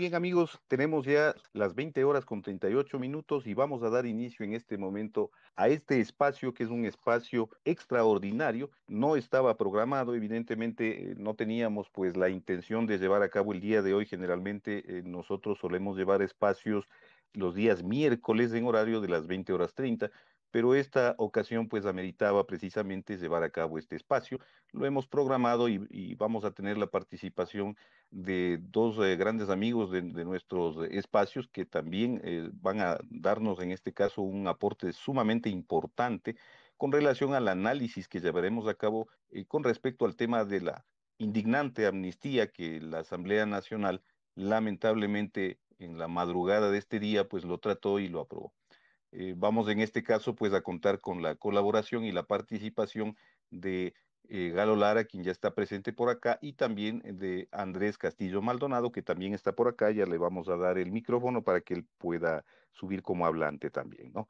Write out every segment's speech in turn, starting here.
bien amigos, tenemos ya las 20 horas con 38 minutos y vamos a dar inicio en este momento a este espacio que es un espacio extraordinario. No estaba programado, evidentemente eh, no teníamos pues la intención de llevar a cabo el día de hoy. Generalmente eh, nosotros solemos llevar espacios los días miércoles en horario de las 20 horas 30, pero esta ocasión pues ameritaba precisamente llevar a cabo este espacio. Lo hemos programado y, vamos a tener la participación de dos eh, grandes amigos de, nuestros espacios que también eh, van a darnos en este caso un aporte sumamente importante con relación al análisis que llevaremos a cabo eh, con respecto al tema de la indignante amnistía que la Asamblea Nacional lamentablemente en la madrugada de este día pues lo trató y lo aprobó. Eh, vamos en este caso pues a contar con la colaboración y la participación de eh, Galo Lara, quien ya está presente por acá, y también de Andrés Castillo Maldonado, que también está por acá. Ya le vamos a dar el micrófono para que él pueda subir como hablante también, ¿no?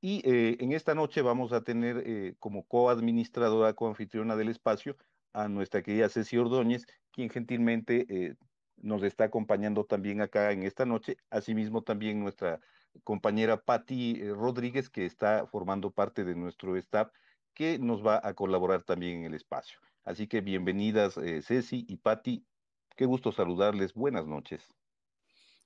Y eh, en esta noche vamos a tener como coadministradora, coanfitriona del espacio, a nuestra querida Ceci Ordóñez, quien gentilmente nos está acompañando también acá en esta noche. Asimismo, también nuestra compañera Patti eh, Rodríguez, que está formando parte de nuestro staff, que nos va a colaborar también en el espacio. Así que bienvenidas eh, Ceci y Patti. Qué gusto saludarles. Buenas noches.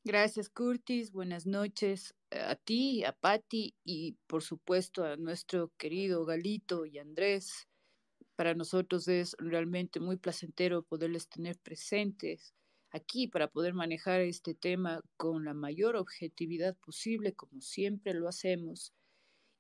Gracias, Curtis. Buenas noches a ti, a Patti y por supuesto a nuestro querido Galito y Andrés. Para nosotros es realmente muy placentero poderles tener presentes aquí para poder manejar este tema con la mayor objetividad posible, como siempre lo hacemos.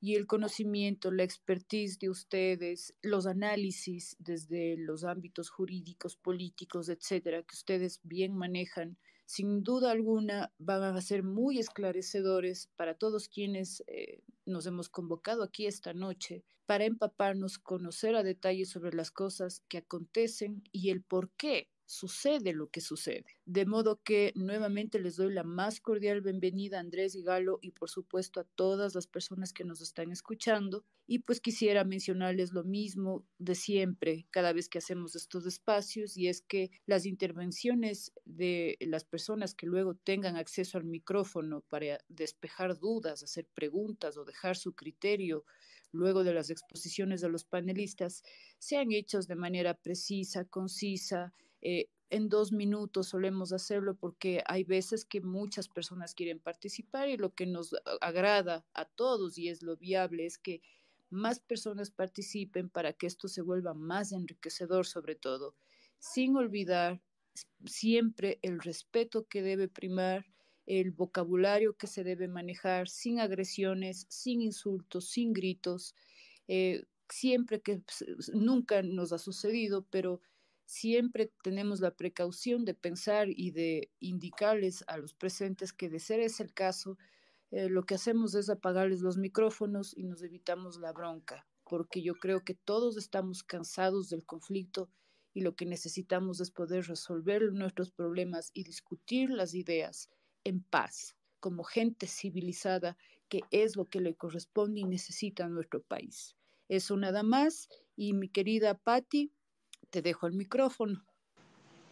Y el conocimiento, la expertise de ustedes, los análisis desde los ámbitos jurídicos, políticos, etcétera, que ustedes bien manejan, sin duda alguna van a ser muy esclarecedores para todos quienes eh, nos hemos convocado aquí esta noche para empaparnos, conocer a detalle sobre las cosas que acontecen y el por qué sucede lo que sucede. De modo que nuevamente les doy la más cordial bienvenida a Andrés y Galo y por supuesto a todas las personas que nos están escuchando. Y pues quisiera mencionarles lo mismo de siempre cada vez que hacemos estos espacios y es que las intervenciones de las personas que luego tengan acceso al micrófono para despejar dudas, hacer preguntas o dejar su criterio luego de las exposiciones de los panelistas sean hechos de manera precisa, concisa, eh, en dos minutos solemos hacerlo porque hay veces que muchas personas quieren participar y lo que nos agrada a todos y es lo viable es que más personas participen para que esto se vuelva más enriquecedor sobre todo, sin olvidar siempre el respeto que debe primar, el vocabulario que se debe manejar, sin agresiones, sin insultos, sin gritos, eh, siempre que pues, nunca nos ha sucedido, pero siempre tenemos la precaución de pensar y de indicarles a los presentes que de ser ese el caso, eh, lo que hacemos es apagarles los micrófonos y nos evitamos la bronca, porque yo creo que todos estamos cansados del conflicto y lo que necesitamos es poder resolver nuestros problemas y discutir las ideas en paz, como gente civilizada, que es lo que le corresponde y necesita nuestro país. Eso nada más. Y mi querida Patti, te dejo el micrófono.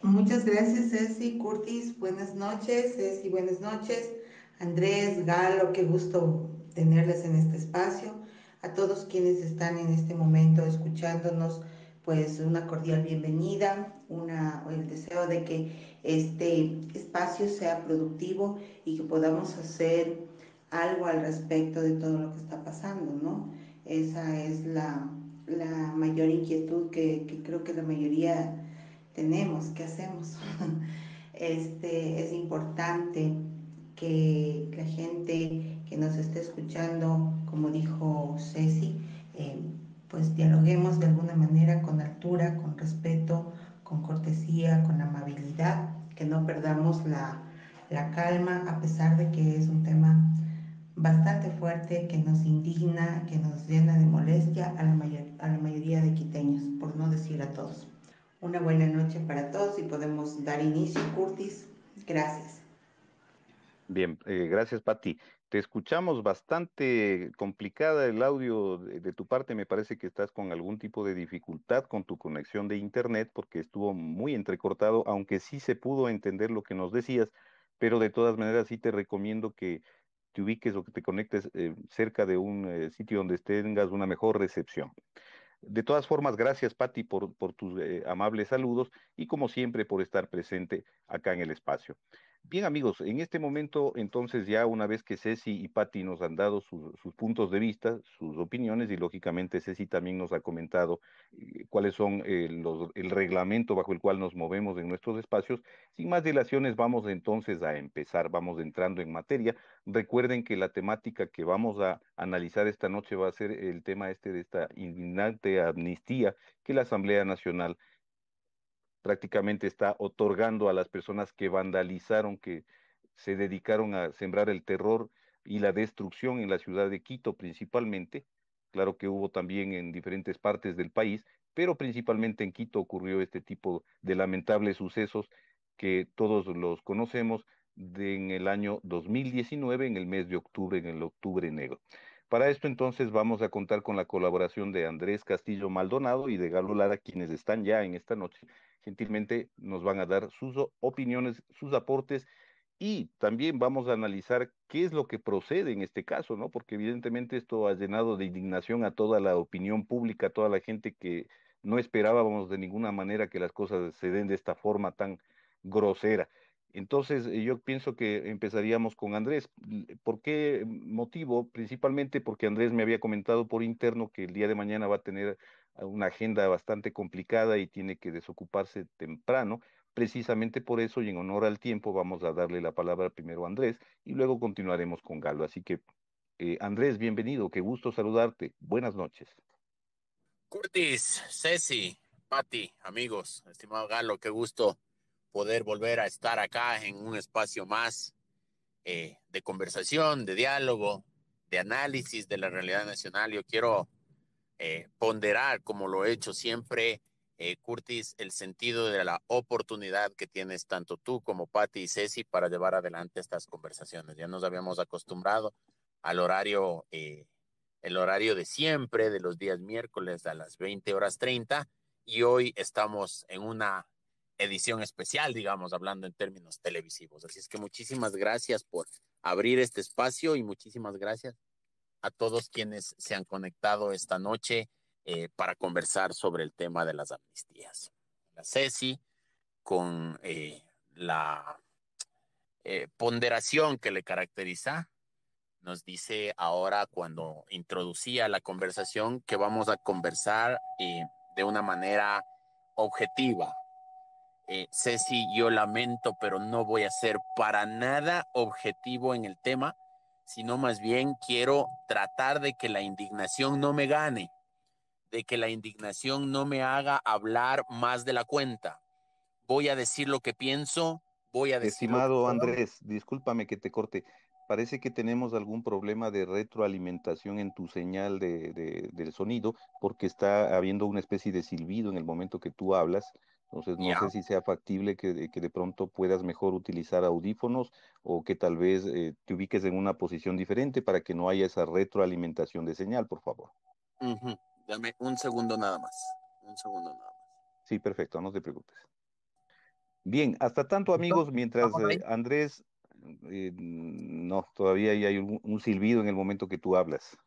Muchas gracias, Ceci. Curtis, buenas noches. Ceci, buenas noches. Andrés, Galo, qué gusto tenerles en este espacio. A todos quienes están en este momento escuchándonos, pues una cordial bienvenida, una, el deseo de que este espacio sea productivo y que podamos hacer algo al respecto de todo lo que está pasando, ¿no? Esa es la, la mayor inquietud que, creo que la mayoría tenemos, ¿qué hacemos? este, es importante que la gente que nos esté escuchando, como dijo Ceci, eh, pues dialoguemos de alguna manera con altura, con respeto, con cortesía, con amabilidad, que no perdamos la, la calma a pesar de que es un tema bastante fuerte que nos indigna, que nos llena de molestia a la, mayor, a la mayoría de quiteños, por no decir a todos. Una buena noche para todos y podemos dar inicio, Curtis. Gracias. Bien, eh, gracias, Patti. Te escuchamos bastante complicada el audio de, de, tu parte. Me parece que estás con algún tipo de dificultad con tu conexión de internet porque estuvo muy entrecortado, aunque sí se pudo entender lo que nos decías pero de todas maneras sí te recomiendo que te ubiques o que te conectes eh, cerca de un eh, sitio donde tengas una mejor recepción. De todas formas, gracias Patti por, tus eh, amables saludos y como siempre por estar presente acá en el espacio. Bien amigos, en este momento entonces ya una vez que Ceci y Patti nos han dado sus, puntos de vista, sus opiniones y lógicamente Ceci también nos ha comentado eh, cuáles son eh, los, el reglamento bajo el cual nos movemos en nuestros espacios, sin más dilaciones vamos entonces a empezar, vamos entrando en materia. Recuerden que la temática que vamos a analizar esta noche va a ser el tema este de esta indignante amnistía que la Asamblea Nacional prácticamente está otorgando a las personas que vandalizaron, que se dedicaron a sembrar el terror y la destrucción en la ciudad de Quito principalmente. Claro que hubo también en diferentes partes del país, pero principalmente en Quito ocurrió este tipo de lamentables sucesos que todos los conocemos en el año 2019, en el mes de octubre, en el octubre negro. Para esto entonces vamos a contar con la colaboración de Andrés Castillo Maldonado y de Galo Lara, quienes están ya en esta noche gentilmente nos van a dar sus opiniones, sus aportes y también vamos a analizar qué es lo que procede en este caso, ¿no? Porque evidentemente esto ha llenado de indignación a toda la opinión pública, a toda la gente que no esperábamos de ninguna manera que las cosas se den de esta forma tan grosera. Entonces, eh, yo pienso que empezaríamos con Andrés. ¿Por qué motivo? Principalmente porque Andrés me había comentado por interno que el día de mañana va a tener una agenda bastante complicada y tiene que desocuparse temprano. Precisamente por eso y en honor al tiempo vamos a darle la palabra primero a Andrés y luego continuaremos con Galo. Así que, eh, Andrés, bienvenido, qué gusto saludarte. Buenas noches. Curtis, Ceci, Patti, amigos, estimado Galo, qué gusto poder volver a estar acá en un espacio más eh, de conversación, de diálogo, de análisis de la realidad nacional. Yo quiero eh, ponderar, como lo he hecho siempre, eh, Curtis, el sentido de la oportunidad que tienes tanto tú como Patti y Ceci para llevar adelante estas conversaciones. Ya nos habíamos acostumbrado al horario, el horario de siempre, de los días miércoles a las 20 horas 30, y hoy estamos en una edición especial, digamos, hablando en términos televisivos. Así es que muchísimas gracias por abrir este espacio y muchísimas gracias a todos quienes se han conectado esta noche eh, para conversar sobre el tema de las amnistías. La Ceci, con eh, la eh, ponderación que le caracteriza, nos dice ahora cuando introducía la conversación que vamos a conversar de una manera objetiva. Ceci, yo lamento, pero no voy a ser para nada objetivo en el tema sino más bien quiero tratar de que la indignación no me gane, de que la indignación no me haga hablar más de la cuenta. Voy a decir lo que pienso, voy a decir... Estimado Andrés, discúlpame que te corte. Parece que tenemos algún problema de retroalimentación en tu señal de, del sonido, porque está habiendo una especie de silbido en el momento que tú hablas. Entonces, no sé si sea factible que, que, de pronto puedas mejor utilizar audífonos o que tal vez eh, te ubiques en una posición diferente para que no haya esa retroalimentación de señal, por favor. Dame un segundo nada más. Un segundo nada más. Sí, perfecto, no te preocupes. Bien, hasta tanto, amigos, mientras eh, Andrés, eh, no, todavía hay un, un silbido en el momento que tú hablas.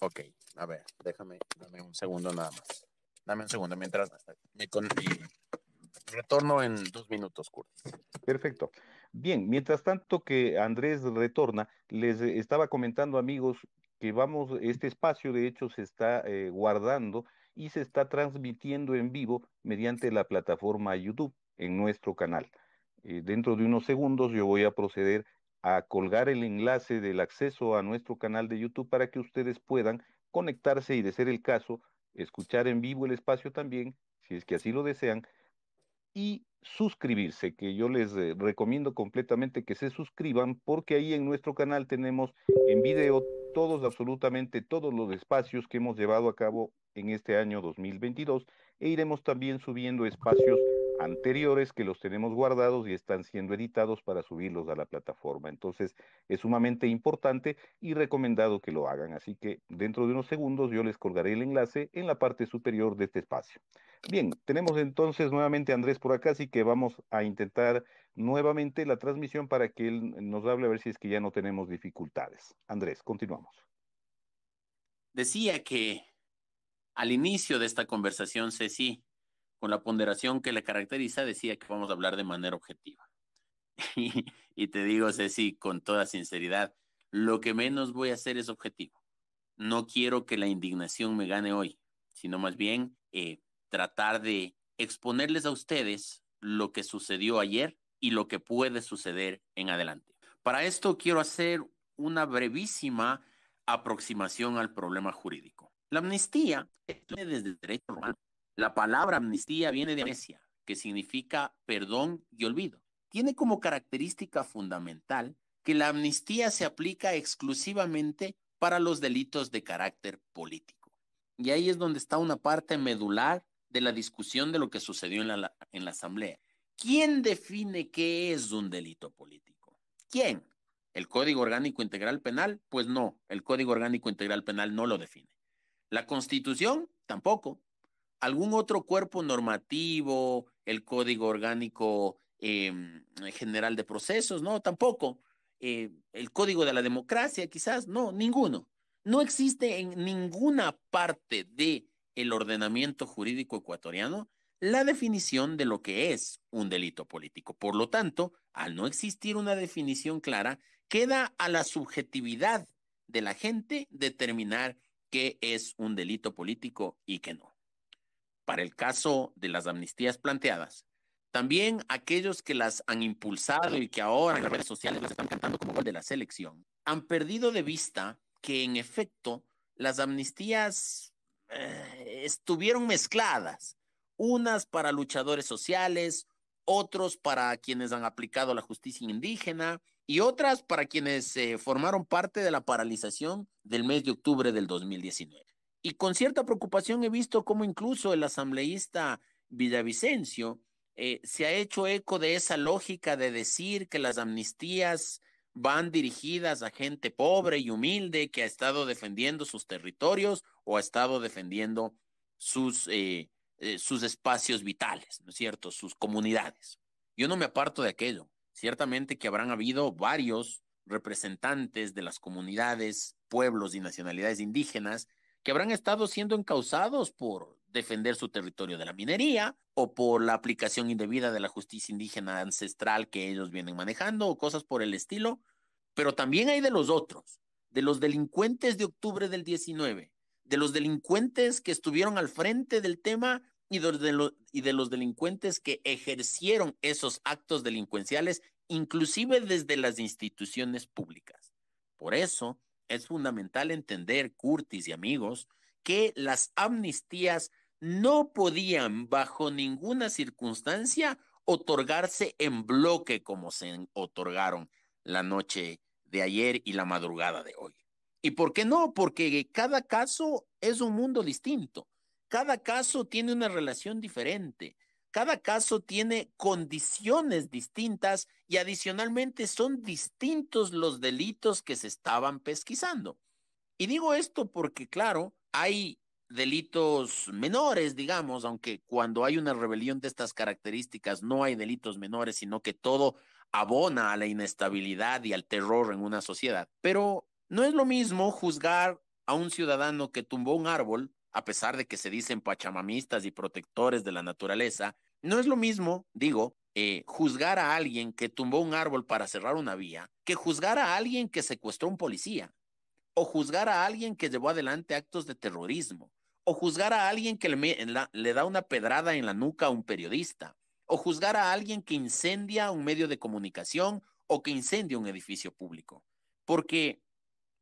Ok, a ver, déjame, dame un segundo nada más. Dame un segundo mientras me retorno en dos minutos. Perfecto. Bien, mientras tanto que Andrés retorna, les estaba comentando, amigos, que vamos, este espacio de hecho se está eh, guardando y se está transmitiendo en vivo mediante la plataforma YouTube en nuestro canal. Eh, dentro de unos segundos yo voy a proceder a colgar el enlace del acceso a nuestro canal de YouTube para que ustedes puedan conectarse y de ser el caso, escuchar en vivo el espacio también, si es que así lo desean, y suscribirse, que yo les eh, recomiendo completamente que se suscriban, porque ahí en nuestro canal tenemos en video todos, absolutamente todos los espacios que hemos llevado a cabo en este año 2022 e iremos también subiendo espacios anteriores que los tenemos guardados y están siendo editados para subirlos a la plataforma. Entonces es sumamente importante y recomendado que lo hagan. Así que dentro de unos segundos yo les colgaré el enlace en la parte superior de este espacio. Bien, tenemos entonces nuevamente a Andrés por acá, así que vamos a intentar nuevamente la transmisión para que él nos hable a ver si es que ya no tenemos dificultades. Andrés, continuamos. Decía que al inicio de esta conversación, Ceci, con la ponderación que le caracteriza, decía que vamos a hablar de manera objetiva. y, te digo, Ceci, con toda sinceridad, lo que menos voy a hacer es objetivo. No quiero que la indignación me gane hoy, sino más bien eh, tratar de exponerles a ustedes lo que sucedió ayer y lo que puede suceder en adelante. Para esto quiero hacer una brevísima aproximación al problema jurídico. La amnistía desde el derecho romano. La palabra amnistía viene de amnesia, que significa perdón y olvido. Tiene como característica fundamental que la amnistía se aplica exclusivamente para los delitos de carácter político. Y ahí es donde está una parte medular de la discusión de lo que sucedió en la, en la Asamblea. ¿Quién define qué es un delito político? ¿Quién? ¿El Código Orgánico Integral Penal? Pues no, el Código Orgánico Integral Penal no lo define. La Constitución tampoco. ¿Algún otro cuerpo normativo? ¿El Código Orgánico em, General de Procesos? No, tampoco. Eh, ¿El Código de la Democracia? Quizás, no, ninguno. No existe en ninguna parte de el ordenamiento jurídico ecuatoriano la definición de lo que es un delito político. Por lo tanto, al no existir una definición clara, queda a la subjetividad de la gente determinar qué es un delito político y qué no. Para el caso de las amnistías planteadas, también aquellos que las han impulsado y que ahora en las redes sociales les están cantando como gol de la selección, han perdido de vista que en efecto las amnistías eh, estuvieron mezcladas, unas para luchadores sociales, otros para quienes han aplicado la justicia indígena y otras para quienes eh, formaron parte de la paralización del mes de octubre del 2019. Y con cierta preocupación he visto cómo incluso el asambleísta Villavicencio eh, se ha hecho eco de esa lógica de decir que las amnistías van dirigidas a gente pobre y humilde que ha estado defendiendo sus territorios o ha estado defendiendo sus, eh, eh, sus espacios vitales, ¿no es cierto? Sus comunidades. Yo no me aparto de aquello. Ciertamente que habrán habido varios representantes de las comunidades, pueblos y nacionalidades indígenas que habrán estado siendo encausados por defender su territorio de la minería o por la aplicación indebida de la justicia indígena ancestral que ellos vienen manejando o cosas por el estilo, pero también hay de los otros, de los delincuentes de octubre del 19, de los delincuentes que estuvieron al frente del tema y de, y de los delincuentes que ejercieron esos actos delincuenciales, inclusive desde las instituciones públicas. Por eso es fundamental entender, Curtis y amigos, que las amnistías no podían bajo ninguna circunstancia otorgarse en bloque como se otorgaron la noche de ayer y la madrugada de hoy. ¿Y por qué no? Porque cada caso es un mundo distinto. Cada caso tiene una relación diferente. Cada caso tiene condiciones distintas y adicionalmente son distintos los delitos que se estaban pesquisando. Y digo esto porque, claro, hay delitos menores, digamos, aunque cuando hay una rebelión de estas características no hay delitos menores, sino que todo abona a la inestabilidad y al terror en una sociedad. Pero no es lo mismo juzgar a un ciudadano que tumbó un árbol, a pesar de que se dicen pachamamistas y protectores de la naturaleza, no es lo mismo, digo, eh, juzgar a alguien que tumbó un árbol para cerrar una vía, que juzgar a alguien que secuestró a un policía, o juzgar a alguien que llevó adelante actos de terrorismo, o juzgar a alguien que le, le da una pedrada en la nuca a un periodista, o juzgar a alguien que incendia un medio de comunicación o que incendia un edificio público. Porque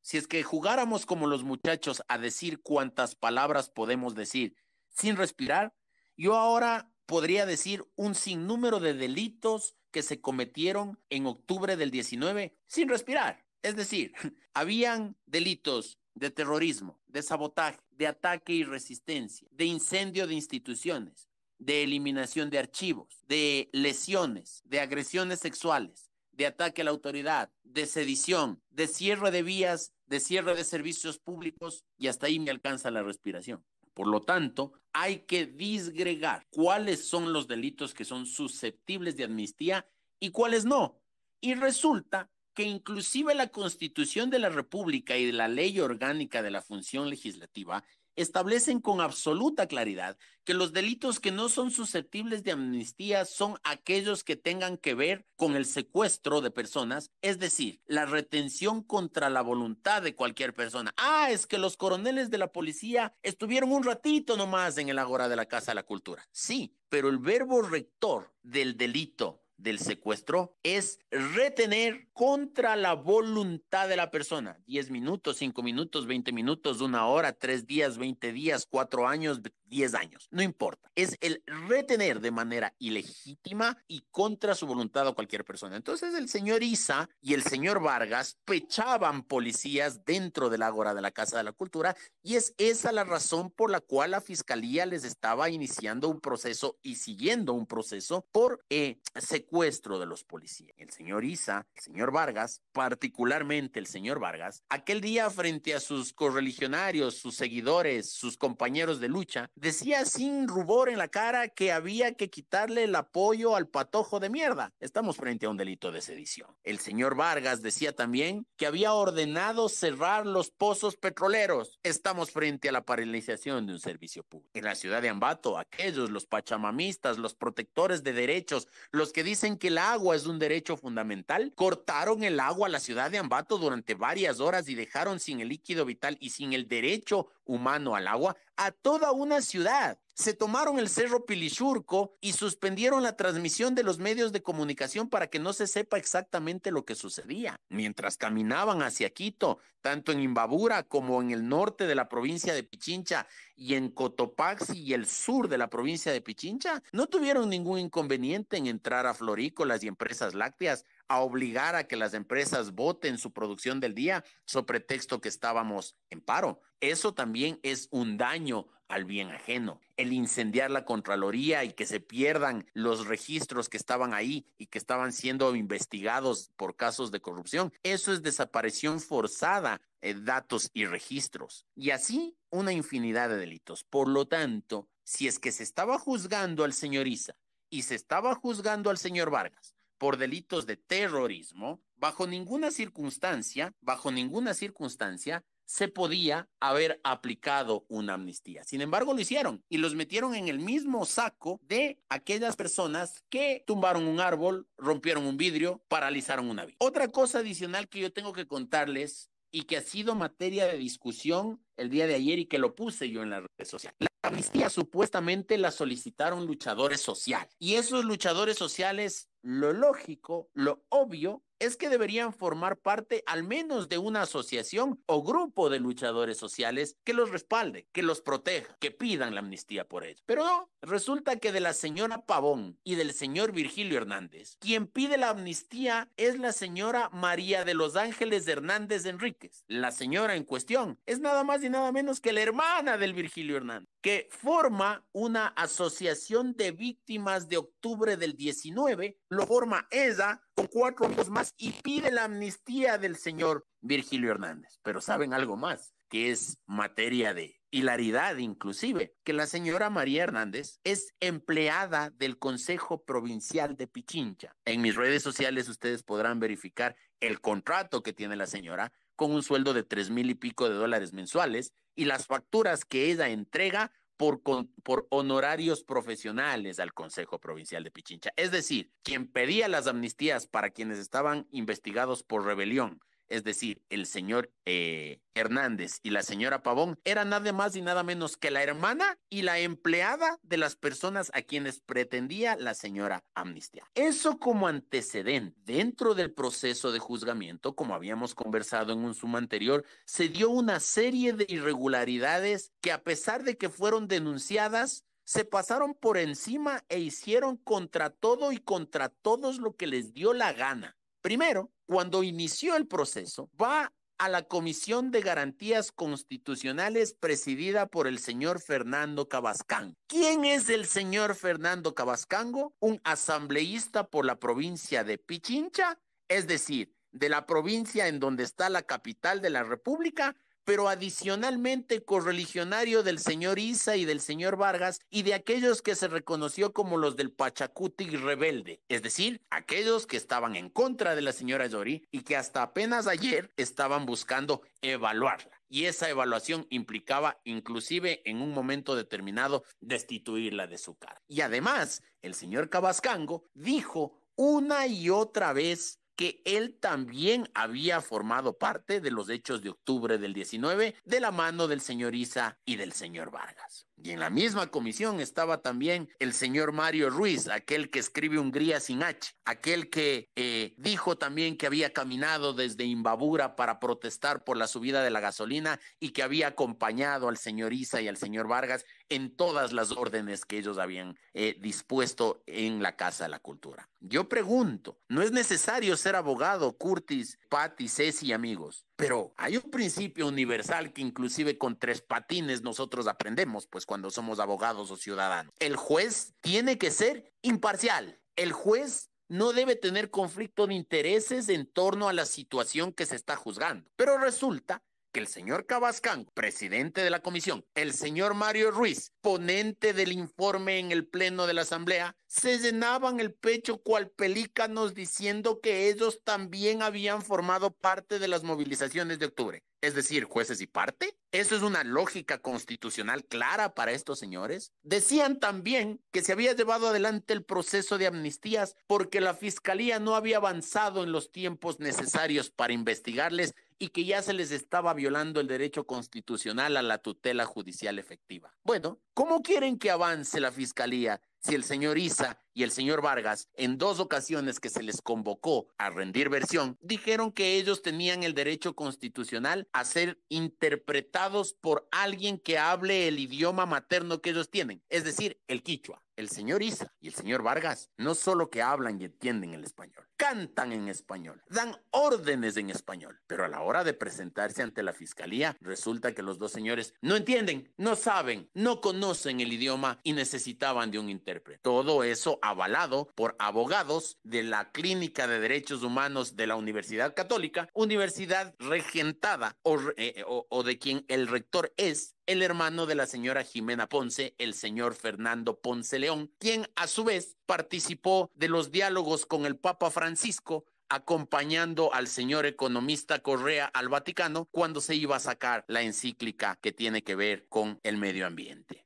si es que jugáramos como los muchachos a decir cuántas palabras podemos decir sin respirar, yo ahora podría decir un sinnúmero de delitos que se cometieron en octubre del 19 sin respirar. Es decir, habían delitos de terrorismo, de sabotaje, de ataque y resistencia, de incendio de instituciones, de eliminación de archivos, de lesiones, de agresiones sexuales, de ataque a la autoridad, de sedición, de cierre de vías, de cierre de servicios públicos y hasta ahí me alcanza la respiración. Por lo tanto, hay que disgregar cuáles son los delitos que son susceptibles de amnistía y cuáles no. Y resulta que inclusive la Constitución de la República y la Ley Orgánica de la Función Legislativa establecen con absoluta claridad que los delitos que no son susceptibles de amnistía son aquellos que tengan que ver con el secuestro de personas, es decir, la retención contra la voluntad de cualquier persona. Ah, es que los coroneles de la policía estuvieron un ratito nomás en el Ágora de la Casa de la Cultura. Sí, pero el verbo rector del delito del secuestro es retener contra la voluntad de la persona. 10 minutos, 5 minutos, 20 minutos, una hora, 3 días, 20 días, 4 años, 10 años, no importa. Es el retener de manera ilegítima y contra su voluntad a cualquier persona. Entonces el señor Isa y el señor Vargas pechaban policías dentro del ágora de la Casa de la Cultura y es esa la razón por la cual la fiscalía les estaba iniciando un proceso y siguiendo un proceso por eh, secuestro de los policías. El señor Isa, el señor Vargas, particularmente el señor Vargas, aquel día frente a sus correligionarios, sus seguidores, sus compañeros de lucha, decía sin rubor en la cara que había que quitarle el apoyo al patojo de mierda. Estamos frente a un delito de sedición. El señor Vargas decía también que había ordenado cerrar los pozos petroleros. Estamos frente a la paralización de un servicio público. En la ciudad de Ambato, aquellos, los pachamamistas, los protectores de derechos, los que dicen que el agua es un derecho fundamental, cortaron el agua a la ciudad de Ambato durante varias horas y dejaron sin el líquido vital y sin el derecho humano al agua a toda una ciudad. Se tomaron el Cerro Pilichurco y suspendieron la transmisión de los medios de comunicación para que no se sepa exactamente lo que sucedía. Mientras caminaban hacia Quito, tanto en Imbabura como en el norte de la provincia de Pichincha y en Cotopaxi y el sur de la provincia de Pichincha, no tuvieron ningún inconveniente en entrar a florícolas y empresas lácteas a obligar a que las empresas voten su producción del día sobre pretexto que estábamos en paro. Eso también es un daño al bien ajeno. El incendiar la Contraloría y que se pierdan los registros que estaban ahí y que estaban siendo investigados por casos de corrupción. Eso es desaparición forzada de datos y registros. Y así una infinidad de delitos. Por lo tanto, si es que se estaba juzgando al señor Isa y se estaba juzgando al señor Vargas por delitos de terrorismo, bajo ninguna circunstancia, bajo ninguna circunstancia, se podía haber aplicado una amnistía. Sin embargo, lo hicieron y los metieron en el mismo saco de aquellas personas que tumbaron un árbol, rompieron un vidrio, paralizaron una vía. Otra cosa adicional que yo tengo que contarles y que ha sido materia de discusión el día de ayer y que lo puse yo en las redes sociales. Amnistía supuestamente la solicitaron luchadores sociales y esos luchadores sociales, lo lógico, lo obvio es que deberían formar parte al menos de una asociación o grupo de luchadores sociales que los respalde, que los proteja, que pidan la amnistía por ellos. Pero no, resulta que de la señora Pavón y del señor Virgilio Hernández, quien pide la amnistía es la señora María de los Ángeles Hernández Enríquez. La señora en cuestión es nada más y nada menos que la hermana del Virgilio Hernández, que forma una asociación de víctimas de octubre del 19, lo forma ella con cuatro amigos más y pide la amnistía del señor Virgilio Hernández. Pero saben algo más, que es materia de hilaridad inclusive, que la señora María Hernández es empleada del Consejo Provincial de Pichincha. En mis redes sociales ustedes podrán verificar el contrato que tiene la señora con un sueldo de tres mil y pico de dólares mensuales y las facturas que ella entrega por, por, honorarios profesionales al Consejo Provincial de Pichincha. Es decir, quien pedía las amnistías para quienes estaban investigados por rebelión es decir, el señor eh, Hernández y la señora Pavón, eran nada más y nada menos que la hermana y la empleada de las personas a quienes pretendía la señora amnistía. Eso como antecedente, dentro del proceso de juzgamiento, como habíamos conversado en un suma anterior, se dio una serie de irregularidades que a pesar de que fueron denunciadas, se pasaron por encima e hicieron contra todo y contra todos lo que les dio la gana. Primero, cuando inició el proceso, va a la Comisión de Garantías Constitucionales presidida por el señor Fernando Cabascán. ¿Quién es el señor Fernando Cabascango? Un asambleísta por la provincia de Pichincha, es decir, de la provincia en donde está la capital de la República, pero adicionalmente correligionario del señor Isa y del señor Vargas y de aquellos que se reconoció como los del Pachacuti rebelde, es decir, aquellos que estaban en contra de la señora Yori y que hasta apenas ayer estaban buscando evaluarla. Y esa evaluación implicaba inclusive en un momento determinado destituirla de su cara. Y además, el señor Cabascango dijo una y otra vez que él también había formado parte de los hechos de octubre del 19 de la mano del señor Isa y del señor Vargas. Y en la misma comisión estaba también el señor Mario Ruiz, aquel que escribe Hungría sin H, aquel que eh, dijo también que había caminado desde Imbabura para protestar por la subida de la gasolina y que había acompañado al señor Isa y al señor Vargas en todas las órdenes que ellos habían eh, dispuesto en la Casa de la Cultura. Yo pregunto, ¿no es necesario ser abogado, Curtis, Patti, Ceci, amigos? Pero hay un principio universal que inclusive con tres patines nosotros aprendemos, pues cuando somos abogados o ciudadanos. El juez tiene que ser imparcial. El juez no debe tener conflicto de intereses en torno a la situación que se está juzgando. Pero resulta que el señor Cabascán, presidente de la comisión, el señor Mario Ruiz, ponente del informe en el pleno de la asamblea, se llenaban el pecho cual pelícanos diciendo que ellos también habían formado parte de las movilizaciones de octubre. Es decir, jueces y parte. ¿Eso es una lógica constitucional clara para estos señores? Decían también que se había llevado adelante el proceso de amnistías porque la fiscalía no había avanzado en los tiempos necesarios para investigarles y que ya se les estaba violando el derecho constitucional a la tutela judicial efectiva. Bueno, ¿cómo quieren que avance la fiscalía si el señor Isa y el señor Vargas, en dos ocasiones que se les convocó a rendir versión, dijeron que ellos tenían el derecho constitucional a ser interpretados por alguien que hable el idioma materno que ellos tienen, es decir, el quichua. El señor Isa y el señor Vargas no solo que hablan y entienden el español, cantan en español, dan órdenes en español, pero a la hora de presentarse ante la fiscalía resulta que los dos señores no entienden, no saben, no conocen el idioma y necesitaban de un intérprete. Todo eso avalado por abogados de la Clínica de Derechos Humanos de la Universidad Católica, universidad regentada o, eh, o de quien el rector es el hermano de la señora Jimena Ponce, el señor Fernando Ponce León, quien a su vez participó de los diálogos con el Papa Francisco acompañando al señor economista Correa al Vaticano cuando se iba a sacar la encíclica que tiene que ver con el medio ambiente.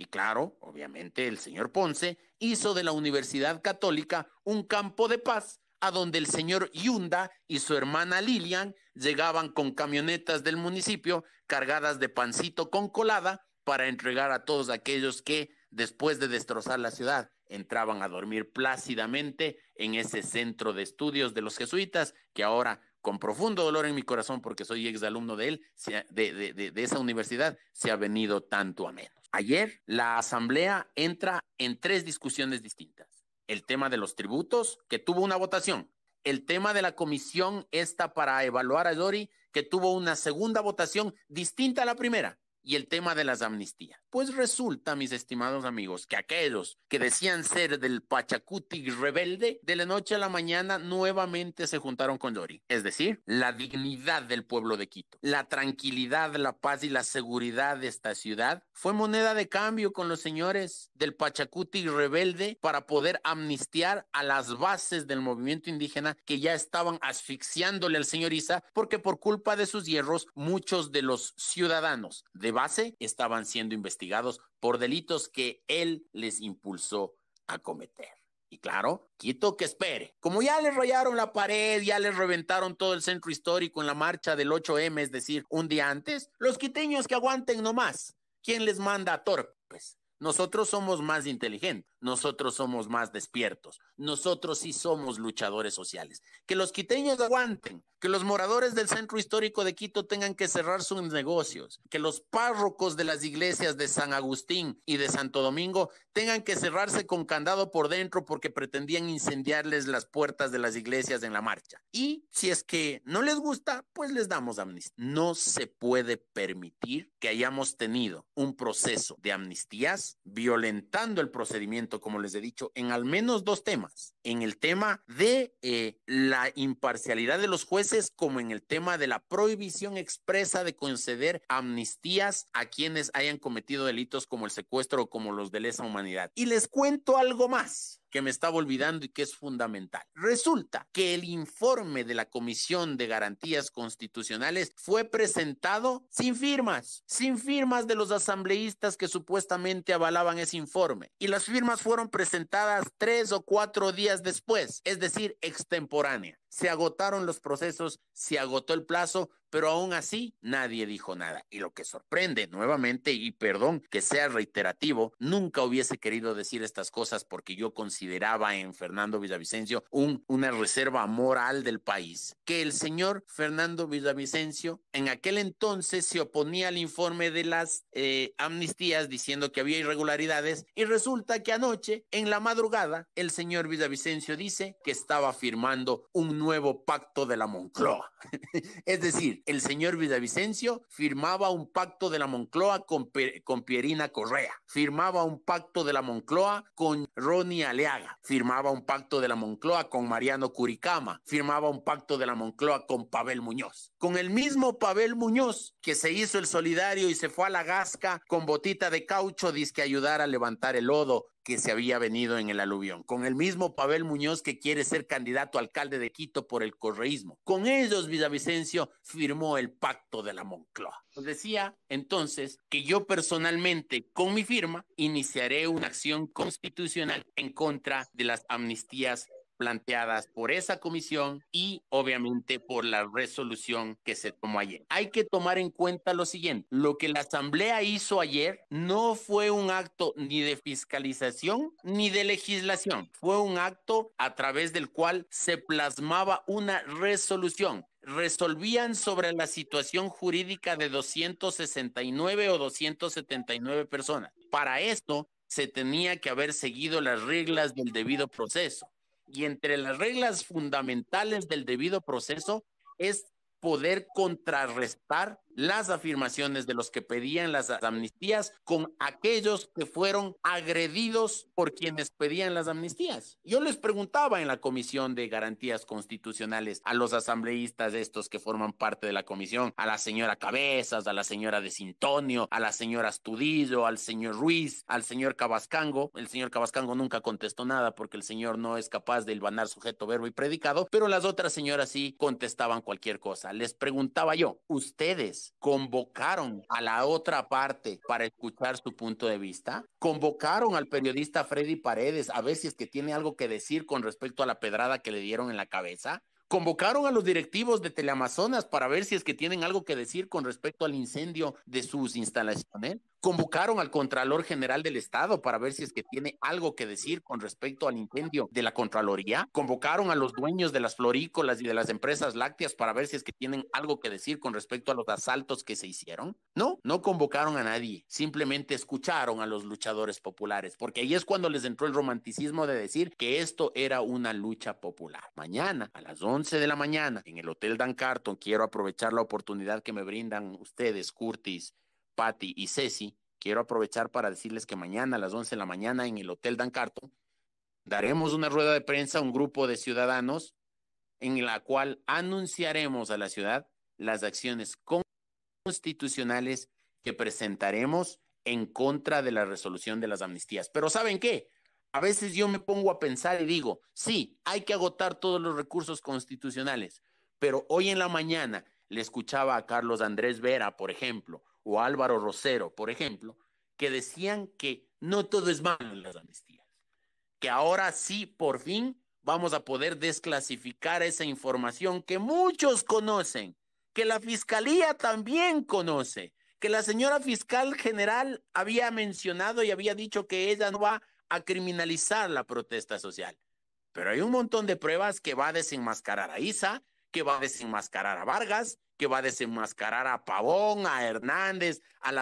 Y claro, obviamente el señor Ponce hizo de la Universidad Católica un campo de paz a donde el señor Yunda y su hermana Lilian llegaban con camionetas del municipio cargadas de pancito con colada para entregar a todos aquellos que, después de destrozar la ciudad, entraban a dormir plácidamente en ese centro de estudios de los jesuitas que ahora con profundo dolor en mi corazón, porque soy exalumno de él, de, de, esa universidad, se ha venido tanto a menos. Ayer la asamblea entra en tres discusiones distintas. El tema de los tributos, que tuvo una votación. El tema de la comisión esta para evaluar a Dori, que tuvo una segunda votación distinta a la primera y el tema de las amnistías. Pues resulta, mis estimados amigos, que aquellos que decían ser del Pachacuti rebelde, de la noche a la mañana nuevamente se juntaron con Dori. Es decir, la dignidad del pueblo de Quito, la tranquilidad, la paz y la seguridad de esta ciudad fue moneda de cambio con los señores del Pachacuti rebelde para poder amnistiar a las bases del movimiento indígena que ya estaban asfixiándole al señor Isa porque por culpa de sus hierros muchos de los ciudadanos de base estaban siendo investigados por delitos que él les impulsó a cometer. Y claro, Quito que espere. Como ya les rayaron la pared, ya les reventaron todo el centro histórico en la marcha del 8M, es decir, un día antes, los quiteños que aguanten nomás. ¿Quién les manda torpes? Nosotros somos más inteligentes. Nosotros somos más despiertos, nosotros sí somos luchadores sociales. Que los quiteños aguanten, que los moradores del centro histórico de Quito tengan que cerrar sus negocios, que los párrocos de las iglesias de San Agustín y de Santo Domingo tengan que cerrarse con candado por dentro porque pretendían incendiarles las puertas de las iglesias en la marcha. Y si es que no les gusta, pues les damos amnistía. No se puede permitir que hayamos tenido un proceso de amnistías violentando el procedimiento, como les he dicho, en al menos dos temas. En el tema de eh, la imparcialidad de los jueces, como en el tema de la prohibición expresa de conceder amnistías a quienes hayan cometido delitos como el secuestro o como los de lesa humanidad. Y les cuento algo más que me estaba olvidando y que es fundamental. Resulta que el informe de la Comisión de Garantías Constitucionales fue presentado sin firmas, sin firmas de los asambleístas que supuestamente avalaban ese informe. Y las firmas fueron presentadas tres o cuatro días después, es decir, extemporánea. Se agotaron los procesos, se agotó el plazo, pero aún así nadie dijo nada. Y lo que sorprende nuevamente, y perdón que sea reiterativo, nunca hubiese querido decir estas cosas porque yo consideraba en Fernando Villavicencio un, una reserva moral del país, que el señor Fernando Villavicencio en aquel entonces se oponía al informe de las eh, amnistías diciendo que había irregularidades y resulta que anoche, en la madrugada, el señor Villavicencio dice que estaba firmando un nuevo pacto de la Moncloa. es decir, el señor Villavicencio firmaba un pacto de la Moncloa con, con Pierina Correa, firmaba un pacto de la Moncloa con Ronnie Aleaga, firmaba un pacto de la Moncloa con Mariano Curicama, firmaba un pacto de la Moncloa con Pavel Muñoz. Con el mismo Pavel Muñoz que se hizo el solidario y se fue a la gasca con botita de caucho, disque ayudar a levantar el lodo que se había venido en el aluvión, con el mismo Pavel Muñoz que quiere ser candidato a alcalde de Quito por el correísmo. Con ellos Villavicencio firmó el pacto de la Moncloa. Decía entonces que yo personalmente, con mi firma, iniciaré una acción constitucional en contra de las amnistías planteadas por esa comisión y obviamente por la resolución que se tomó ayer. Hay que tomar en cuenta lo siguiente, lo que la Asamblea hizo ayer no fue un acto ni de fiscalización ni de legislación, fue un acto a través del cual se plasmaba una resolución resolvían sobre la situación jurídica de 269 o 279 personas. Para esto se tenía que haber seguido las reglas del debido proceso. Y entre las reglas fundamentales del debido proceso es poder contrarrestar las afirmaciones de los que pedían las amnistías con aquellos que fueron agredidos por quienes pedían las amnistías. Yo les preguntaba en la Comisión de Garantías Constitucionales a los asambleístas estos que forman parte de la comisión, a la señora Cabezas, a la señora de Sintonio, a la señora Astudillo, al señor Ruiz, al señor Cabascango. El señor Cabascango nunca contestó nada porque el señor no es capaz de hilvanar sujeto, verbo y predicado, pero las otras señoras sí contestaban cualquier cosa. Les preguntaba yo, ¿ustedes convocaron a la otra parte para escuchar su punto de vista, convocaron al periodista Freddy Paredes a ver si es que tiene algo que decir con respecto a la pedrada que le dieron en la cabeza, convocaron a los directivos de Teleamazonas para ver si es que tienen algo que decir con respecto al incendio de sus instalaciones convocaron al Contralor General del Estado para ver si es que tiene algo que decir con respecto al incendio de la Contraloría, convocaron a los dueños de las florícolas y de las empresas lácteas para ver si es que tienen algo que decir con respecto a los asaltos que se hicieron. No, no convocaron a nadie, simplemente escucharon a los luchadores populares, porque ahí es cuando les entró el romanticismo de decir que esto era una lucha popular. Mañana a las 11 de la mañana en el Hotel Dan Carton, quiero aprovechar la oportunidad que me brindan ustedes, Curtis, Patty y Ceci, quiero aprovechar para decirles que mañana a las 11 de la mañana en el Hotel Dan Carton daremos una rueda de prensa a un grupo de ciudadanos en la cual anunciaremos a la ciudad las acciones constitucionales que presentaremos en contra de la resolución de las amnistías. Pero ¿saben qué? A veces yo me pongo a pensar y digo, sí, hay que agotar todos los recursos constitucionales, pero hoy en la mañana le escuchaba a Carlos Andrés Vera, por ejemplo, o Álvaro Rosero, por ejemplo, que decían que no todo es malo en las amnistías, que ahora sí, por fin, vamos a poder desclasificar esa información que muchos conocen, que la fiscalía también conoce, que la señora fiscal general había mencionado y había dicho que ella no va a criminalizar la protesta social. Pero hay un montón de pruebas que va a desenmascarar a Isa, que va a desenmascarar a Vargas, que va a desenmascarar a Pavón, a Hernández, al,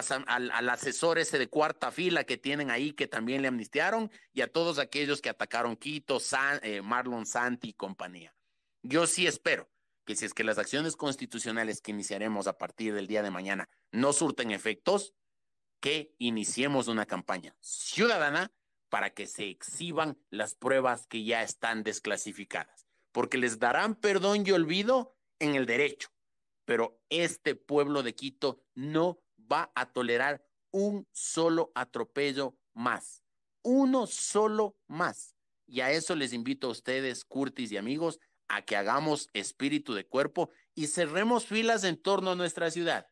asesor ese de cuarta fila que tienen ahí que también le amnistiaron y a todos aquellos que atacaron Quito, eh, Marlon Santi y compañía. Yo sí espero que si es que las acciones constitucionales que iniciaremos a partir del día de mañana no surten efectos, que iniciemos una campaña ciudadana para que se exhiban las pruebas que ya están desclasificadas, porque les darán perdón y olvido en el derecho, pero este pueblo de Quito no va a tolerar un solo atropello más, uno solo más. Y a eso les invito a ustedes, Curtis y amigos, a que hagamos espíritu de cuerpo y cerremos filas en torno a nuestra ciudad.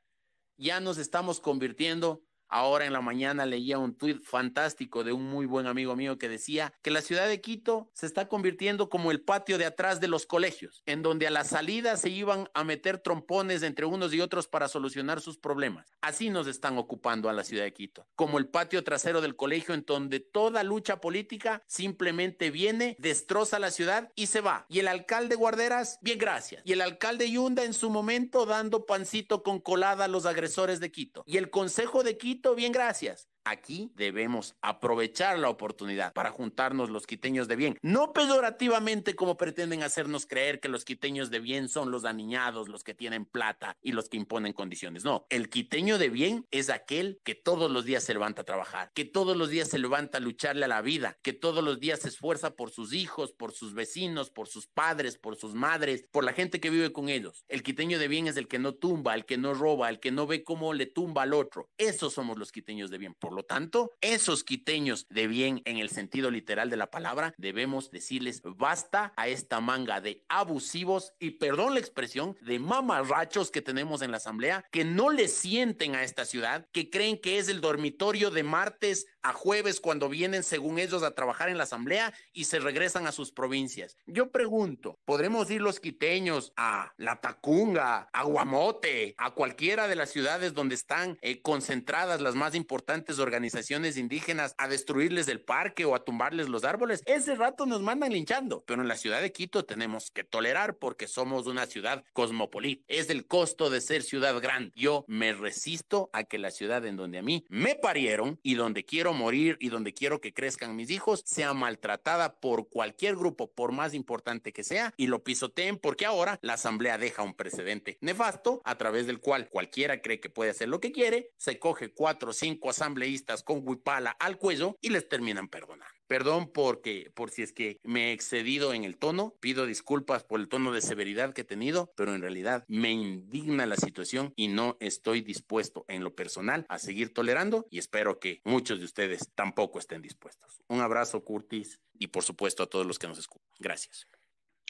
Ya nos estamos convirtiendo Ahora en la mañana leía un tuit fantástico de un muy buen amigo mío que decía que la ciudad de Quito se está convirtiendo como el patio de atrás de los colegios, en donde a la salida se iban a meter trompones entre unos y otros para solucionar sus problemas. Así nos están ocupando a la ciudad de Quito, como el patio trasero del colegio en donde toda lucha política simplemente viene, destroza la ciudad y se va. Y el alcalde Guarderas, bien gracias. Y el alcalde Yunda en su momento dando pancito con colada a los agresores de Quito. Y el Consejo de Quito bien, gracias. Aquí debemos aprovechar la oportunidad para juntarnos los quiteños de bien, no peyorativamente como pretenden hacernos creer que los quiteños de bien son los aniñados, los que tienen plata y los que imponen condiciones. No, el quiteño de bien es aquel que todos los días se levanta a trabajar, que todos los días se levanta a lucharle a la vida, que todos los días se esfuerza por sus hijos, por sus vecinos, por sus padres, por sus madres, por la gente que vive con ellos. El quiteño de bien es el que no tumba, el que no roba, el que no ve cómo le tumba al otro. Esos somos los quiteños de bien. Lo tanto, esos quiteños de bien en el sentido literal de la palabra, debemos decirles basta a esta manga de abusivos y perdón la expresión, de mamarrachos que tenemos en la asamblea, que no le sienten a esta ciudad, que creen que es el dormitorio de martes a jueves cuando vienen, según ellos, a trabajar en la asamblea y se regresan a sus provincias. Yo pregunto, ¿podremos ir los quiteños a La Tacunga, a Guamote, a cualquiera de las ciudades donde están eh, concentradas las más importantes organizaciones indígenas a destruirles el parque o a tumbarles los árboles? Ese rato nos mandan linchando, pero en la ciudad de Quito tenemos que tolerar porque somos una ciudad cosmopolita. Es el costo de ser ciudad grande. Yo me resisto a que la ciudad en donde a mí me parieron y donde quiero morir y donde quiero que crezcan mis hijos sea maltratada por cualquier grupo, por más importante que sea, y lo pisoteen porque ahora la Asamblea deja un precedente nefasto a través del cual cualquiera cree que puede hacer lo que quiere, se coge cuatro o cinco asambleístas con huipala al cuello y les terminan perdonando. Perdón porque, por si es que me he excedido en el tono, pido disculpas por el tono de severidad que he tenido, pero en realidad me indigna la situación y no estoy dispuesto en lo personal a seguir tolerando y espero que muchos de ustedes tampoco estén dispuestos. Un abrazo, Curtis, y por supuesto a todos los que nos escuchan. Gracias.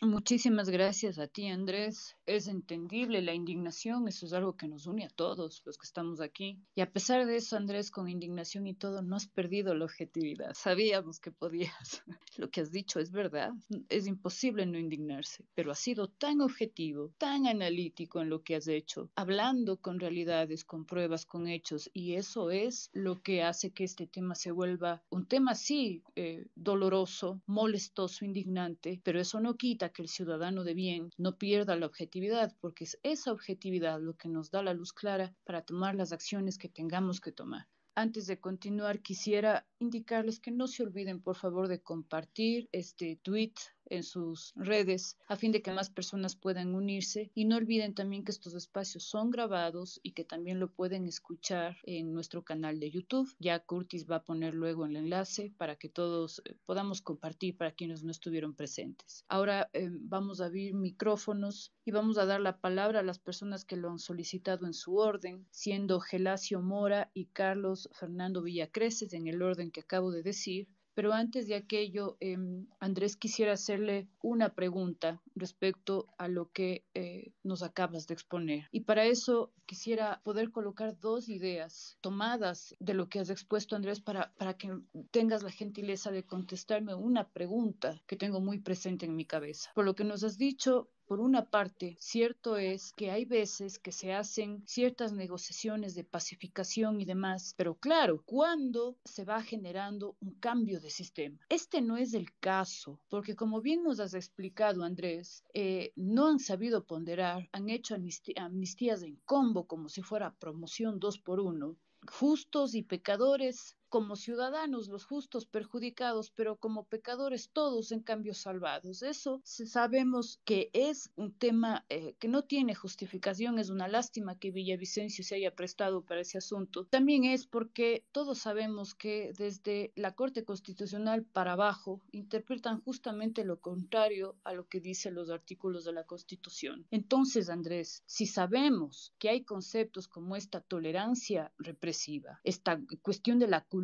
Muchísimas gracias a ti, Andrés. Es entendible la indignación, eso es algo que nos une a todos los que estamos aquí. Y a pesar de eso, Andrés, con indignación y todo, no has perdido la objetividad. Sabíamos que podías. Lo que has dicho es verdad. Es imposible no indignarse, pero has sido tan objetivo, tan analítico en lo que has hecho, hablando con realidades, con pruebas, con hechos. Y eso es lo que hace que este tema se vuelva un tema, sí, eh, doloroso, molestoso, indignante, pero eso no quita que el ciudadano de bien no pierda la objetividad, porque es esa objetividad lo que nos da la luz clara para tomar las acciones que tengamos que tomar. Antes de continuar, quisiera indicarles que no se olviden, por favor, de compartir este tweet en sus redes a fin de que más personas puedan unirse y no olviden también que estos espacios son grabados y que también lo pueden escuchar en nuestro canal de YouTube. Ya Curtis va a poner luego el enlace para que todos eh, podamos compartir para quienes no estuvieron presentes. Ahora eh, vamos a abrir micrófonos y vamos a dar la palabra a las personas que lo han solicitado en su orden, siendo Gelacio Mora y Carlos Fernando Villacreces en el orden que acabo de decir. Pero antes de aquello, em, Andrés, quisiera hacerle una pregunta respecto a lo que eh, nos acabas de exponer. Y para eso quisiera poder colocar dos ideas tomadas de lo que has expuesto, Andrés, para, para que tengas la gentileza de contestarme una pregunta que tengo muy presente en mi cabeza. Por lo que nos has dicho, Por una parte, cierto es que hay veces que se hacen ciertas negociaciones de pacificación y demás, pero claro, ¿cuándo se va generando un cambio de sistema? Este no es el caso, porque como bien nos has explicado, Andrés, eh, no han sabido ponderar, han hecho amnistías en combo como si fuera promoción dos por uno, justos y pecadores como ciudadanos los justos perjudicados, pero como pecadores todos en cambio salvados. Eso sabemos que es un tema eh, que no tiene justificación, es una lástima que Villavicencio se haya prestado para ese asunto. También es porque todos sabemos que desde la Corte Constitucional para abajo interpretan justamente lo contrario a lo que dicen los artículos de la Constitución. Entonces, Andrés, si sabemos que hay conceptos como esta tolerancia represiva, esta cuestión de la cultura,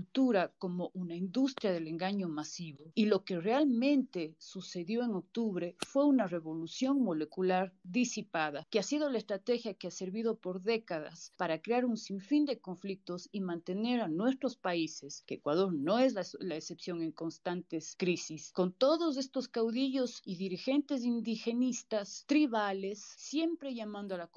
como una industria del engaño masivo. Y lo que realmente sucedió en octubre fue una revolución molecular disipada, que ha sido la estrategia que ha servido por décadas para crear un sinfín de conflictos y mantener a nuestros países, que Ecuador no es la, la excepción en constantes crisis, con todos estos caudillos y dirigentes indigenistas, tribales, siempre llamando a la,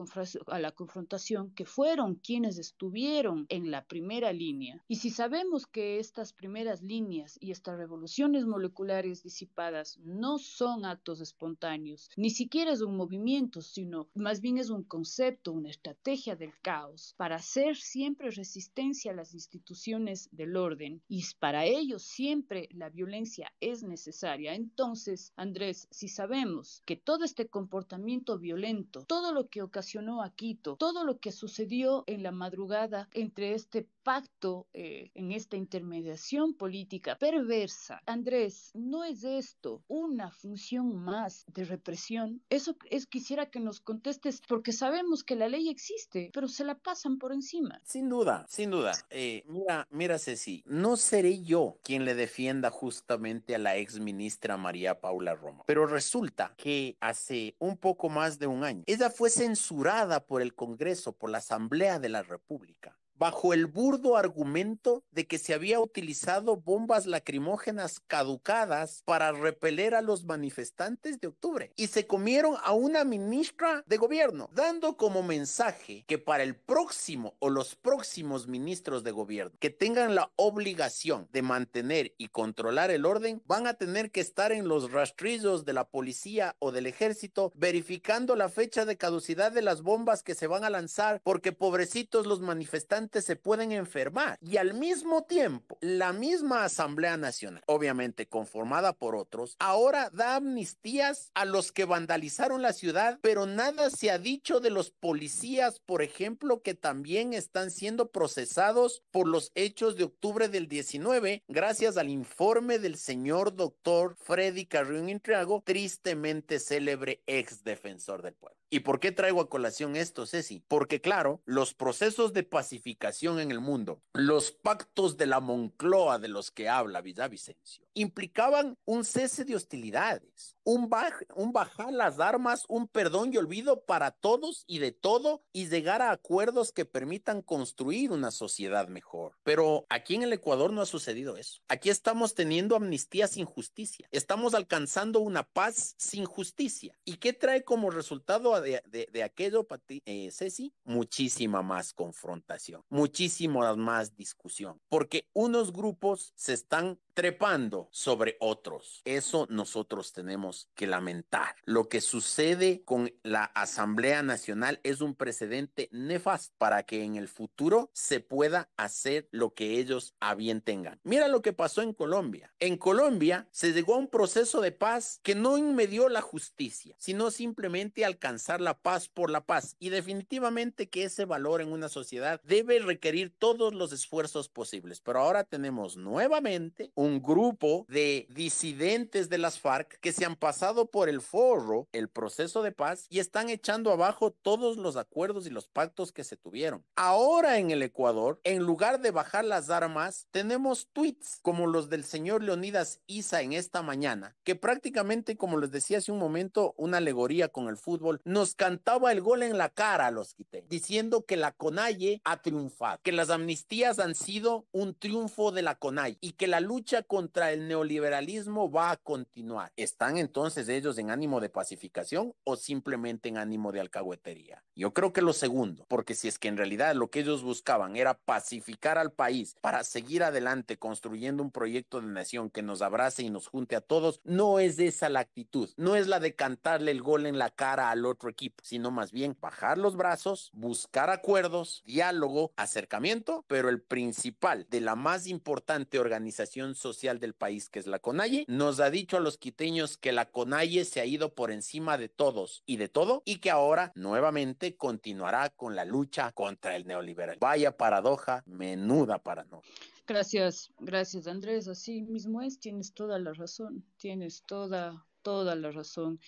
a la confrontación, que fueron quienes estuvieron en la primera línea. Y si sabemos que estas primeras líneas y estas revoluciones moleculares disipadas no son actos espontáneos, ni siquiera es un movimiento, sino más bien es un concepto, una estrategia del caos para hacer siempre resistencia a las instituciones del orden y para ello siempre la violencia es necesaria. Entonces, Andrés, si sabemos que todo este comportamiento violento, todo lo que ocasionó a Quito, todo lo que sucedió en la madrugada entre este pacto eh, en esta intermediación política perversa. Andrés, ¿no es esto una función más de represión? Eso es quisiera que nos contestes porque sabemos que la ley existe, pero se la pasan por encima. Sin duda, sin duda. Eh, mira, mira Ceci, no seré yo quien le defienda justamente a la ex ministra María Paula Roma, pero resulta que hace un poco más de un año ella fue censurada por el Congreso, por la Asamblea de la República bajo el burdo argumento de que se había utilizado bombas lacrimógenas caducadas para repeler a los manifestantes de octubre. Y se comieron a una ministra de gobierno, dando como mensaje que para el próximo o los próximos ministros de gobierno que tengan la obligación de mantener y controlar el orden, van a tener que estar en los rastrillos de la policía o del ejército verificando la fecha de caducidad de las bombas que se van a lanzar porque pobrecitos los manifestantes se pueden enfermar. Y al mismo tiempo, la misma Asamblea Nacional, obviamente conformada por otros, ahora da amnistías a los que vandalizaron la ciudad, pero nada se ha dicho de los policías, por ejemplo, que también están siendo procesados por los hechos de octubre del 19, gracias al informe del señor doctor Freddy Carrión Intriago, tristemente célebre ex defensor del pueblo. ¿Y por qué traigo a colación esto, Ceci? Porque claro, los procesos de pacificación en el mundo, los pactos de la Moncloa de los que habla Villavicencio, implicaban un cese de hostilidades, un, un bajar las armas, un perdón y olvido para todos y de todo y llegar a acuerdos que permitan construir una sociedad mejor. Pero aquí en el Ecuador no ha sucedido eso. Aquí estamos teniendo amnistía sin justicia. Estamos alcanzando una paz sin justicia. ¿Y qué trae como resultado de, aquello, eh, Ceci? Muchísima más confrontación, muchísima más discusión, porque unos grupos se están trepando sobre otros. Eso nosotros tenemos que lamentar. Lo que sucede con la Asamblea Nacional es un precedente nefasto para que en el futuro se pueda hacer lo que ellos a bien tengan. Mira lo que pasó en Colombia. En Colombia se llegó a un proceso de paz que no inmedió la justicia, sino simplemente alcanzar la paz por la paz. Y definitivamente que ese valor en una sociedad debe requerir todos los esfuerzos posibles. Pero ahora tenemos nuevamente grupo de disidentes de las FARC que se han pasado por el forro, el proceso de paz, y están echando abajo todos los acuerdos y los pactos que se tuvieron. Ahora en el Ecuador, en lugar de bajar las armas, tenemos tweets como los del señor Leonidas Isa en esta mañana, que prácticamente, como les decía hace un momento, una alegoría con el fútbol, nos cantaba el gol en la cara a los quité, diciendo que la CONAIE ha triunfado, que las amnistías han sido un triunfo de la CONAIE y que la lucha lucha contra el neoliberalismo va a continuar. ¿Están entonces ellos en ánimo de pacificación o simplemente en ánimo de alcahuetería? Yo creo que lo segundo, porque si es que en realidad lo que ellos buscaban era pacificar al país para seguir adelante construyendo un proyecto de nación que nos abrace y nos junte a todos, no es esa la actitud, no es la de cantarle el gol en la cara al otro equipo, sino más bien bajar los brazos, buscar acuerdos, diálogo, acercamiento, pero el principal de la más importante organización social del país, que es la CONAIE, nos ha dicho a los quiteños que la CONAIE se ha ido por encima de todos y de todo y que ahora nuevamente continuará con la lucha contra el neoliberal. Vaya paradoja, menuda paradoja. Gracias, gracias Andrés. Así mismo es, tienes toda la razón, tienes toda, toda la razón.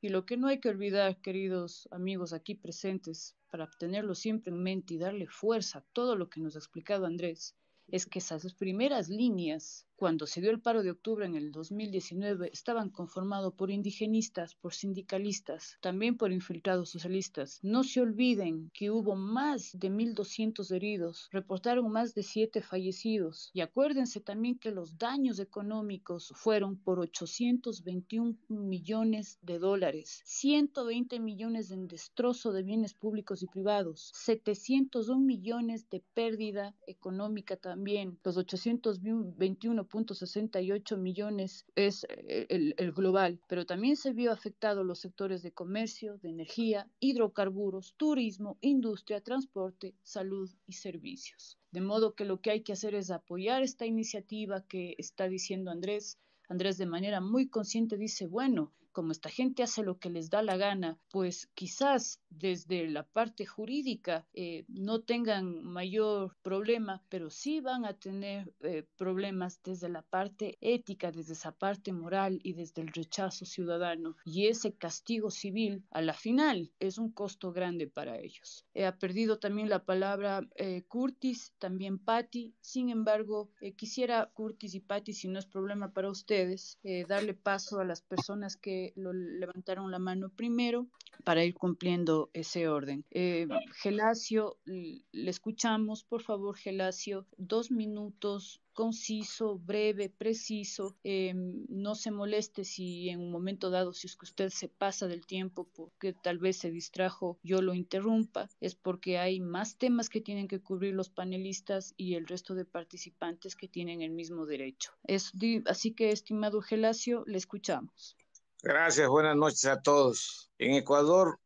Y lo que no hay que olvidar, queridos amigos aquí presentes, para tenerlo siempre en mente y darle fuerza a todo lo que nos ha explicado Andrés, es que esas primeras líneas cuando se dio el paro de octubre en el 2019, estaban conformados por indigenistas, por sindicalistas, también por infiltrados socialistas. No se olviden que hubo más de 1.200 heridos, reportaron más de 7 fallecidos. Y acuérdense también que los daños económicos fueron por 821 millones de dólares, 120 millones en destrozo de bienes públicos y privados, 701 millones de pérdida económica también, los 821 1.68 millones es eh, el, el, global, pero también se vio afectado los sectores de comercio, de energía, hidrocarburos, turismo, industria, transporte, salud y servicios. De modo que lo que hay que hacer es apoyar esta iniciativa que está diciendo Andrés. Andrés de manera muy consciente dice, bueno, como esta gente hace lo que les da la gana, pues quizás desde la parte jurídica eh, no tengan mayor problema, pero sí van a tener eh, problemas desde la parte ética, desde esa parte moral y desde el rechazo ciudadano. Y ese castigo civil, a la final, es un costo grande para ellos. He perdido también la palabra eh, Curtis, también Patty. Sin embargo, quisiera Curtis y Patty, si no es problema para ustedes, darle paso a las personas que lo levantaron la mano primero para ir cumpliendo ese orden. Eh, Gelacio, le escuchamos, por favor, Gelacio, dos minutos conciso, breve, preciso. Em, no se moleste si en un momento dado, si es que usted se pasa del tiempo porque tal vez se distrajo, yo lo interrumpa. Es porque hay más temas que tienen que cubrir los panelistas y el resto de participantes que tienen el mismo derecho. Así que, estimado Gelacio, le escuchamos. Gracias, buenas noches a todos. En Ecuador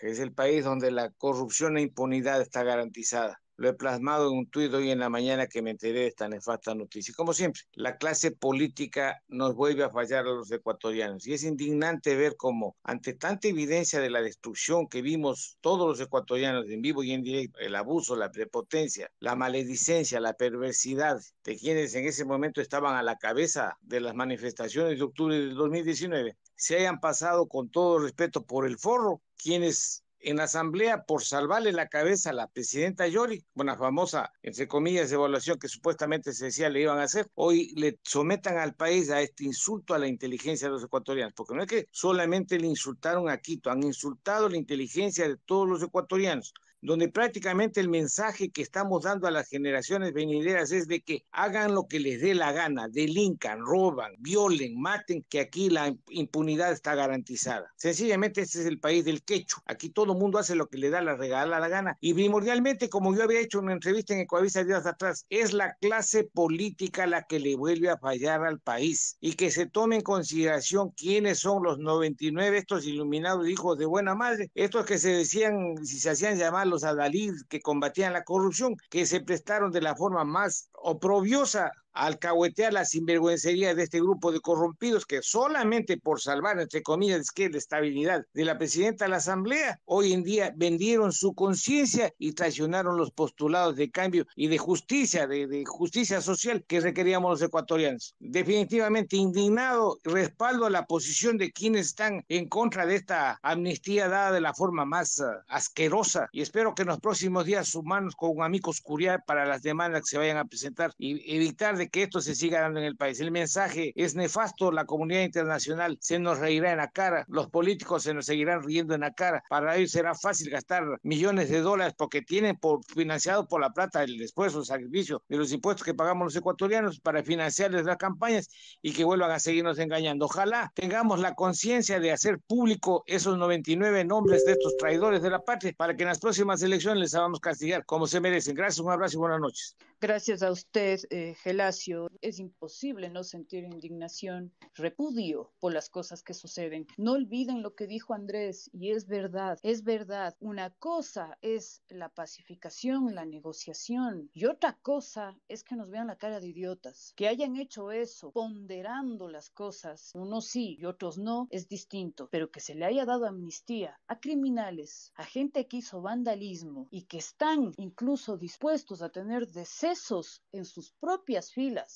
es el país donde la corrupción e impunidad está garantizada. Lo he plasmado en un tuit hoy en la mañana que me enteré de esta nefasta noticia. Como siempre, la clase política nos vuelve a fallar a los ecuatorianos y es indignante ver cómo, ante tanta evidencia de la destrucción que vimos todos los ecuatorianos en vivo y en directo, el abuso, la prepotencia, la maledicencia, la perversidad de quienes en ese momento estaban a la cabeza de las manifestaciones de octubre del 2019, se hayan pasado con todo respeto por el forro, quienes en la asamblea por salvarle la cabeza a la presidenta Yori, una famosa, entre comillas, evaluación que supuestamente se decía le iban a hacer, hoy le sometan al país a este insulto a la inteligencia de los ecuatorianos, porque no es que solamente le insultaron a Quito, han insultado la inteligencia de todos los ecuatorianos donde prácticamente el mensaje que estamos dando a las generaciones venideras es de que hagan lo que les dé la gana, delincan, roban, violen, maten, que aquí la impunidad está garantizada. Sencillamente este es el país del quecho. Aquí todo el mundo hace lo que le da la regala la gana. Y primordialmente, como yo había hecho una entrevista en Ecuavisa días atrás, es la clase política la que le vuelve a fallar al país y que se tome en consideración quiénes son los 99 estos iluminados hijos de buena madre, estos que se decían, si se hacían llamar los adalid que combatían la corrupción, que se prestaron de la forma más oprobiosa alcahuetear la sinvergüencería de este grupo de corrompidos que solamente por salvar, entre comillas, que la estabilidad de la presidenta de la Asamblea, hoy en día vendieron su conciencia y traicionaron los postulados de cambio y de justicia, de, de, justicia social que requeríamos los ecuatorianos. Definitivamente indignado, respaldo a la posición de quienes están en contra de esta amnistía dada de la forma más uh, asquerosa y espero que en los próximos días sumanos con un amigo Curiar para las demandas que se vayan a presentar y evitar de que esto se siga dando en el país. El mensaje es nefasto, la comunidad internacional se nos reirá en la cara, los políticos se nos seguirán riendo en la cara. Para ellos será fácil gastar millones de dólares porque tienen por, financiado por la plata el esfuerzo, el sacrificio de los impuestos que pagamos los ecuatorianos para financiarles las campañas y que vuelvan a seguirnos engañando. Ojalá tengamos la conciencia de hacer público esos 99 nombres de estos traidores de la patria para que en las próximas elecciones les hagamos castigar como se merecen. Gracias, un abrazo y buenas noches. Gracias a usted, eh, Es imposible no sentir indignación, repudio por las cosas que suceden. No olviden lo que dijo Andrés, y es verdad, es verdad. Una cosa es la pacificación, la negociación, y otra cosa es que nos vean la cara de idiotas. Que hayan hecho eso, ponderando las cosas, unos sí y otros no, es distinto, pero que se le haya dado amnistía a criminales, a gente que hizo vandalismo y que están incluso dispuestos a tener deseos en sus propias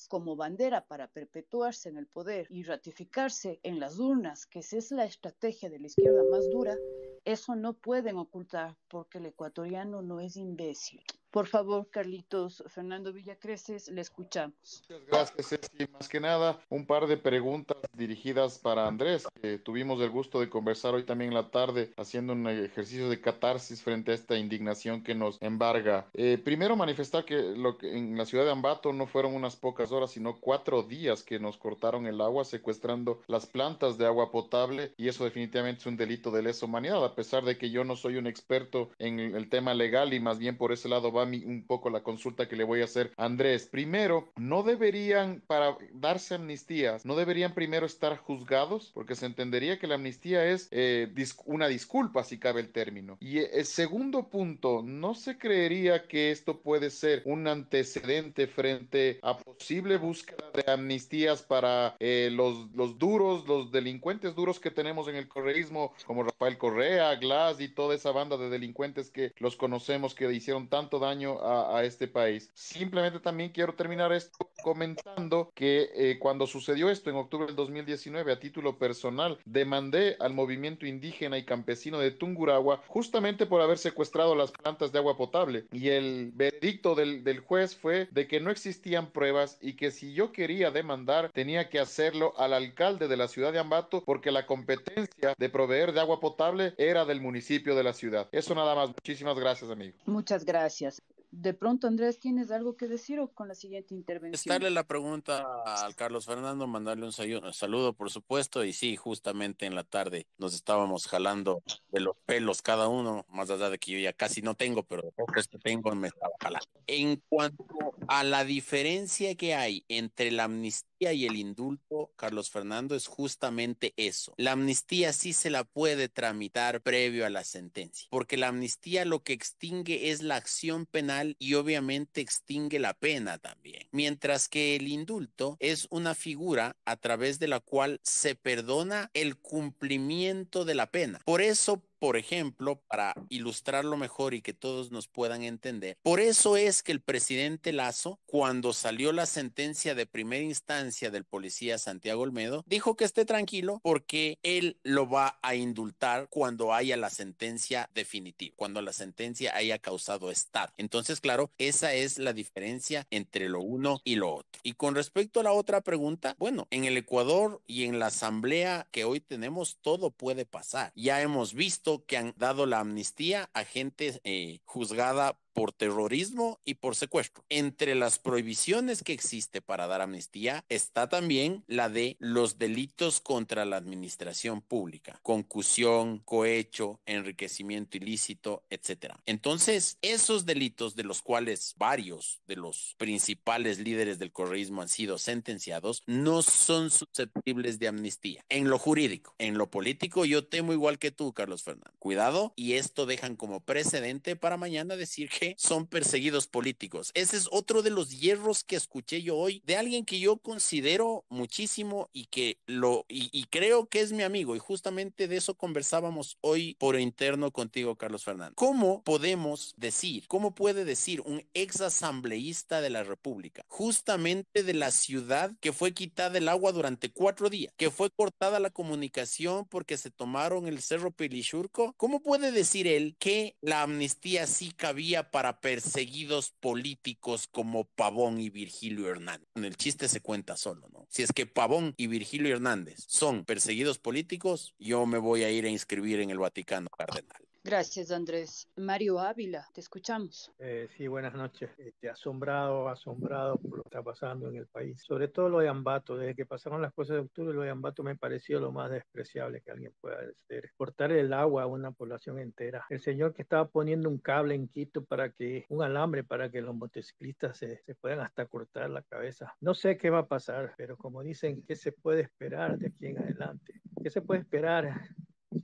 como bandera para perpetuarse en el poder y ratificarse en las urnas, que es la estrategia de la izquierda más dura, eso no pueden ocultar porque el ecuatoriano no es imbécil. Por favor, Carlitos Fernando Villacreces, le escuchamos. Muchas gracias, Ceci. Más que nada, un par de preguntas dirigidas para Andrés, que tuvimos el gusto de conversar hoy también en la tarde, haciendo un ejercicio de catarsis frente a esta indignación que nos embarga. Eh, primero, manifestar que, lo que en la ciudad de Ambato no fueron unas pocas horas, sino cuatro días que nos cortaron el agua, secuestrando las plantas de agua potable, y eso definitivamente es un delito de lesa humanidad, a pesar de que yo no soy un experto en el tema legal y más bien por ese lado va un poco la consulta que le voy a hacer Andrés. Primero, no deberían, para darse amnistías, no deberían primero estar juzgados, porque se entendería que la amnistía es eh, una disculpa, si cabe el término. Y el eh, segundo punto, ¿no se creería que esto puede ser un antecedente frente a posible búsqueda de amnistías para eh, los, los duros, los delincuentes duros que tenemos en el correísmo, como Rafael Correa, Glass y toda esa banda de delincuentes que los conocemos que hicieron tanto daño a, este país. Simplemente también quiero terminar esto comentando que eh, cuando sucedió esto en octubre del 2019 a título personal, demandé al movimiento indígena y campesino de Tunguragua justamente por haber secuestrado las plantas de agua potable y el veredicto del, del juez fue de que no existían pruebas y que si yo quería demandar tenía que hacerlo al alcalde de la ciudad de Ambato porque la competencia de proveer de agua potable era del municipio de la ciudad. Eso nada más. Muchísimas gracias, amigo. Muchas gracias. De pronto, Andrés, ¿tienes algo que decir o con la siguiente intervención? Darle la pregunta al Carlos Fernando, mandarle un saludo, por supuesto, y sí, justamente en la tarde nos estábamos jalando de los pelos cada uno, más allá de que yo ya casi no tengo, pero de que tengo me estaba jalando. En cuanto a la diferencia que hay entre la amnistía y el indulto, Carlos Fernando, es justamente eso. La amnistía sí se la puede tramitar previo a la sentencia, porque la amnistía lo que extingue es la acción penal y obviamente extingue la pena también. Mientras que el indulto es una figura a través de la cual se perdona el cumplimiento de la pena. Por eso por ejemplo, para ilustrarlo mejor y que todos nos puedan entender. Por eso es que el presidente Lazo, cuando salió la sentencia de primera instancia del policía Santiago Olmedo, dijo que esté tranquilo porque él lo va a indultar cuando haya la sentencia definitiva, cuando la sentencia haya causado estado. Entonces, claro, esa es la diferencia entre lo uno y lo otro. Y con respecto a la otra pregunta, bueno, en el Ecuador y en la asamblea que hoy tenemos, todo puede pasar. Ya hemos visto que han dado la amnistía a gente eh, juzgada por terrorismo y por secuestro. Entre las prohibiciones que existe para dar amnistía está también la de los delitos contra la administración pública, concusión, cohecho, enriquecimiento ilícito, etc. Entonces, esos delitos de los cuales varios de los principales líderes del correísmo han sido sentenciados no son susceptibles de amnistía. En lo jurídico, en lo político, yo temo igual que tú, Carlos Fernández. Cuidado, y esto dejan como precedente para mañana decir que son perseguidos políticos. Ese es otro de los hierros que escuché yo hoy de alguien que yo considero muchísimo y que lo y, creo que es mi amigo y justamente de eso conversábamos hoy por interno contigo Carlos Fernández. ¿Cómo podemos decir, cómo puede decir un ex asambleísta de la República, justamente de la ciudad que fue quitada el agua durante cuatro días, que fue cortada la comunicación porque se tomaron el Cerro Pelichurco? ¿Cómo puede decir él que la amnistía sí cabía para perseguidos políticos como Pavón y Virgilio Hernández. El chiste se cuenta solo, ¿no? Si es que Pavón y Virgilio Hernández son perseguidos políticos, yo me voy a ir a inscribir en el Vaticano Cardenal. Gracias, Andrés. Mario Ávila, te escuchamos. Eh, sí, buenas noches. Este, asombrado, asombrado por lo que está pasando en el país. Sobre todo lo de Ambato. Desde que pasaron las cosas de octubre, lo de Ambato me pareció lo más despreciable que alguien pueda hacer. Cortar el agua a una población entera. El señor que estaba poniendo un cable en Quito para que, un alambre para que los motociclistas se, se puedan hasta cortar la cabeza. No sé qué va a pasar, pero como dicen, ¿qué se puede esperar de aquí en adelante? ¿Qué se puede esperar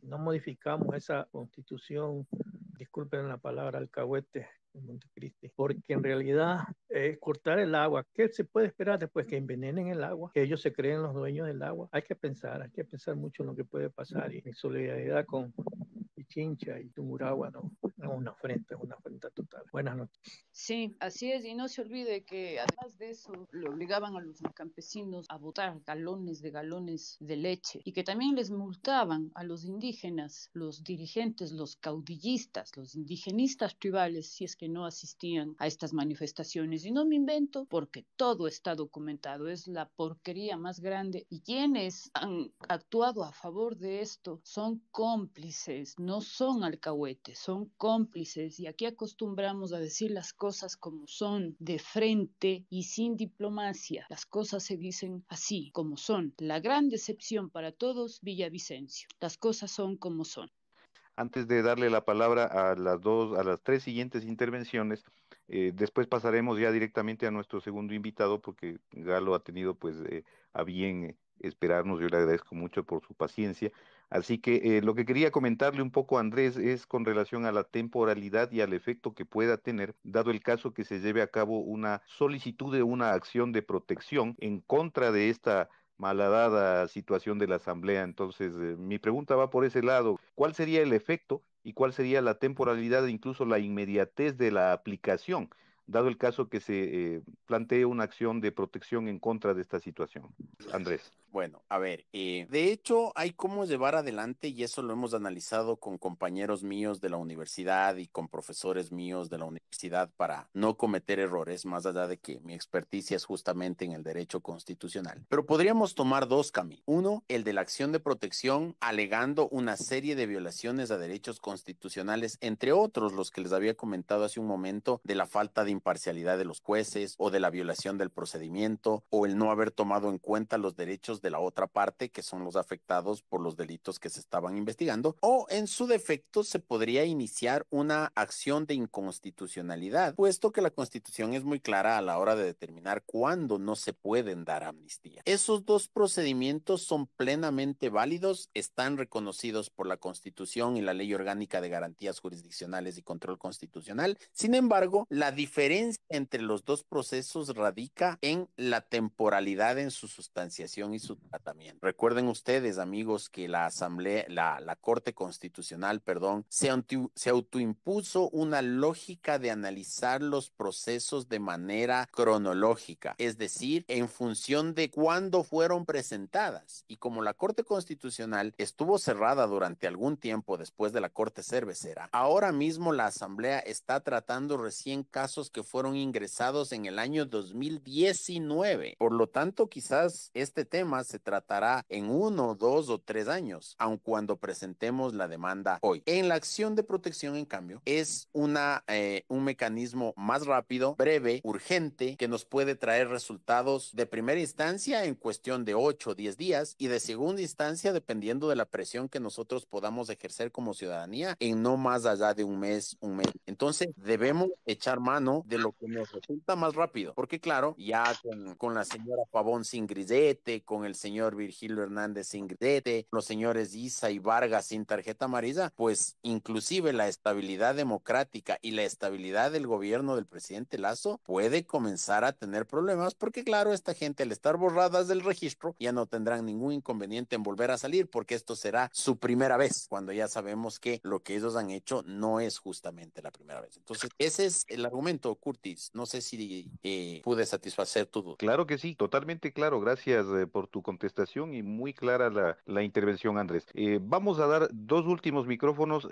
no modificamos esa constitución, disculpen la palabra alcahuete en Montecristi, porque en realidad es cortar el agua. ¿Qué se puede esperar después que envenenen el agua? Que ellos se creen los dueños del agua. Hay que pensar, hay que pensar mucho en lo que puede pasar y en solidaridad con Pichincha y Tumuragua, no, una afrenta, una afrenta total. Buenas noches. Sí, así es, y no se olvide que además de eso, le obligaban a los campesinos a botar galones de galones de leche y que también les multaban a los indígenas, los dirigentes, los caudillistas, los indigenistas tribales, si es que no asistían a estas manifestaciones. Y no me invento porque todo está documentado, es la porquería más grande y quienes han actuado a favor de esto son cómplices, no son alcahuetes, son cómplices y aquí acostumbramos a decir las cosas como son, de frente y sin diplomacia. Las cosas se dicen así, como son. La gran decepción para todos, Villavicencio. Las cosas son como son. Antes de darle la palabra a las dos, a las tres siguientes intervenciones, eh, después pasaremos ya directamente a nuestro segundo invitado, porque Galo ha tenido pues eh, a bien esperarnos. Yo le agradezco mucho por su paciencia. Así que eh, lo que quería comentarle un poco, Andrés, es con relación a la temporalidad y al efecto que pueda tener, dado el caso que se lleve a cabo una solicitud de una acción de protección en contra de esta malhadada situación de la Asamblea. Entonces, eh, mi pregunta va por ese lado. ¿Cuál sería el efecto y cuál sería la temporalidad e incluso la inmediatez de la aplicación? Dado el caso que se eh, plantee una acción de protección en contra de esta situación. Andrés. Bueno, a ver, eh, de hecho hay cómo llevar adelante y eso lo hemos analizado con compañeros míos de la universidad y con profesores míos de la universidad para no cometer errores, más allá de que mi experticia es justamente en el derecho constitucional. Pero podríamos tomar dos caminos. Uno, el de la acción de protección alegando una serie de violaciones a derechos constitucionales, entre otros los que les había comentado hace un momento de la falta de imparcialidad de los jueces o de la violación del procedimiento o el no haber tomado en cuenta los derechos de la otra parte que son los afectados por los delitos que se estaban investigando o en su defecto se podría iniciar una acción de inconstitucionalidad puesto que la constitución es muy clara a la hora de determinar cuándo no se pueden dar amnistía. Esos dos procedimientos son plenamente válidos, están reconocidos por la constitución y la ley orgánica de garantías jurisdiccionales y control constitucional. Sin embargo, la diferencia diferencia entre los dos procesos radica en la temporalidad en su sustanciación y su tratamiento. Recuerden ustedes, amigos, que la Asamblea, la, Corte Constitucional, perdón, se, se autoimpuso una lógica de analizar los procesos de manera cronológica, es decir, en función de cuándo fueron presentadas. Y como la Corte Constitucional estuvo cerrada durante algún tiempo después de la Corte Cervecera, ahora mismo la Asamblea está tratando recién casos que fueron ingresados en el año 2019. Por lo tanto, quizás este tema se tratará en uno, dos o tres años, aun cuando presentemos la demanda hoy. En la acción de protección, en cambio, es una, eh, un mecanismo más rápido, breve, urgente, que nos puede traer resultados de primera instancia en cuestión de 8 o 10 días y de segunda instancia dependiendo de la presión que nosotros podamos ejercer como ciudadanía en no más allá de un mes, un mes. Entonces, debemos echar mano de lo que nos resulta más rápido, porque claro, ya con, con la señora Pavón sin grillete, con el señor Virgilio Hernández sin grillete, los señores Isa y Vargas sin tarjeta amarilla, pues inclusive la estabilidad democrática y la estabilidad del gobierno del presidente Lazo puede comenzar a tener problemas, porque claro, esta gente al estar borradas del registro ya no tendrán ningún inconveniente en volver a salir, porque esto será su primera vez, cuando ya sabemos que lo que ellos han hecho no es justamente la primera vez. Entonces, ese es el argumento Curtis. No sé si eh, pude satisfacer tu duda. Claro que sí, totalmente claro. Gracias eh, por tu contestación y muy clara la, intervención, Andrés. Eh, vamos a dar dos últimos micrófonos.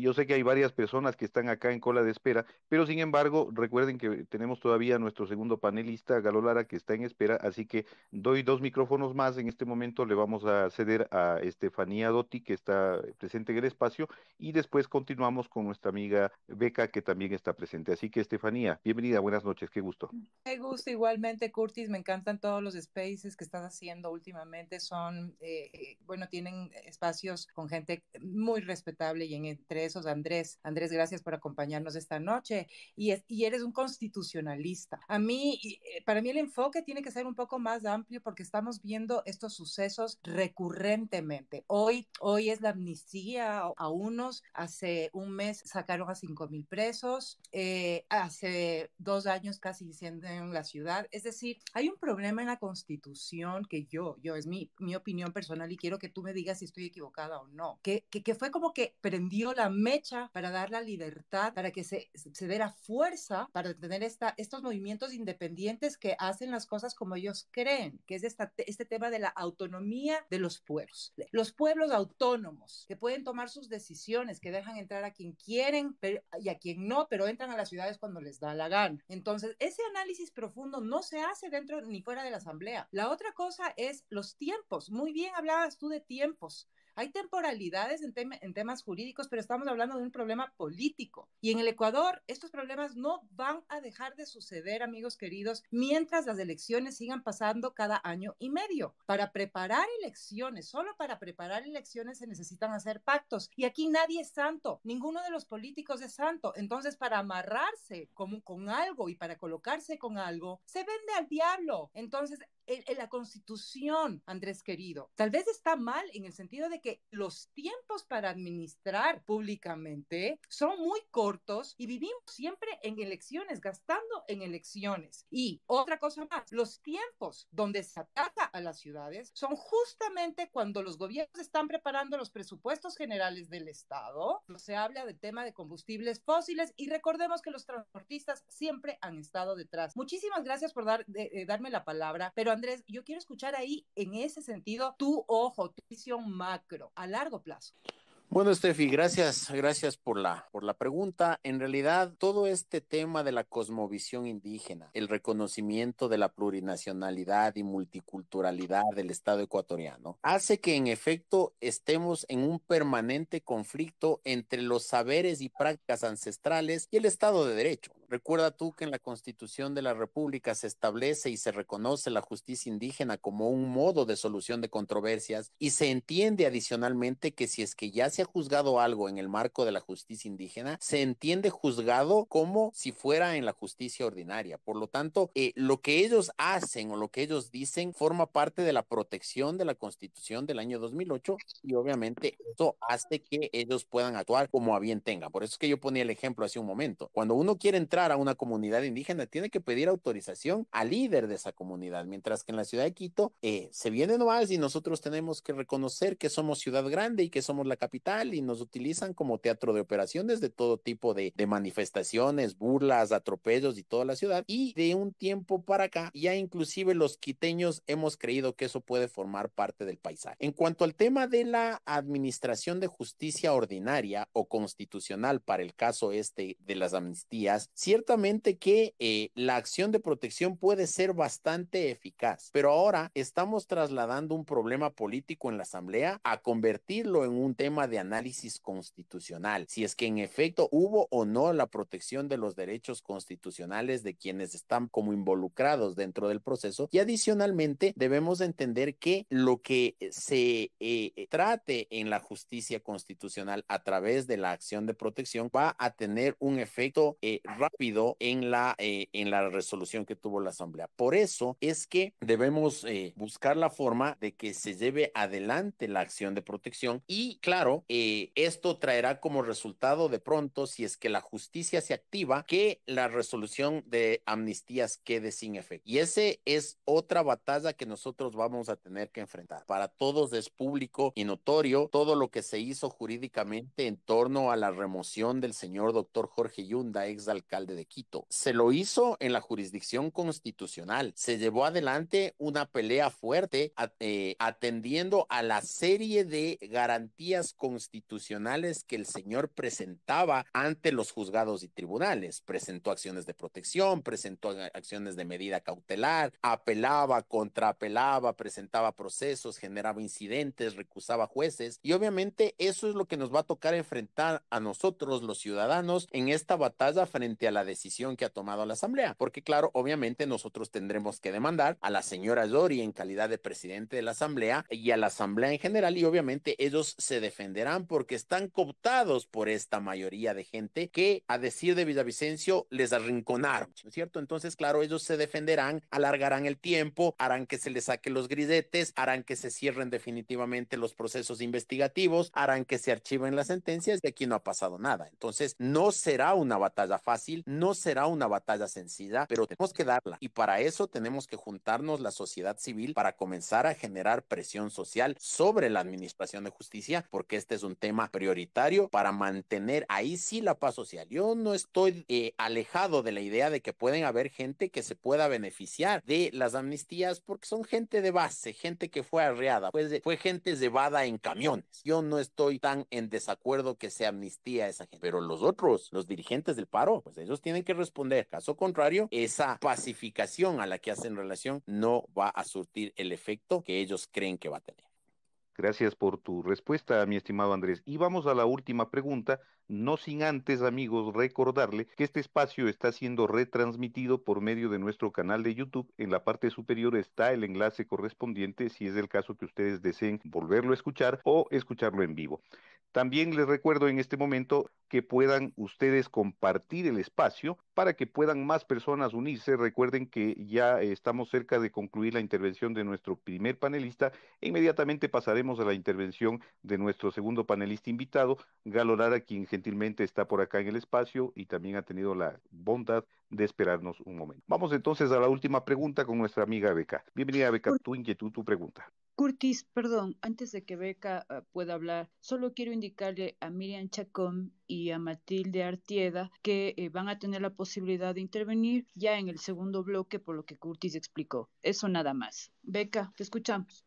Yo sé que hay varias personas que están acá en cola de espera, pero sin embargo, recuerden que tenemos todavía nuestro segundo panelista, Galo Lara, que está en espera, así que doy dos micrófonos más. En este momento le vamos a ceder a Estefanía Dotti, que está presente en el espacio, y después continuamos con nuestra amiga Beca, que también está presente. Así que, Estefanía, bienvenida, buenas noches, qué gusto. Qué gusto, igualmente, Curtis, me encantan todos los spaces que estás haciendo últimamente, son, eh, eh, bueno, tienen espacios con gente muy respetable y entre esos Andrés. Andrés, gracias por acompañarnos esta noche y, es, y eres un constitucionalista. A mí, eh, para mí el enfoque tiene que ser un poco más amplio porque estamos viendo estos sucesos recurrentemente. Hoy, hoy es la amnistía a unos, hace un mes sacaron a cinco mil presos, eh, hace dos años casi en la ciudad. Es decir, hay un problema en la constitución que yo, yo es mi, mi opinión personal y quiero que tú me digas si estoy equivocada o no, que, que, que fue como que prendió la mecha para dar la libertad, para que se, se la fuerza para tener esta, estos movimientos independientes que hacen las cosas como ellos creen, que es esta, este tema de la autonomía de los pueblos. Los pueblos autónomos que pueden tomar sus decisiones, que dejan entrar a quien quieren pero, y a quien no, pero entran a las ciudades cuando les Entonces, ese análisis profundo no se hace dentro ni fuera de la asamblea. La otra cosa es los tiempos. Muy bien hablabas tú de tiempos. Hay temporalidades en, tem en, temas jurídicos, pero estamos hablando de un problema político. Y en el Ecuador, estos problemas no van a dejar de suceder, amigos queridos, mientras las elecciones sigan pasando cada año y medio. Para preparar elecciones, solo para preparar elecciones se necesitan hacer pactos. Y aquí nadie es santo, ninguno de los políticos es santo. Entonces, para amarrarse con algo y para colocarse con algo, se vende al diablo. Entonces, en, en la constitución, Andrés querido, tal vez está mal en el sentido de que los tiempos para administrar públicamente son muy cortos y vivimos siempre en elecciones, gastando en elecciones. Y otra cosa más, los tiempos donde se ataca a las ciudades son justamente cuando los gobiernos están preparando los presupuestos generales del Estado. Se habla del tema de combustibles fósiles y recordemos que los transportistas siempre han estado detrás. Muchísimas gracias por de darme la palabra, pero Andrés, yo quiero escuchar ahí en ese sentido tu ojo, tu visión macro a largo plazo. Bueno, Steffi, gracias, gracias por la, por la pregunta. En realidad, todo este tema de la cosmovisión indígena, el reconocimiento de la plurinacionalidad y multiculturalidad del Estado ecuatoriano, hace que en efecto estemos en un permanente conflicto entre los saberes y prácticas ancestrales y el Estado de Derecho. Recuerda tú que en la Constitución de la República se establece y se reconoce la justicia indígena como un modo de solución de controversias y se entiende adicionalmente que si es que ya se ha juzgado algo en el marco de la justicia indígena, se entiende juzgado como si fuera en la justicia ordinaria. Por lo tanto, eh, lo que ellos hacen o lo que ellos dicen forma parte de la protección de la Constitución del año 2008 y obviamente eso hace que ellos puedan actuar como a bien tengan. Por eso es que yo ponía el ejemplo hace un momento. Cuando uno quiere entrar a una comunidad indígena, tiene que pedir autorización al líder de esa comunidad, mientras que en la ciudad de Quito eh, se viene nomás y nosotros tenemos que reconocer que somos ciudad grande y que somos la capital y nos utilizan como teatro de operaciones de todo tipo de, de manifestaciones, burlas, atropellos y toda la ciudad. Y de un tiempo para acá, ya inclusive los quiteños hemos creído que eso puede formar parte del paisaje. En cuanto al tema de la administración de justicia ordinaria o constitucional para el caso este de las amnistías, ciertamente que eh, la acción de protección puede ser bastante eficaz, pero ahora estamos trasladando un problema político en la Asamblea a convertirlo en un tema de análisis constitucional, si es que en efecto hubo o no la protección de los derechos constitucionales de quienes están como involucrados dentro del proceso. Y adicionalmente debemos entender que lo que se eh, trate en la justicia constitucional a través de la acción de protección va a tener un efecto eh, rápido en la, eh, en la resolución que tuvo la Asamblea. Por eso es que debemos eh, buscar la forma de que se lleve adelante la acción de protección y claro, eh, esto traerá como resultado de pronto, si es que la justicia se activa, que la resolución de amnistías quede sin efecto. Y ese es otra batalla que nosotros vamos a tener que enfrentar. Para todos es público y notorio todo lo que se hizo jurídicamente en torno a la remoción del señor doctor Jorge Yunda, ex alcalde de Quito. Se lo hizo en la jurisdicción constitucional. Se llevó adelante una pelea fuerte eh, atendiendo a la serie de garantías constitucionales que el señor presentaba ante los juzgados y tribunales. Presentó acciones de protección, presentó acciones de medida cautelar, apelaba, contraapelaba, presentaba procesos, generaba incidentes, recusaba jueces y obviamente eso es lo que nos va a tocar enfrentar a nosotros los ciudadanos en esta batalla frente a la decisión que ha tomado la Asamblea, porque claro, obviamente nosotros tendremos que demandar a la señora Dori en calidad de presidente de la Asamblea y a la Asamblea en general y obviamente ellos se defenderán porque están cooptados por esta mayoría de gente que a decir de Villavicencio les arrinconaron, ¿no es cierto? Entonces, claro, ellos se defenderán, alargarán el tiempo, harán que se les saque los grisetes, harán que se cierren definitivamente los procesos investigativos, harán que se archiven las sentencias y aquí no ha pasado nada. Entonces, no será una batalla fácil, no será una batalla sencilla, pero tenemos que darla y para eso tenemos que juntarnos la sociedad civil para comenzar a generar presión social sobre la administración de justicia, porque este es un tema prioritario para mantener ahí sí la paz social. Yo no estoy eh, alejado de la idea de que pueden haber gente que se pueda beneficiar de las amnistías porque son gente de base, gente que fue arreada, pues fue gente llevada en camiones. Yo no estoy tan en desacuerdo que se amnistía a esa gente, pero los otros, los dirigentes del paro, pues ellos tienen que responder. Caso contrario, esa pacificación a la que hacen relación no va a surtir el efecto que ellos creen que va a tener. Gracias por tu respuesta, mi estimado Andrés. Y vamos a la última pregunta, no sin antes, amigos, recordarle que este espacio está siendo retransmitido por medio de nuestro canal de YouTube. En la parte superior está el enlace correspondiente si es el caso que ustedes deseen volverlo a escuchar o escucharlo en vivo. También les recuerdo en este momento que puedan ustedes compartir el espacio para que puedan más personas unirse. Recuerden que ya estamos cerca de concluir la intervención de nuestro primer panelista e inmediatamente pasaremos a la intervención de nuestro segundo panelista invitado, Galo Lara, quien gentilmente está por acá en el espacio y también ha tenido la bondad de esperarnos un momento. Vamos entonces a la última pregunta con nuestra amiga Beca. Bienvenida Beca, tu inquietud, tu pregunta. Curtis, perdón, antes de que Beca uh, pueda hablar, solo quiero indicarle a Miriam Chacón y a Matilde Artieda que eh, van a tener la posibilidad de intervenir ya en el segundo bloque por lo que Curtis explicó. Eso nada más. Beca, te escuchamos.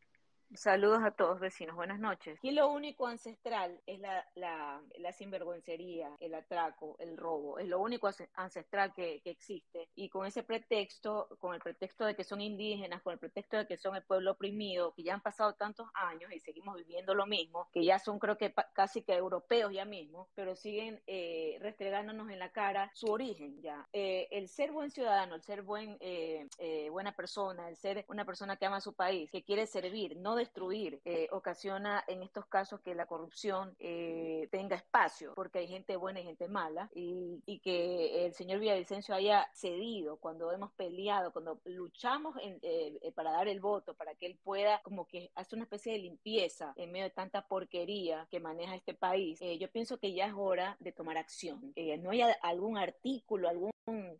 Saludos a todos vecinos, buenas noches. Aquí lo único ancestral es la, la, la sinvergüencería, el atraco, el robo, es lo único ancestral que, que, existe. Y con ese pretexto, con el pretexto de que son indígenas, con el pretexto de que son el pueblo oprimido, que ya han pasado tantos años y seguimos viviendo lo mismo, que ya son creo que casi que europeos ya mismo, pero siguen eh, restregándonos en la cara su origen ya. Eh, el ser buen ciudadano, el ser buen, eh, eh buena persona, el ser una persona que ama a su país, que quiere servir, no destruir, eh, ocasiona en estos casos que la corrupción eh, tenga espacio, porque hay gente buena y gente mala, y, que el señor Villavicencio haya cedido cuando hemos peleado, cuando luchamos eh, para dar el voto, para que él pueda como que hacer una especie de limpieza en medio de tanta porquería que maneja este país, yo pienso que ya es hora de tomar acción. No hay algún artículo, algún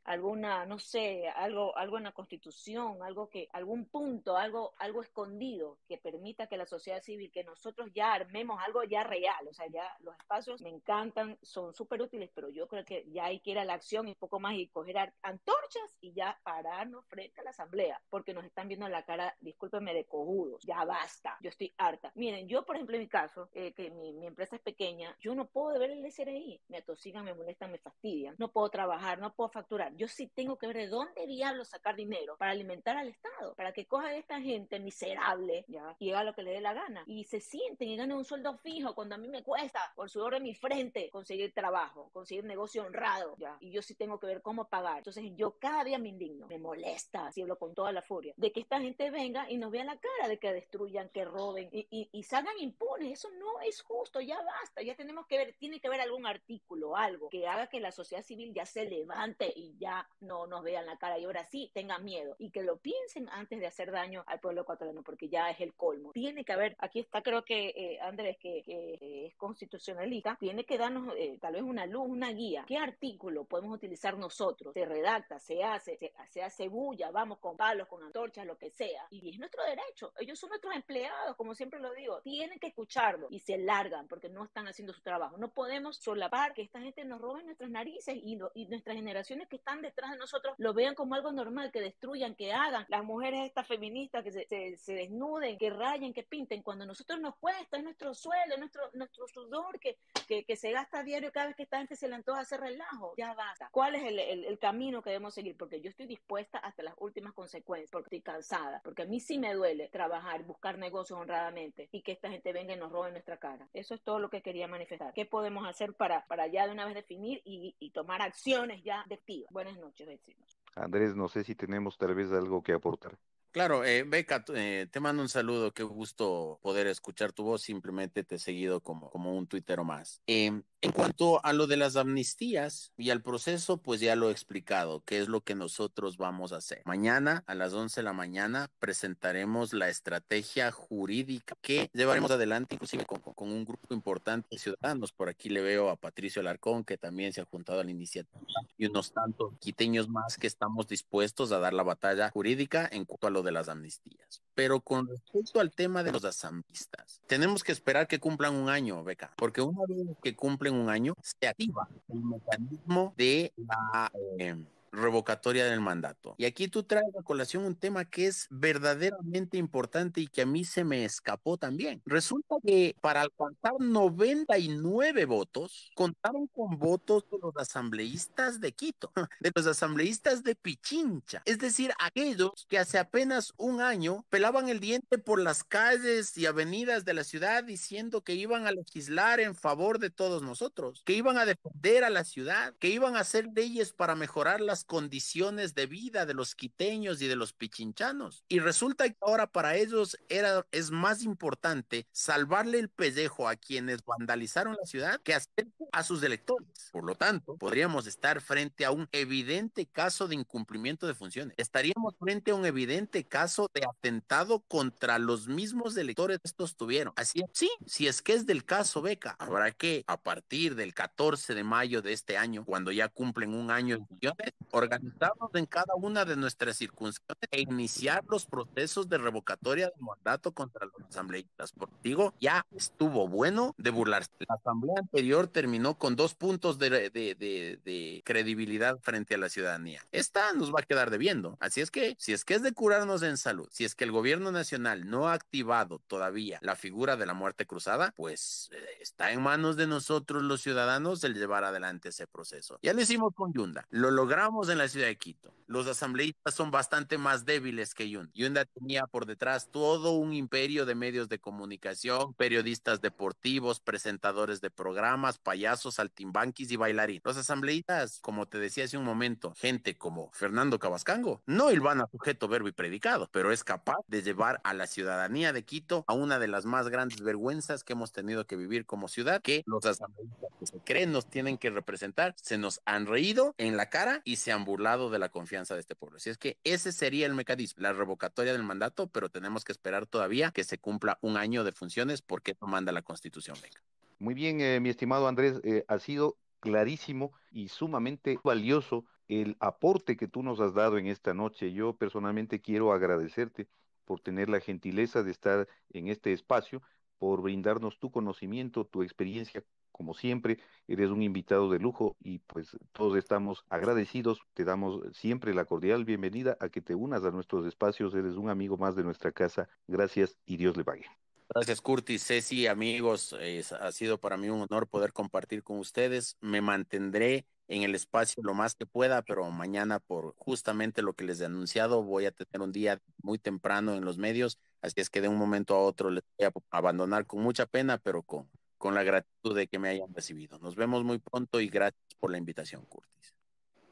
alguna, no sé, algo, algo en la constitución, algo que, algún punto, algo, algo escondido que permita que la sociedad civil, que nosotros ya armemos algo ya real, o sea, ya los espacios me encantan, son súper útiles, pero yo creo que ya hay que ir a la acción y poco más y coger antorchas y ya pararnos frente a la asamblea, porque nos están viendo la cara, discúlpenme, de cojudos, ya basta, yo estoy harta. Miren, yo por ejemplo en mi caso, eh, que mi, mi, empresa es pequeña, yo no puedo ver el SRI, me atosigan, me molestan, me fastidian, no puedo trabajar, no puedo facturar. Yo sí tengo que ver de dónde diablos sacar dinero para alimentar al Estado, para que coja esta gente miserable, ¿ya? Y haga lo que le dé la gana. Y se sienten y ganen un sueldo fijo cuando a mí me cuesta, por sudor de mi frente, conseguir trabajo, conseguir negocio honrado, ¿ya? Y yo sí tengo que ver cómo pagar. Entonces yo cada día me indigno, me molesta, si hablo con toda la furia, de que esta gente venga y nos vea la cara de que destruyan, que roben y, y, y salgan impunes. Eso no es justo, ya basta, ya tenemos que ver, tiene que haber algún artículo, algo que haga que la sociedad civil ya se levante y ya no nos vean la cara y ahora sí tengan miedo y que lo piensen antes de hacer daño al pueblo ecuatoriano, porque ya es el colmo. Tiene que haber, aquí está creo que eh, Andrés, que, es constitucionalista, tiene que darnos eh, tal vez una luz, una guía. ¿Qué artículo podemos utilizar nosotros? Se redacta, se hace, se, se hace bulla, vamos con palos, con antorchas, lo que sea. Y es nuestro derecho. Ellos son nuestros empleados, como siempre lo digo. Tienen que escucharlo y se largan porque no están haciendo su trabajo. No podemos solapar que esta gente nos robe nuestras narices y, y nuestra generación organizaciones que están detrás de nosotros lo vean como algo normal, que destruyan, que hagan, las mujeres estas feministas que se, se, desnuden, que rayen, que pinten, cuando nosotros nos cuesta, es nuestro sueldo, nuestro, nuestro sudor que, que, que, se gasta a diario cada vez que esta gente se le antoja hacer relajo, ya basta. ¿Cuál es el, el, el camino que debemos seguir? Porque yo estoy dispuesta hasta las últimas consecuencias, porque estoy cansada, porque a mí sí me duele trabajar, buscar negocios honradamente y que esta gente venga y nos robe nuestra cara. Eso es todo lo que quería manifestar. ¿Qué podemos hacer para, para ya de una vez definir y, y tomar acciones ya de Buenas noches, vecinos. Andrés, no sé si tenemos tal vez algo que aportar. Claro, eh, Beca, eh, te mando un saludo, qué gusto poder escuchar tu voz, simplemente te he seguido como, como un tuitero más. Eh, en cuanto a lo de las amnistías y al proceso, pues ya lo he explicado, qué es lo que nosotros vamos a hacer. Mañana a las 11 de la mañana presentaremos la estrategia jurídica que llevaremos adelante inclusive con, con un grupo importante de ciudadanos. Por aquí le veo a Patricio Alarcón, que también se ha juntado a la iniciativa, y unos tantos quiteños más que estamos dispuestos a dar la batalla jurídica en cuanto a lo de las amnistías. Pero con respecto al tema de los asamblistas, tenemos que esperar que cumplan un año, Beca, porque una vez que cumplen un año, se activa el mecanismo de la... Eh, revocatoria del mandato. Y aquí tú traes a colación un tema que es verdaderamente importante y que a mí se me escapó también. Resulta que para alcanzar 99 votos, contaron con votos de los asambleístas de Quito, de los asambleístas de Pichincha, es decir, aquellos que hace apenas un año pelaban el diente por las calles y avenidas de la ciudad diciendo que iban a legislar en favor de todos nosotros, que iban a defender a la ciudad, que iban a hacer leyes para mejorar las condiciones de vida de los quiteños y de los pichinchanos. Y resulta que ahora para ellos era, es más importante salvarle el pellejo a quienes vandalizaron la ciudad que hacer a sus electores. Por lo tanto, podríamos estar frente a un evidente caso de incumplimiento de funciones. Estaríamos frente a un evidente caso de atentado contra los mismos electores que estos tuvieron. Así es, sí, si es que es del caso Beca, habrá que a partir del 14 de mayo de este año, cuando ya cumplen un año de funciones, organizarnos en cada una de nuestras circunstancias e iniciar los procesos de revocatoria de mandato contra los asambleístas. Por digo, ya estuvo bueno de burlarse. La asamblea anterior terminó con dos puntos de, de, de, de, credibilidad frente a la ciudadanía. Esta nos va a quedar debiendo. Así es que, si es que es de curarnos en salud, si es que el gobierno nacional no ha activado todavía la figura de la muerte cruzada, pues eh, está en manos de nosotros los ciudadanos el llevar adelante ese proceso. Ya lo hicimos con Yunda, lo logramos en la ciudad de Quito. Los asambleístas son bastante más débiles que Yunda. Yunda tenía por detrás todo un imperio de medios de comunicación, periodistas deportivos, presentadores de programas, payasos, altimbanquis y bailarines. Los asambleístas, como te decía hace un momento, gente como Fernando Cabascango, no a sujeto, verbo y predicado, pero es capaz de llevar a la ciudadanía de Quito a una de las más grandes vergüenzas que hemos tenido que vivir como ciudad, que los asambleístas que se creen nos tienen que representar, se nos han reído en la cara y se han burlado de la confianza de este pueblo. Así es que ese sería el mecanismo, la revocatoria del mandato, pero tenemos que esperar todavía que se cumpla un año de funciones porque eso manda la constitución. Venga. Muy bien, eh, mi estimado Andrés, eh, ha sido clarísimo y sumamente valioso el aporte que tú nos has dado en esta noche. Yo personalmente quiero agradecerte por tener la gentileza de estar en este espacio, por brindarnos tu conocimiento, tu experiencia. Como siempre, eres un invitado de lujo y pues todos estamos agradecidos. Te damos siempre la cordial bienvenida a que te unas a nuestros espacios. Eres un amigo más de nuestra casa. Gracias y Dios le pague. Gracias, Curtis, Ceci, amigos. Ha sido para mí un honor poder compartir con ustedes. Me mantendré en el espacio lo más que pueda, pero mañana por justamente lo que les he anunciado voy a tener un día muy temprano en los medios, así es que de un momento a otro les voy a abandonar con mucha pena, pero con, con la gratitud de que me hayan recibido. Nos vemos muy pronto y gracias por la invitación, Curtis.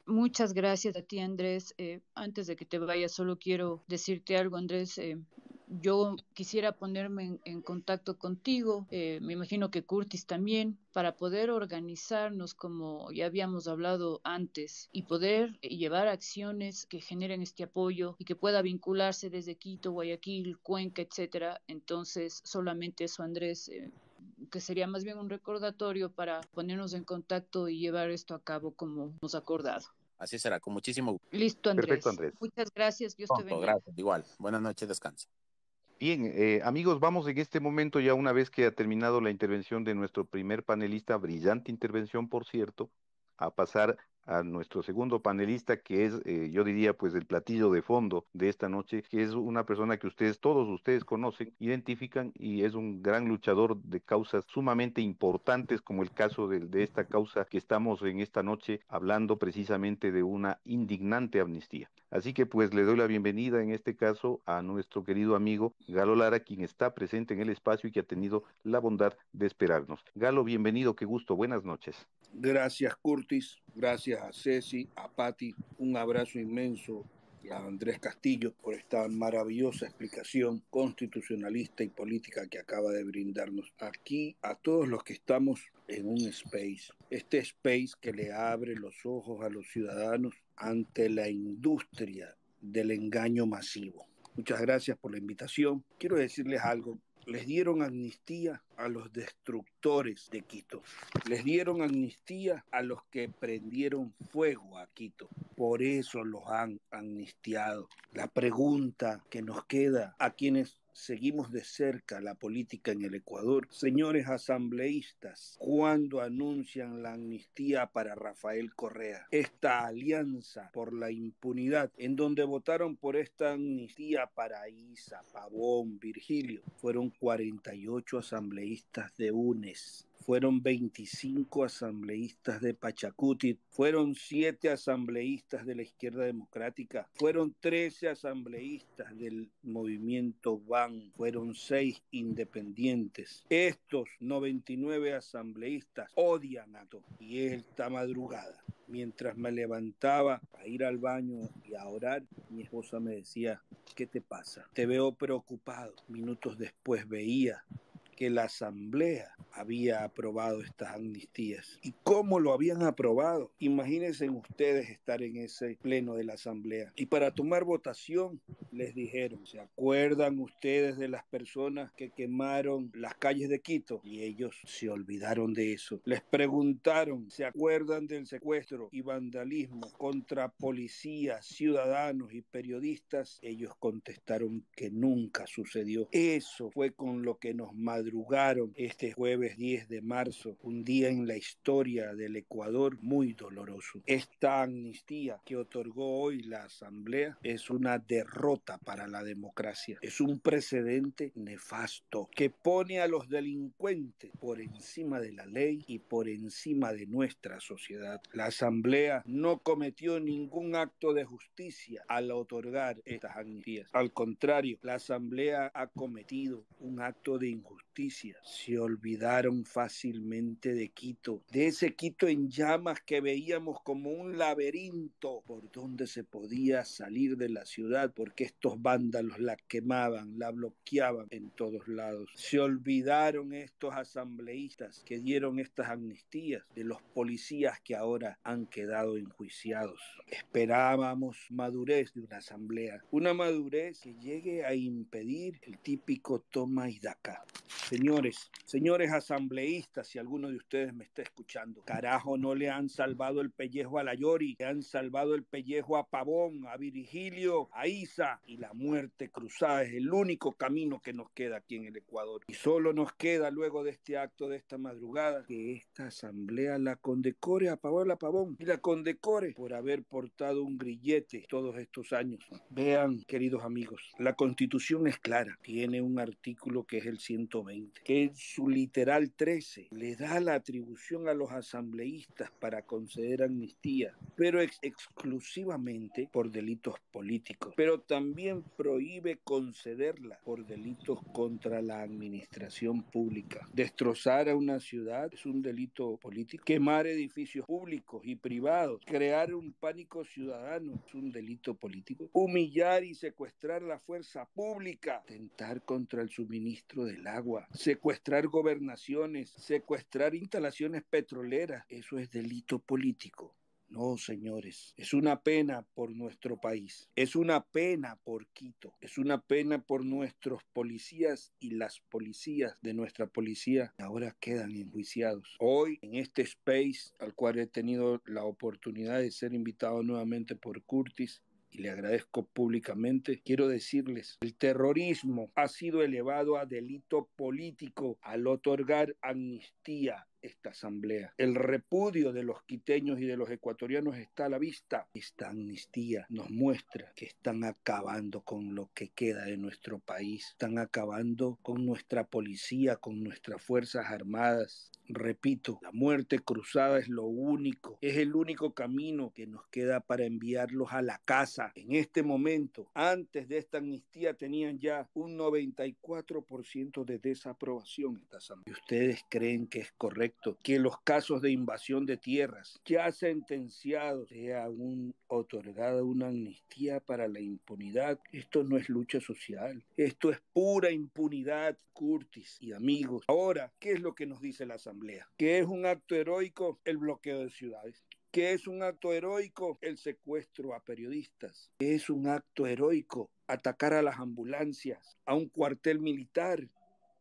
Muchas gracias a ti, Andrés. Eh, antes de que te vayas, solo quiero decirte algo, Andrés. Eh, yo quisiera ponerme en, contacto contigo, eh, me imagino que Curtis también, para poder organizarnos como ya habíamos hablado antes y poder llevar acciones que generen este apoyo y que pueda vincularse desde Quito, Guayaquil, Cuenca, etcétera. Entonces, solamente eso, Andrés. Que sería más bien un recordatorio para ponernos en contacto y llevar esto a cabo como hemos acordado. Así será, con muchísimo gusto. Listo, Andrés. Perfecto, Andrés. Muchas gracias. Dios Pronto, te bendiga. Gracias, igual. Buenas noches, descansa. Bien, eh, amigos, vamos en este momento ya una vez que ha terminado la intervención de nuestro primer panelista, brillante intervención, por cierto, a pasar a nuestro segundo panelista, que es, eh, yo diría, pues el platillo de fondo de esta noche, que es una persona que ustedes, todos ustedes conocen, identifican y es un gran luchador de causas sumamente importantes, como el caso de, de esta causa que estamos en esta noche hablando precisamente de una indignante amnistía. Así que pues le doy la bienvenida en este caso a nuestro querido amigo Galo Lara, quien está presente en el espacio y que ha tenido la bondad de esperarnos. Galo, bienvenido, qué gusto, buenas noches. Gracias Curtis, gracias a Ceci, a Patti, un abrazo inmenso a Andrés Castillo por esta maravillosa explicación constitucionalista y política que acaba de brindarnos aquí a todos los que estamos en un space, este space que le abre los ojos a los ciudadanos ante la industria del engaño masivo. Muchas gracias por la invitación. Quiero decirles algo les dieron amnistía a los destructores de Quito. Les dieron amnistía a los que prendieron fuego a Quito. Por eso los han amnistiado. La pregunta que nos queda a quienes seguimos de cerca la política en el Ecuador. Señores asambleístas, ¿cuándo anuncian la amnistía para Rafael Correa? Esta alianza por la impunidad, en donde votaron por esta amnistía para Isa, Pavón, Virgilio, fueron 48 asambleístas de UNES fueron 25 asambleístas de Pachacuti, fueron 7 asambleístas de la izquierda democrática, fueron 13 asambleístas del movimiento BAN, fueron 6 independientes. Estos 99 asambleístas odian a todo y esta madrugada mientras me levantaba a ir al baño y a orar, mi esposa me decía, ¿qué te pasa? Te veo preocupado. Minutos después veía que la Asamblea había aprobado estas amnistías. ¿Y cómo lo habían aprobado? Imagínense ustedes estar en ese pleno de la Asamblea. Y para tomar votación les dijeron, ¿se acuerdan ustedes de las personas que quemaron las calles de Quito? Y ellos se olvidaron de eso. Les preguntaron, ¿se acuerdan del secuestro y vandalismo contra policías, ciudadanos y periodistas? Ellos contestaron que nunca sucedió. Eso fue con lo que nos madrugaron este jueves 10 de marzo, un día en la historia del Ecuador muy doloroso. Esta amnistía que otorgó hoy la Asamblea es una derrota para la democracia, es un precedente nefasto que pone a los delincuentes por encima de la ley y por encima de nuestra sociedad. La Asamblea no cometió ningún acto de justicia al otorgar estas amnistías. Al contrario, la Asamblea ha cometido un acto de injusticia se olvidaron fácilmente de Quito, de ese Quito en llamas que veíamos como un laberinto por donde se podía salir de la ciudad porque estos vándalos la quemaban, la bloqueaban en todos lados. Se olvidaron estos asambleístas que dieron estas amnistías de los policías que ahora han quedado enjuiciados. Esperábamos madurez de una asamblea, una madurez que llegue a impedir el típico toma y daca. Señores, señores asambleístas, si alguno de ustedes me está escuchando, carajo, no le han salvado el pellejo a la Yori, le han salvado el pellejo a Pavón, a Virgilio, a Isa, y la muerte cruzada es el único camino que nos queda aquí en el Ecuador. Y solo nos queda luego de este acto de esta madrugada que esta asamblea la condecore a Pavón y la condecore por haber portado un grillete todos estos años. Vean, queridos amigos, la constitución es clara, tiene un artículo que es el 120 que en su literal 13 le da la atribución a los asambleístas para conceder amnistía, pero exclusivamente por delitos políticos, pero también prohíbe concederla por delitos contra la administración pública. Destrozar a una ciudad es un delito político, quemar edificios públicos y privados, crear un pánico ciudadano es un delito político, humillar y secuestrar la fuerza pública, tentar contra el suministro del agua, secuestrar gobernaciones, secuestrar instalaciones petroleras, eso es delito político. No, señores, es una pena por nuestro país, es una pena por Quito, es una pena por nuestros policías y las policías de nuestra policía ahora quedan enjuiciados. Hoy, en este space al cual he tenido la oportunidad de ser invitado nuevamente por Curtis, y le agradezco públicamente, quiero decirles, el terrorismo ha sido elevado a delito político al otorgar amnistía esta asamblea. El repudio de los quiteños y de los ecuatorianos está a la vista. Esta amnistía nos muestra que están acabando con lo que queda de nuestro país, están acabando con nuestra policía, con nuestras fuerzas armadas, Repito, la muerte cruzada es lo único, es el único camino que nos queda para enviarlos a la casa. En este momento, antes de esta amnistía, tenían ya un 94% de desaprobación esta asamblea. ¿Y ustedes creen que es correcto que los casos de invasión de tierras ya sentenciados sea un, otorgada una amnistía para la impunidad? Esto no es lucha social, esto es pura impunidad, Curtis y amigos. Ahora, ¿qué es lo que nos dice la asamblea? que es un acto heroico el bloqueo de ciudades, que es un acto heroico el secuestro a periodistas, que es un acto heroico atacar a las ambulancias, a un cuartel militar,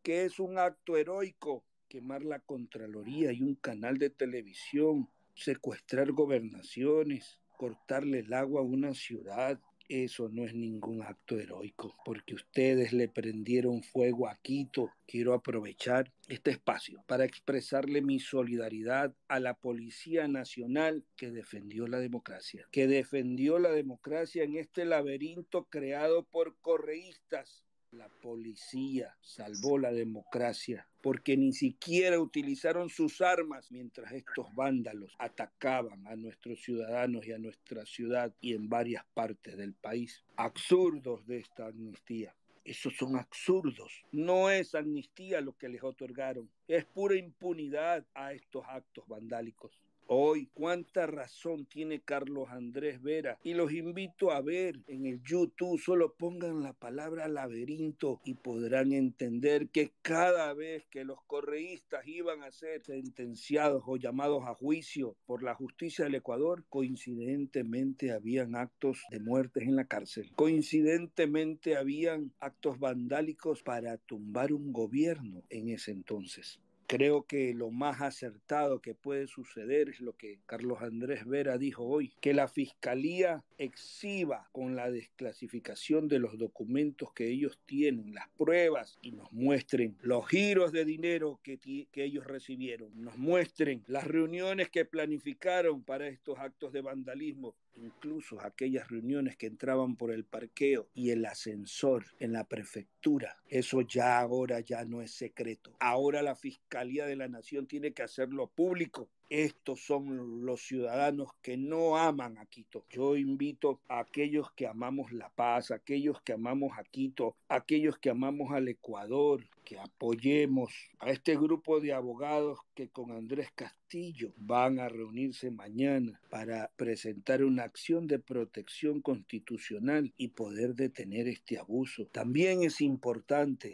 que es un acto heroico quemar la Contraloría y un canal de televisión, secuestrar gobernaciones, cortarle el agua a una ciudad, eso no es ningún acto heroico, porque ustedes le prendieron fuego a Quito. Quiero aprovechar este espacio para expresarle mi solidaridad a la Policía Nacional que defendió la democracia, que defendió la democracia en este laberinto creado por correístas la policía salvó la democracia porque ni siquiera utilizaron sus armas mientras estos vándalos atacaban a nuestros ciudadanos y a nuestra ciudad y en varias partes del país. Absurdos de esta amnistía. Esos son absurdos. No es amnistía lo que les otorgaron. Es pura impunidad a estos actos vandálicos. Hoy, cuánta razón tiene Carlos Andrés Vera. Y los invito a ver en el YouTube, solo pongan la palabra laberinto y podrán entender que cada vez que los correístas iban a ser sentenciados o llamados a juicio por la justicia del Ecuador, coincidentemente habían actos de muertes en la cárcel. Coincidentemente habían actos vandálicos para tumbar un gobierno en ese entonces. Creo que lo más acertado que puede suceder es lo que Carlos Andrés Vera dijo hoy, que la Fiscalía exhiba con la desclasificación de los documentos que ellos tienen, las pruebas, y nos muestren los giros de dinero que, ellos recibieron, nos muestren las reuniones que planificaron para estos actos de vandalismo, incluso aquellas reuniones que entraban por el parqueo y el ascensor en la prefectura. Eso ya ahora ya no es secreto. Ahora la Fiscalía de la Nación tiene que hacerlo público estos son los ciudadanos que no aman a Quito. Yo invito a aquellos que amamos la paz, aquellos que amamos a Quito, aquellos que amamos al Ecuador, que apoyemos a este grupo de abogados que con Andrés Castillo van a reunirse mañana para presentar una acción de protección constitucional y poder detener este abuso. También es importante,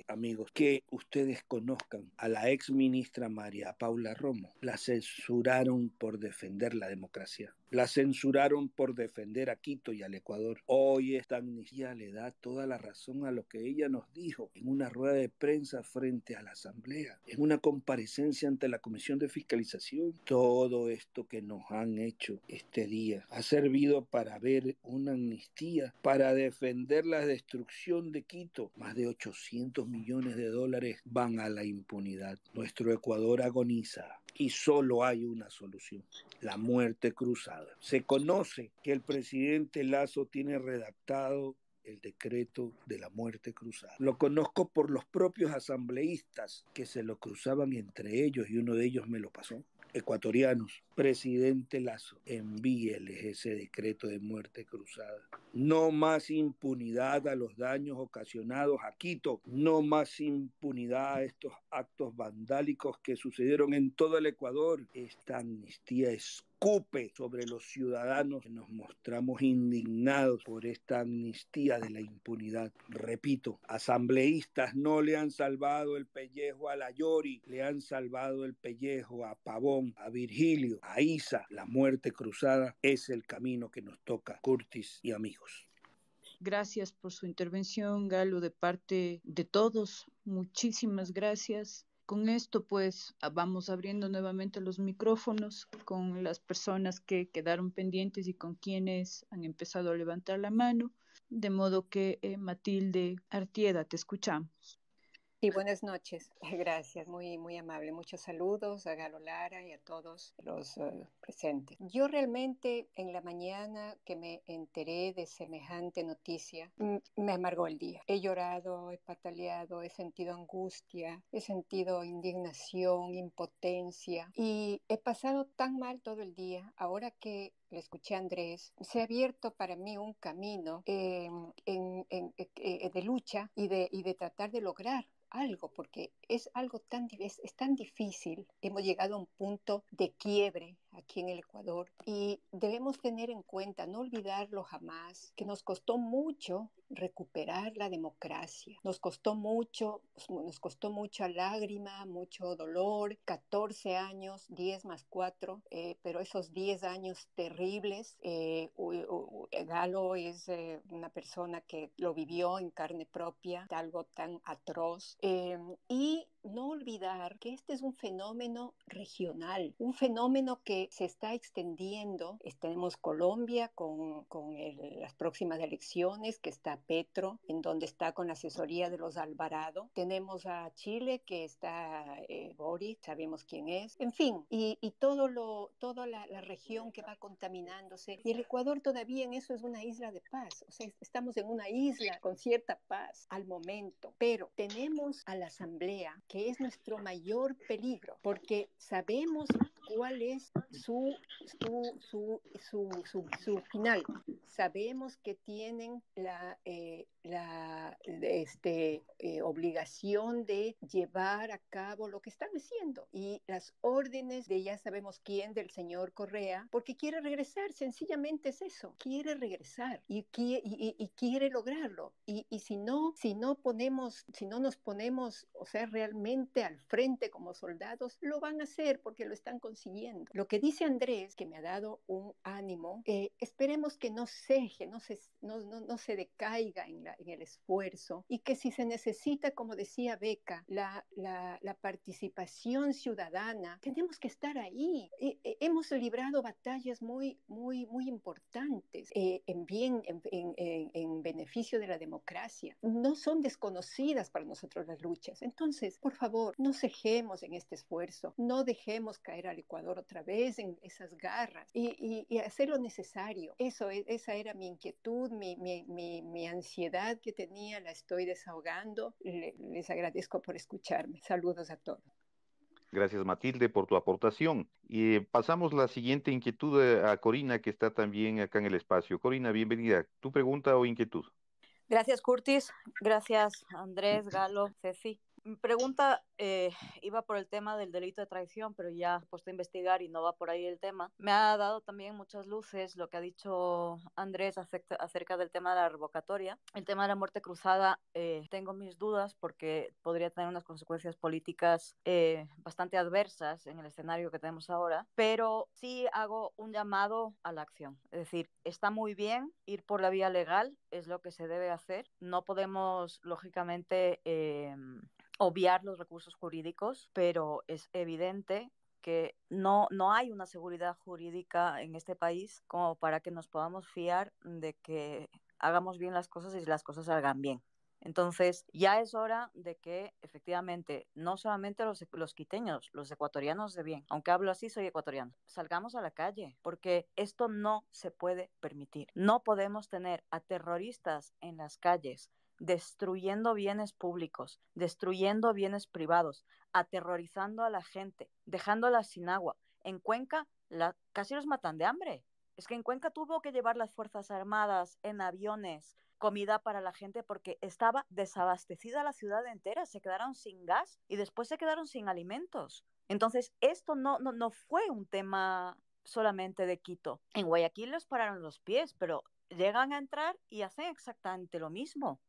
amigos, que ustedes conozcan a la ex ministra María Paula Romo. La censuraron por defender la democracia. La censuraron por defender a Quito y al Ecuador. Hoy esta amnistía le da toda la razón a lo que ella nos dijo en una rueda de prensa frente a la Asamblea, en una comparecencia ante la Comisión de Fiscalización. Todo esto que nos han hecho este día ha servido para ver una amnistía, para defender la destrucción de Quito. Más de 800 millones de dólares van a la impunidad. Nuestro Ecuador agoniza y solo hay una solución, la muerte cruzada. Se conoce que el presidente Lazo tiene redactado el decreto de la muerte cruzada. Lo conozco por los propios asambleístas que se lo cruzaban entre ellos y uno de ellos me lo pasó ecuatorianos, presidente Lazo, envíeles ese decreto de muerte cruzada. No más impunidad a los daños ocasionados a Quito, no más impunidad a estos actos vandálicos que sucedieron en todo el Ecuador. Esta amnistía es escupe sobre los ciudadanos. Nos mostramos indignados por esta amnistía de la impunidad. Repito, asambleístas no le han salvado el pellejo a la Yori, le han salvado el pellejo a Pavón, a Virgilio, a Isa. La muerte cruzada es el camino que nos toca, Curtis y amigos. Gracias por su intervención, Galo, de parte de todos. Muchísimas gracias. Con esto, pues, ah, vamos abriendo nuevamente los micrófonos con las personas que quedaron pendientes y con quienes han empezado a levantar la mano. De modo que, eh, Matilde Artieda, te escuchamos. Sí, buenas noches. Gracias, muy, muy amable. Muchos saludos a Galo Lara y a todos los uh, presentes. Yo realmente en la mañana que me enteré de semejante noticia, me amargó el día. He llorado, he pataleado, he sentido angustia, he sentido indignación, impotencia y he pasado tan mal todo el día. Ahora que le escuché Andrés, se ha abierto para mí un camino eh, en, en, eh, de lucha y de, y de tratar de lograr algo, porque es algo tan, es tan difícil. Hemos llegado a un punto de quiebre aquí en el Ecuador y debemos tener en cuenta, no olvidarlo jamás, que nos costó mucho recuperar la democracia. Nos costó mucho, nos costó mucha lágrima, mucho dolor, 14 años, 10 más 4, eh, pero esos 10 años terribles, eh, Galo es eh, una persona que lo vivió en carne propia, algo tan atroz, em, y no olvidar que este es un fenómeno regional, un fenómeno que se está extendiendo. Tenemos Colombia con, con las próximas elecciones, que está Petro, en donde está con la asesoría de los Alvarado. Tenemos a Chile, que está eh, Boris, sabemos quién es. En fin, y, y todo lo, toda la, la, región que va contaminándose. Y el Ecuador todavía en eso es una isla de paz. O sea, estamos en una isla con cierta paz al momento. Pero tenemos a la Asamblea que es nuestro mayor peligro, porque sabemos cuál es su, su, su, su, su final. Sabemos que tienen la, eh, la este, eh, obligación de llevar a cabo lo que están haciendo y las órdenes de ya sabemos quién, del señor Correa, porque quiere regresar, sencillamente es eso, quiere regresar y, y, y quiere lograrlo. Y, y, si no, si no ponemos, si no nos ponemos, o sea, realmente al frente como soldados, lo van a hacer porque lo están consiguiendo. Lo que dice Andrés, que me ha dado un ánimo, eh, esperemos que no ceje, no se, no, no, no se decaiga en la en el esfuerzo y que si se necesita, como decía Beca, la, la, la participación ciudadana, tenemos que estar ahí. Eh, eh, hemos librado batallas muy, muy, muy importantes eh, en bien, en, en, en, beneficio de la democracia. No son desconocidas para nosotros las luchas. Entonces, por favor, no cejemos en este esfuerzo, no dejemos caer al Ecuador otra vez en esas garras y, y, y hacer lo necesario. Eso, esa era mi inquietud, mi, mi, mi, mi ansiedad que tenía la estoy desahogando. Les agradezco por escucharme. Saludos a todos. Gracias Matilde por tu aportación. Y pasamos la siguiente inquietud eh, a Corina, que está también acá en el espacio. Corina, bienvenida. ¿Tu pregunta o inquietud? Gracias, Curtis. Gracias, Andrés, Galo, Ceci. Mi pregunta eh, iba por el tema del delito de traición, pero ya he puesto a investigar y no va por ahí el tema. Me ha dado también muchas luces lo que ha dicho Andrés acerca, del tema de la revocatoria. El tema de la muerte cruzada, eh, tengo mis dudas porque podría tener unas consecuencias políticas eh, bastante adversas en el escenario que tenemos ahora, pero sí hago un llamado a la acción. Es decir, está muy bien ir por la vía legal, es lo que se debe hacer. No podemos, lógicamente, obviar los recursos jurídicos, pero es evidente que no, no hay una seguridad jurídica en este país como para que nos podamos fiar de que hagamos bien las cosas y las cosas salgan bien. Entonces, ya es hora de que efectivamente, no solamente los, los quiteños, los ecuatorianos de bien, aunque hablo así, soy ecuatoriano, salgamos a la calle, porque esto no se puede permitir. No podemos tener a terroristas en las calles destruyendo bienes públicos, destruyendo bienes privados, aterrorizando a la gente, dejándolas sin agua. En Cuenca la, casi los matan de hambre. Es que en Cuenca tuvo que llevar las Fuerzas Armadas en aviones comida para la gente porque estaba desabastecida la ciudad entera, se quedaron sin gas y después se quedaron sin alimentos. Entonces, esto no, no, no fue un tema solamente de Quito. En Guayaquil les pararon los pies, pero llegan a entrar y hacen exactamente lo mismo.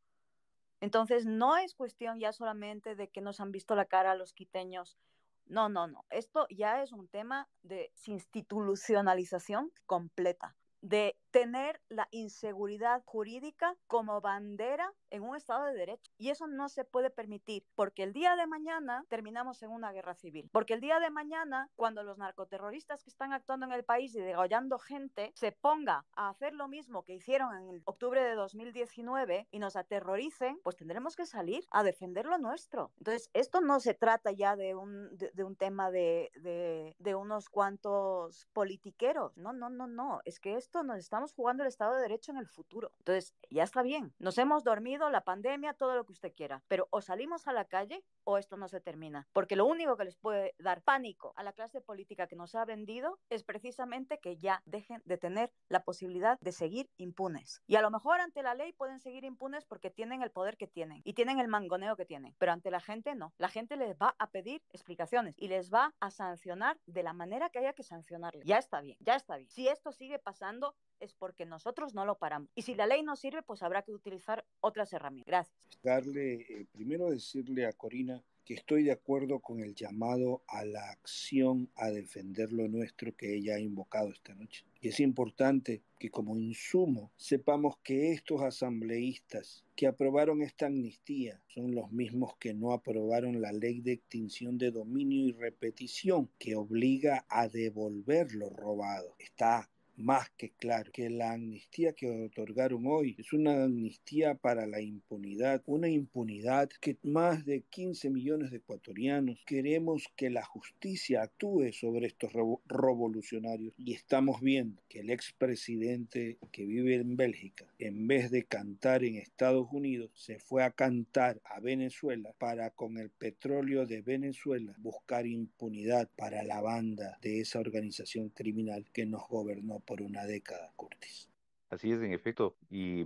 Entonces, no es cuestión ya solamente de que nos han visto la cara los quiteños. No, no, no. Esto ya es un tema de institucionalización completa. de tener la inseguridad jurídica como bandera en un Estado de Derecho. Y eso no se puede permitir, porque el día de mañana terminamos en una guerra civil. Porque el día de mañana, cuando los narcoterroristas que están actuando en el país y degollando gente se ponga a hacer lo mismo que hicieron en el octubre de 2019 y nos aterroricen, pues tendremos que salir a defender lo nuestro. Entonces, esto no se trata ya de un, de, un tema de, de, de unos cuantos politiqueros. No, no, no, no. Es que esto nos estamos jugando el Estado de Derecho en el futuro. Entonces, ya está bien. Nos hemos dormido, la pandemia, todo lo que usted quiera. Pero o salimos a la calle o esto no se termina. Porque lo único que les puede dar pánico a la clase política que nos ha vendido es precisamente que ya dejen de tener la posibilidad de seguir impunes. Y a lo mejor ante la ley pueden seguir impunes porque tienen el poder que tienen y tienen el mangoneo que tienen. Pero ante la gente no. La gente les va a pedir explicaciones y les va a sancionar de la manera que haya que sancionarles. Ya está bien, ya está bien. Si esto sigue pasando es porque nosotros no lo paramos. Y si la ley no sirve, pues habrá que utilizar otras herramientas. Gracias. Darle, eh, primero decirle a Corina que estoy de acuerdo con el llamado a la acción a defender lo nuestro que ella ha invocado esta noche. Y es importante que como insumo sepamos que estos asambleístas que aprobaron esta amnistía son los mismos que no aprobaron la ley de extinción de dominio y repetición que obliga a devolver lo robado. Está más que claro que la amnistía que otorgaron hoy es una amnistía para la impunidad, una impunidad que más de 15 millones de ecuatorianos queremos que la justicia actúe sobre estos revolucionarios. Y estamos viendo que el expresidente que vive en Bélgica, en vez de cantar en Estados Unidos, se fue a cantar a Venezuela para con el petróleo de Venezuela buscar impunidad para la banda de esa organización criminal que nos gobernó por una década, Curtis. Así es, en efecto, y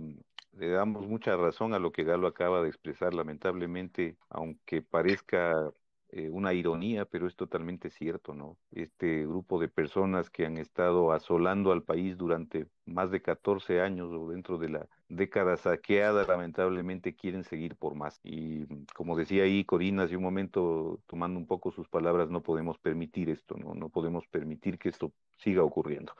le damos mucha razón a lo que Galo acaba de expresar, lamentablemente, aunque parezca eh, una ironía, pero es totalmente cierto, ¿no? Este grupo de personas que han estado asolando al país durante más de 14 años o dentro de la década saqueada, lamentablemente quieren seguir por más. Y como decía ahí Corina hace un momento, tomando un poco sus palabras, no podemos permitir esto, ¿no? No podemos permitir que esto siga ocurriendo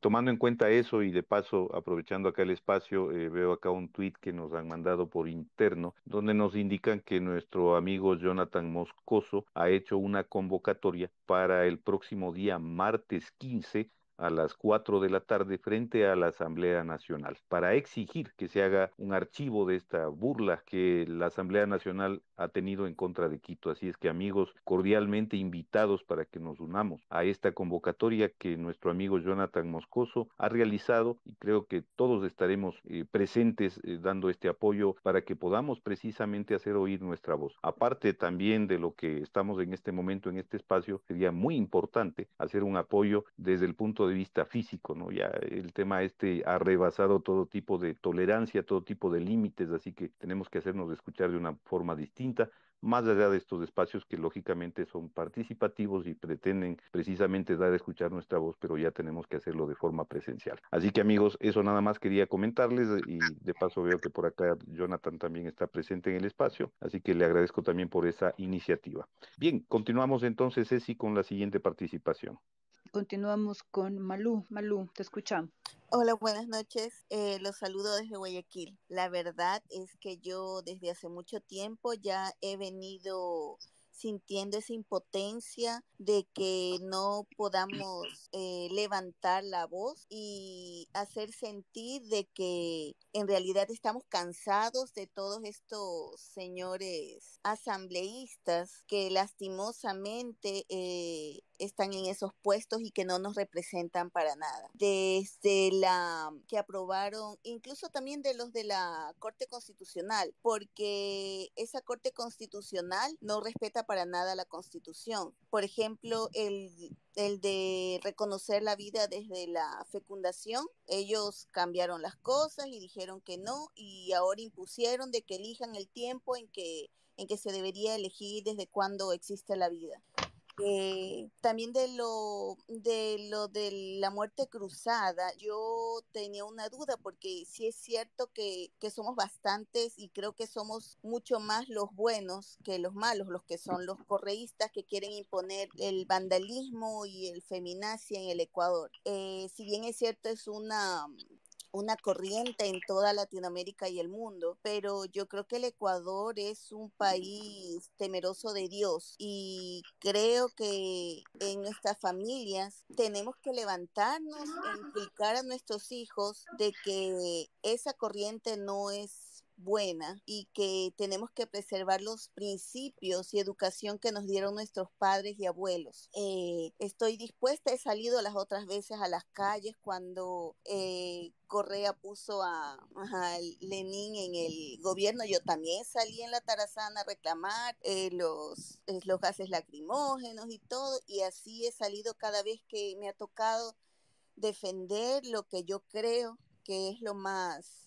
tomando en cuenta eso y de paso aprovechando acá el espacio, eh, veo acá un tweet que nos han mandado por interno, donde nos indican que nuestro amigo Jonathan Moscoso ha hecho una convocatoria para el próximo día martes 15 a las 4 de la tarde frente a la Asamblea Nacional para exigir que se haga un archivo de esta burla que la Asamblea Nacional ha tenido en contra de Quito. Así es que amigos, cordialmente invitados para que nos unamos a esta convocatoria que nuestro amigo Jonathan Moscoso ha realizado y creo que todos estaremos eh, presentes eh, dando este apoyo para que podamos precisamente hacer oír nuestra voz. Aparte también de lo que estamos en este momento en este espacio, sería muy importante hacer un apoyo desde el punto de vista físico, ¿no? Ya el tema este ha rebasado todo tipo de tolerancia, todo tipo de límites, así que tenemos que hacernos escuchar de una forma distinta más allá de estos espacios que lógicamente son participativos y pretenden precisamente dar a escuchar nuestra voz, pero ya tenemos que hacerlo de forma presencial. Así que amigos, eso nada más quería comentarles y de paso veo que por acá Jonathan también está presente en el espacio, así que le agradezco también por esa iniciativa. Bien, continuamos entonces, Ceci, con la siguiente participación. Continuamos con Malú. Malú, te escuchamos. Hola, buenas noches. Eh, los saludo desde Guayaquil. La verdad es que yo desde hace mucho tiempo ya he venido sintiendo esa impotencia de que no podamos eh, levantar la voz y hacer sentir de que en realidad estamos cansados de todos estos señores asambleístas que lastimosamente eh, están en esos puestos y que no nos representan para nada. Desde la que aprobaron, incluso también de los de la Corte Constitucional, porque esa Corte Constitucional no respeta para nada la Constitución. Por ejemplo, el, el de reconocer la vida desde la fecundación, ellos cambiaron las cosas y dijeron que no y ahora impusieron de que elijan el tiempo en que en que se debería elegir desde cuándo existe la vida. Eh, también de lo, de lo de la muerte cruzada, yo tenía una duda porque sí es cierto que, que somos bastantes y creo que somos mucho más los buenos que los malos, los que son los correístas que quieren imponer el vandalismo y el feminacia en el Ecuador. Eh, si bien es cierto, es una una corriente en toda Latinoamérica y el mundo, pero yo creo que el Ecuador es un país temeroso de Dios y creo que en nuestras familias tenemos que levantarnos e implicar a nuestros hijos de que esa corriente no es buena y que tenemos que preservar los principios y educación que nos dieron nuestros padres y abuelos. Eh, estoy dispuesta, he salido las otras veces a las calles cuando eh, Correa puso a, Lenin en el gobierno, yo también salí en la Tarazana a reclamar eh, los, los gases lacrimógenos y todo, y así he salido cada vez que me ha tocado defender lo que yo creo que es lo más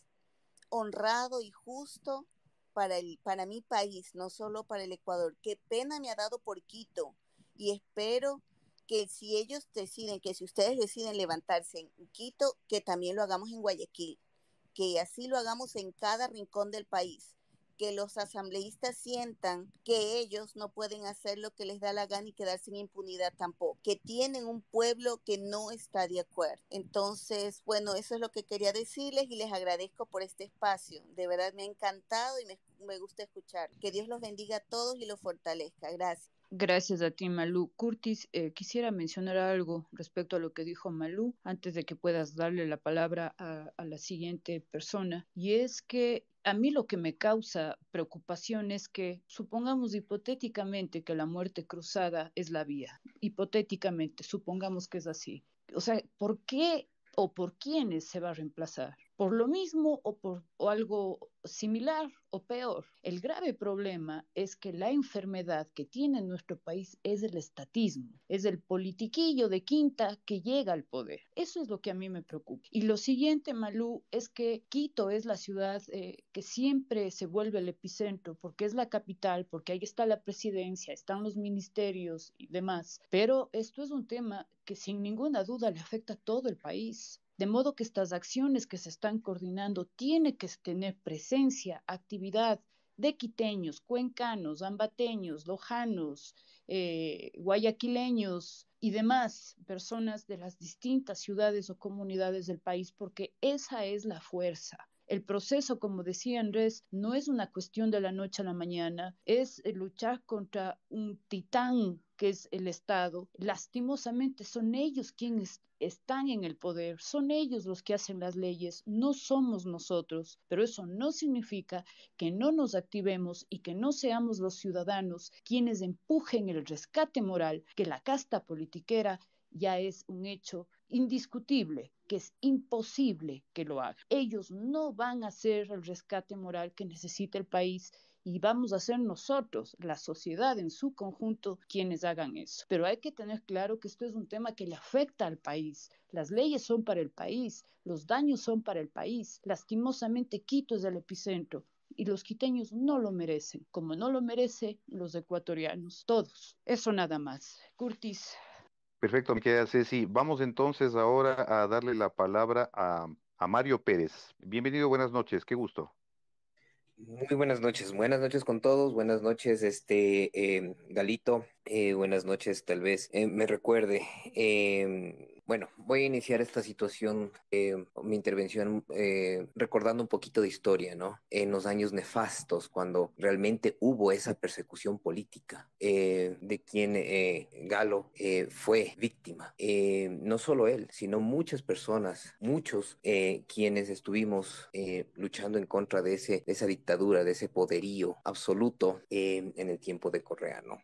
honrado y justo para, el, para mi país, no solo para el Ecuador. Qué pena me ha dado por Quito y espero que si ellos deciden, que si ustedes deciden levantarse en Quito, que también lo hagamos en Guayaquil, que así lo hagamos en cada rincón del país, que los asambleístas sientan que ellos no pueden hacer lo que les da la gana y quedar sin impunidad tampoco, que tienen un pueblo que no está de acuerdo. Entonces, bueno, eso es lo que quería decirles y les agradezco por este espacio. De verdad me ha encantado y me, me gusta escuchar. Que Dios los bendiga a todos y los fortalezca. Gracias. Gracias a ti, Malú. Curtis, eh, quisiera mencionar algo respecto a lo que dijo Malú antes de que puedas darle la palabra a, a, la siguiente persona. Y es que a mí lo que me causa preocupación es que supongamos hipotéticamente que la muerte cruzada es la vía. Hipotéticamente, supongamos que es así. O sea, ¿por qué o por quiénes se va a reemplazar? Por lo mismo o por algo similar o peor. El grave problema es que la enfermedad que tiene nuestro país es el estatismo, es el politiquillo de quinta que llega al poder. Eso es lo que a mí me preocupa. Y lo siguiente, Malú, es que Quito es la ciudad eh, que siempre se vuelve el epicentro porque es la capital, porque ahí está la presidencia, están los ministerios y demás. Pero esto es un tema que sin ninguna duda le afecta a todo el país. De modo que estas acciones que se están coordinando tienen que tener presencia, actividad de quiteños, cuencanos, ambateños, lojanos, eh, guayaquileños y demás personas de las distintas ciudades o comunidades del país, porque esa es la fuerza. El proceso, como decía Andrés, no es una cuestión de la noche a la mañana, es luchar contra un titán que es el Estado. Lastimosamente son ellos quienes están en el poder, son ellos los que hacen las leyes, no somos nosotros, pero eso no significa que no nos activemos y que no seamos los ciudadanos quienes empujen el rescate moral que la casta politiquera ya es un hecho indiscutible, que es imposible que lo haga. Ellos no van a hacer el rescate moral que necesita el país y vamos a ser nosotros, la sociedad en su conjunto, quienes hagan eso. Pero hay que tener claro que esto es un tema que le afecta al país. Las leyes son para el país, los daños son para el país. Lastimosamente, Quito es el epicentro y los quiteños no lo merecen, como no lo merecen los ecuatorianos, todos. Eso nada más. Curtis. Perfecto, mi querida Ceci. Vamos entonces ahora a darle la palabra a, Mario Pérez. Bienvenido, buenas noches, qué gusto. Muy buenas noches, buenas noches con todos, buenas noches, este eh, Galito, eh, buenas noches, tal vez eh, me recuerde. Eh, bueno, voy a iniciar esta situación, eh, mi intervención, eh, recordando un poquito de historia, ¿no? En los años nefastos, cuando realmente hubo esa persecución política, de quien Galo fue víctima. no solo él, sino muchas personas, muchos quienes estuvimos luchando en contra de, ese, de esa dictadura, de ese poderío absoluto en el tiempo de Correa, ¿no?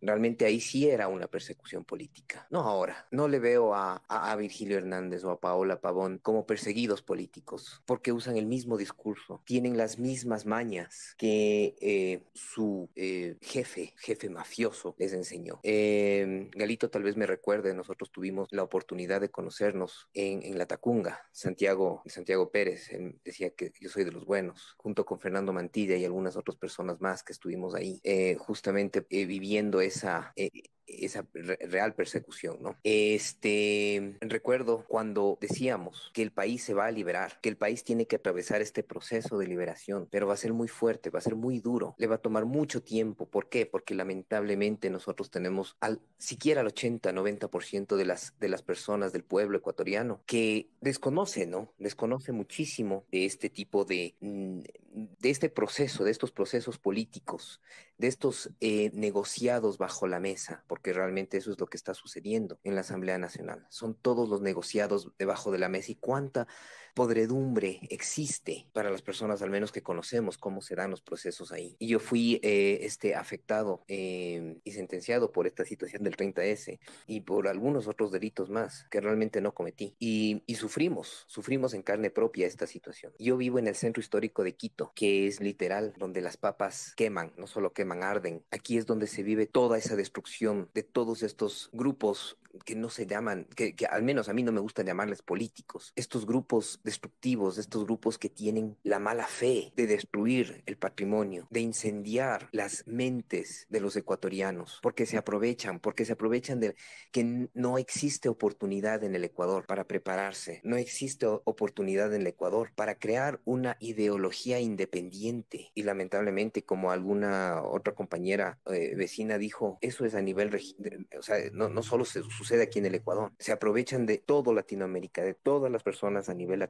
Realmente ahí sí era una persecución política. No ahora. No le veo a, a, Virgilio Hernández o a Paola Pavón como perseguidos políticos, porque usan el mismo discurso, tienen las mismas mañas que eh, su eh, jefe, jefe mafioso, les enseñó. Eh, Galito tal vez me recuerde, nosotros tuvimos la oportunidad de conocernos en, en la Tacunga. Santiago, Santiago Pérez decía que yo soy de los buenos, junto con Fernando Mantilla y algunas otras personas más que estuvimos ahí, justamente viviendo esa, eh, esa real persecución, ¿no? Este, recuerdo cuando decíamos que el país se va a liberar, que el país tiene que atravesar este proceso de liberación, pero va a ser muy fuerte, va a ser muy duro, le va a tomar mucho tiempo. ¿Por qué? Porque lamentablemente nosotros tenemos al siquiera el 80, 90% de las de las personas del pueblo ecuatoriano que desconoce, ¿no? Desconoce muchísimo de este tipo de mm, de este proceso, de estos procesos políticos, de estos eh, negociados bajo la mesa, porque realmente eso es lo que está sucediendo en la Asamblea Nacional. Son todos los negociados debajo de la mesa y cuánta podredumbre existe para las personas al menos que conocemos cómo se dan los procesos ahí. Y yo fui eh, este, afectado eh, y sentenciado por esta situación del 30S y por algunos otros delitos más que realmente no cometí. Y, y sufrimos, sufrimos en carne propia esta situación. Yo vivo en el centro histórico de Quito, que es literal donde las papas queman, no solo queman, arden. Aquí es donde se vive toda esa destrucción de todos estos grupos que no se llaman, que, que, al menos a mí no me gusta llamarles políticos, estos grupos destructivos, estos grupos que tienen la mala fe de destruir el patrimonio, de incendiar las mentes de los ecuatorianos, porque se aprovechan, porque se aprovechan de que no existe oportunidad en el Ecuador para prepararse, no existe oportunidad en el Ecuador para crear una ideología independiente y lamentablemente como alguna otra compañera eh, vecina dijo, eso es a nivel, o sea, no, no solo se sucede aquí en el Ecuador. Se aprovechan de todo Latinoamérica, de todas las personas a nivel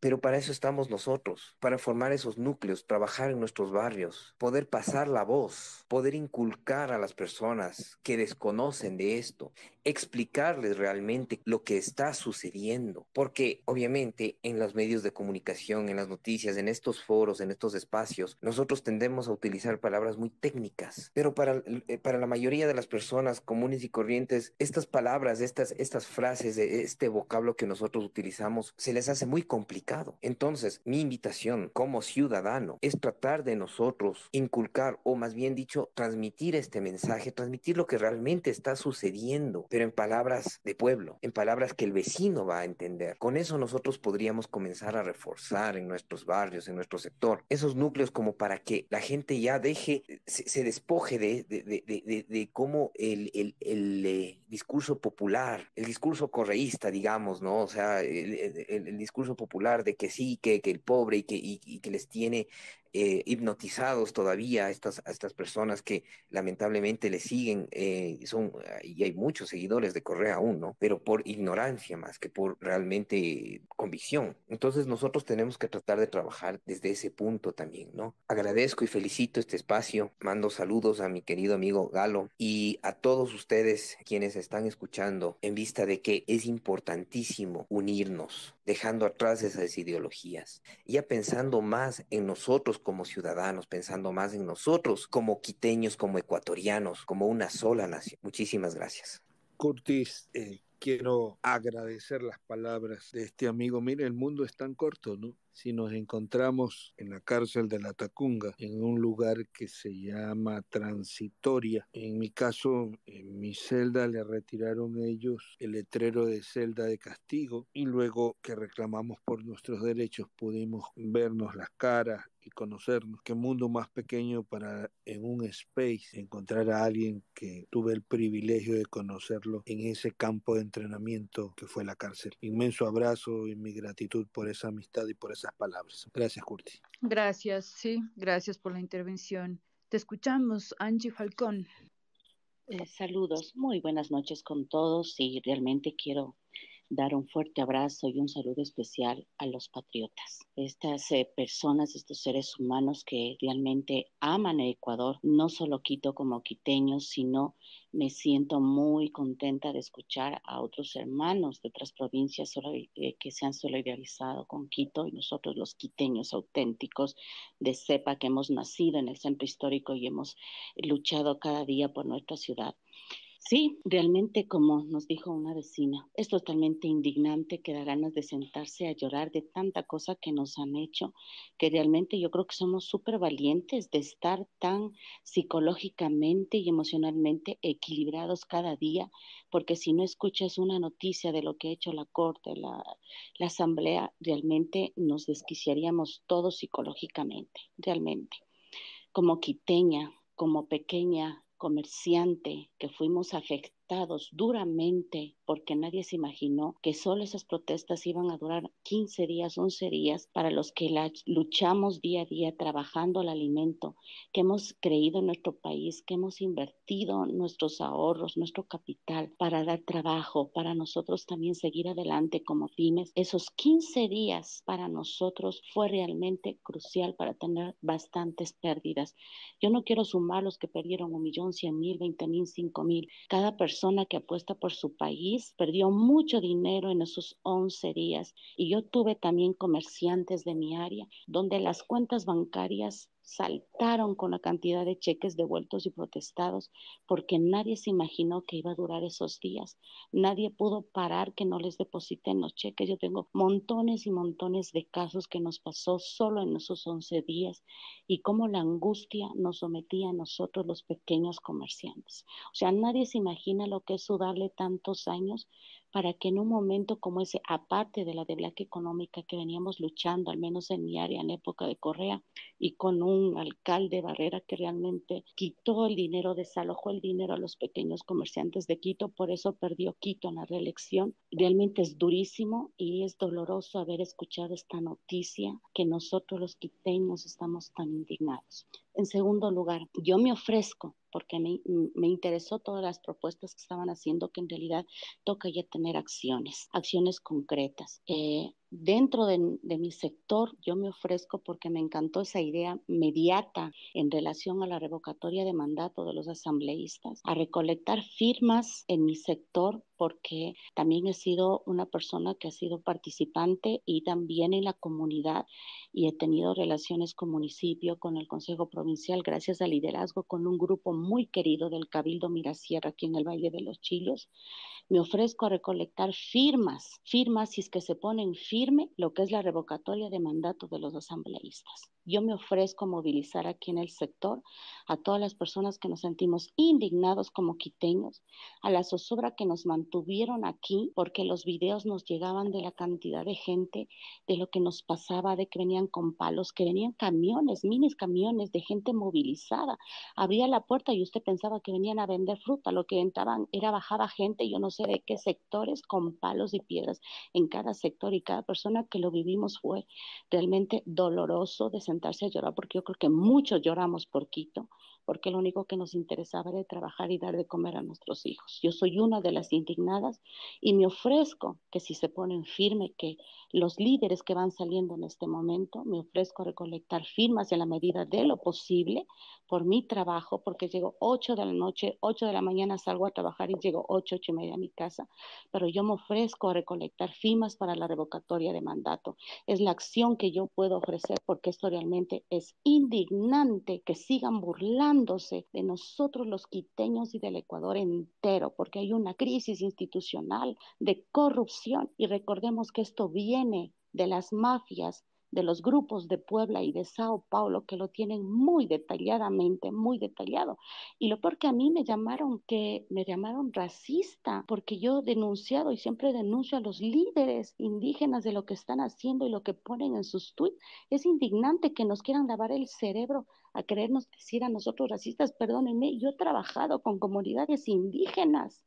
Pero para eso estamos nosotros, para formar esos núcleos, trabajar en nuestros barrios, poder pasar la voz, poder inculcar a las personas que desconocen de esto, explicarles realmente lo que está sucediendo. Porque obviamente en los medios de comunicación, en las noticias, en estos foros, en estos espacios, nosotros tendemos a utilizar palabras muy técnicas. Pero para, eh, para la mayoría de las personas comunes y corrientes, estas palabras, estas, estas frases, este vocablo que nosotros utilizamos, se les hace muy complicado. Entonces, mi invitación como ciudadano es tratar de nosotros inculcar, o más bien dicho, transmitir este mensaje, transmitir lo que realmente está sucediendo, pero en palabras de pueblo, en palabras que el vecino va a entender. Con eso nosotros podríamos comenzar a reforzar en nuestros barrios, en nuestro sector, esos núcleos como para que la gente ya deje, se, se despoje de, de, de, de, cómo el, el, el eh, discurso popular, el discurso correísta, digamos, ¿no? O sea, el, el, discurso popular de que sí, que, que el pobre y que, y que les tiene eh, hipnotizados todavía a estas, estas personas que lamentablemente le siguen, eh, son, y hay muchos seguidores de Correa aún, ¿no? Pero por ignorancia más que por realmente convicción. Entonces nosotros tenemos que tratar de trabajar desde ese punto también, ¿no? Agradezco y felicito este espacio, mando saludos a mi querido amigo Galo y a todos ustedes quienes están escuchando en vista de que es importantísimo unirnos, dejando atrás esas ideologías, ya pensando más en nosotros como ciudadanos, pensando más en nosotros como quiteños, como ecuatorianos, como una sola nación. Muchísimas gracias. Curtis, eh, quiero agradecer las palabras de este amigo. Mire, el mundo es tan corto, ¿no? Si nos encontramos en la cárcel de la Tacunga, en un lugar que se llama Transitoria, en mi caso, en mi celda le retiraron ellos el letrero de celda de castigo y luego que reclamamos por nuestros derechos pudimos vernos las caras y conocernos. Qué mundo más pequeño para en un space encontrar a alguien que tuve el privilegio de conocerlo en ese campo de entrenamiento que fue la cárcel. Inmenso abrazo y mi gratitud por esa amistad y por esas palabras. Gracias, Curti. Gracias, sí, gracias por la intervención. Te escuchamos, Angie Falcón. Eh, saludos, muy buenas noches con todos y realmente quiero dar un fuerte abrazo y un saludo especial a los patriotas, estas eh, personas, estos seres humanos que realmente aman a Ecuador, no solo Quito como quiteños, sino me siento muy contenta de escuchar a otros hermanos de otras provincias eh, que se han solidarizado con Quito y nosotros los quiteños auténticos de cepa que hemos nacido en el centro histórico y hemos luchado cada día por nuestra ciudad. Sí, realmente como nos dijo una vecina, es totalmente indignante que da ganas de sentarse a llorar de tanta cosa que nos han hecho, que realmente yo creo que somos súper valientes de estar tan psicológicamente y emocionalmente equilibrados cada día, porque si no escuchas una noticia de lo que ha hecho la Corte, la, la Asamblea, realmente nos desquiciaríamos todos psicológicamente, realmente. Como quiteña, como pequeña comerciante que fuimos duramente porque nadie se imaginó que solo esas protestas iban a durar 15 días, 11 días para los que la, luchamos día a día trabajando el alimento, que hemos creído en nuestro país, que hemos invertido nuestros ahorros, nuestro capital para dar trabajo, para nosotros también seguir adelante como pymes. Esos 15 días para nosotros fue realmente crucial para tener bastantes pérdidas. Yo no quiero sumar los que perdieron un millón, cien mil, veinte mil, cinco mil. Cada persona persona que apuesta por su país perdió mucho dinero en esos 11 días. Y yo tuve también comerciantes de mi área donde las cuentas bancarias saltaron con la cantidad de cheques devueltos y protestados porque nadie se imaginó que iba a durar esos días. Nadie pudo parar que no les depositen los cheques. Yo tengo montones y montones de casos que nos pasó solo en esos 11 días y cómo la angustia nos sometía a nosotros los pequeños comerciantes. O sea, nadie se imagina lo que es sudarle tantos años para que en un momento como ese, aparte de la deblaque económica que veníamos luchando, al menos en mi área en la época de Correa, y con un alcalde Barrera que realmente quitó el dinero, desalojó el dinero a los pequeños comerciantes de Quito, por eso perdió Quito en la reelección. Realmente es durísimo y es doloroso haber escuchado esta noticia que nosotros los quiteños estamos tan indignados. En segundo lugar, yo me ofrezco porque me, me, interesó todas las propuestas que estaban haciendo, que en realidad toca ya tener acciones, acciones concretas. Eh, dentro de, de, mi sector, yo me ofrezco porque me encantó esa idea mediata en relación a la revocatoria de mandato de los asambleístas, a recolectar firmas en mi sector porque también he sido una persona que ha sido participante y también en la comunidad y he tenido relaciones con municipio, con el Consejo Provincial, gracias al liderazgo con un grupo muy querido del Cabildo Mirasierra aquí en el Valle de los Chillos. Me ofrezco a recolectar firmas, firmas si es que se ponen firme lo que es la revocatoria de mandato de los asambleístas. Yo me ofrezco a movilizar aquí en el sector a todas las personas que nos sentimos indignados como quiteños, a la zozobra que nos mantuvieron aquí, porque los videos nos llegaban de la cantidad de gente, de lo que nos pasaba, de que venían con palos, que venían camiones, minis camiones de gente movilizada. Abría la puerta y usted pensaba que venían a vender fruta, lo que entraban era bajaba gente, yo no sé de qué sectores, con palos y piedras en cada sector y cada persona que lo vivimos fue realmente doloroso de sentarse a llorar, porque yo creo que muchos lloramos por Quito, porque lo único que nos interesaba era trabajar y dar de comer a nuestros hijos. Yo soy una de las indignadas y me ofrezco que si se ponen firme, que los líderes que van saliendo en este momento, me ofrezco a recolectar firmas en la medida de lo posible por mi trabajo, porque llego 8 de la noche, 8 de la mañana salgo a trabajar y llego 8, 8 y media a mi casa, pero yo me ofrezco a recolectar firmas para la revocatoria de mandato. Es la acción que yo puedo ofrecer porque esto realmente es indignante que sigan burlándose de nosotros los quiteños y del Ecuador entero, porque hay una crisis institucional de corrupción y recordemos que esto viene de las mafias de los grupos de Puebla y de Sao Paulo que lo tienen muy detalladamente, muy detallado. Y lo peor que a mí me llamaron que me llamaron racista porque yo he denunciado y siempre denuncio a los líderes indígenas de lo que están haciendo y lo que ponen en sus tweets. Es indignante que nos quieran lavar el cerebro a querernos decir a nosotros racistas, perdónenme, yo he trabajado con comunidades indígenas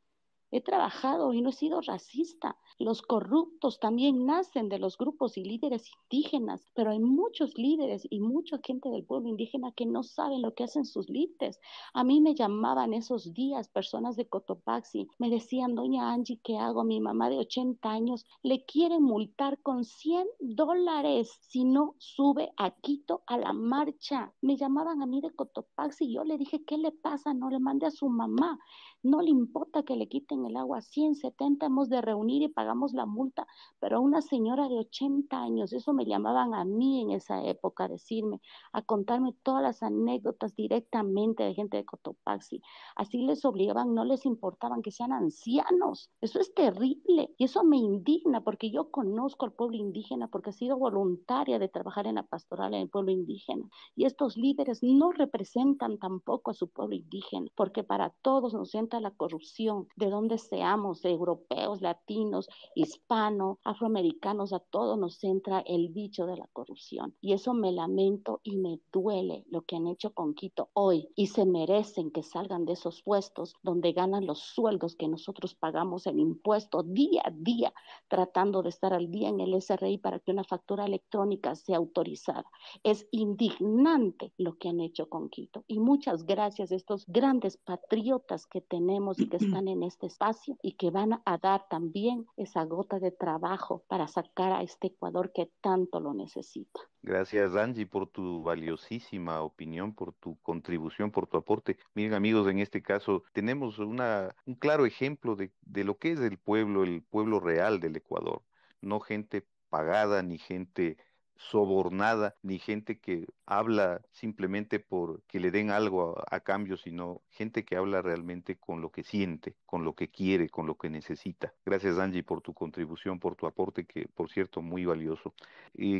He trabajado y no he sido racista. Los corruptos también nacen de los grupos y líderes indígenas, pero hay muchos líderes y mucha gente del pueblo indígena que no saben lo que hacen sus líderes. A mí me llamaban esos días personas de Cotopaxi, me decían, doña Angie, ¿qué hago? Mi mamá de 80 años le quiere multar con 100 dólares si no sube a Quito a la marcha. Me llamaban a mí de Cotopaxi y yo le dije, ¿qué le pasa? No le mande a su mamá. No le importa que le quiten el agua 170, hemos de reunir y pagamos la multa, pero a una señora de 80 años, eso me llamaban a mí en esa época, a decirme, a contarme todas las anécdotas directamente de gente de Cotopaxi. Así les obligaban, no les importaban que sean ancianos. Eso es terrible y eso me indigna porque yo conozco al pueblo indígena porque he sido voluntaria de trabajar en la pastoral en el pueblo indígena y estos líderes no representan tampoco a su pueblo indígena porque para todos nos contra la corrupción, de donde seamos, europeos, latinos, hispanos, afroamericanos, a todos nos entra el bicho de la corrupción. Y eso me lamento y me duele lo que han hecho con Quito hoy y se merecen que salgan de esos puestos donde ganan los sueldos que nosotros pagamos en impuestos día a día, tratando de estar al día en el SRI para que una factura electrónica sea autorizada. Es indignante lo que han hecho con Quito. Y muchas gracias a estos grandes patriotas que tenemos y que están en este espacio y que van a dar también esa gota de trabajo para sacar a este Ecuador que tanto lo necesita. Gracias, Angie, por tu valiosísima opinión, por tu contribución, por tu aporte. Miren, amigos, en este caso tenemos una, un claro ejemplo de, de lo que es el pueblo, el pueblo real del Ecuador. No gente pagada ni gente sobornada, ni gente que habla simplemente por que le den algo a, cambio, sino gente que habla realmente con lo que siente, con lo que quiere, con lo que necesita. Gracias Angie por tu contribución, por tu aporte, que por cierto muy valioso.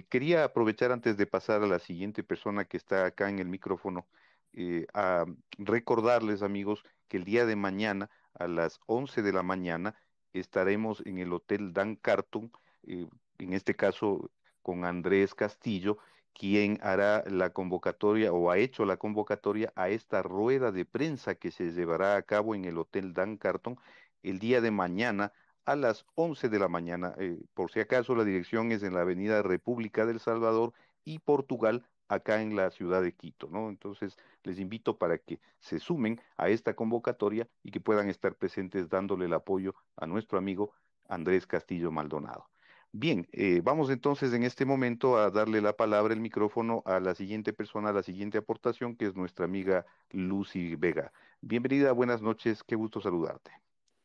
Quería aprovechar antes de pasar a la siguiente persona que está acá en el micrófono, eh, a recordarles amigos que el día de mañana a las 11 de la mañana estaremos en el Hotel Dan Carton, eh, en este caso con Andrés Castillo, quien hará la convocatoria o ha hecho la convocatoria a esta rueda de prensa que se llevará a cabo en el Hotel Dan Carton el día de mañana a las 11 de la mañana. Eh, por si acaso, la dirección es en la Avenida República del Salvador y Portugal, acá en la ciudad de Quito, ¿no? Entonces, les invito para que se sumen a esta convocatoria y que puedan estar presentes dándole el apoyo a nuestro amigo Andrés Castillo Maldonado. Bien, eh, vamos entonces en este momento a darle la palabra, el micrófono a la siguiente persona, a la siguiente aportación, que es nuestra amiga Lucy Vega. Bienvenida, buenas noches, qué gusto saludarte.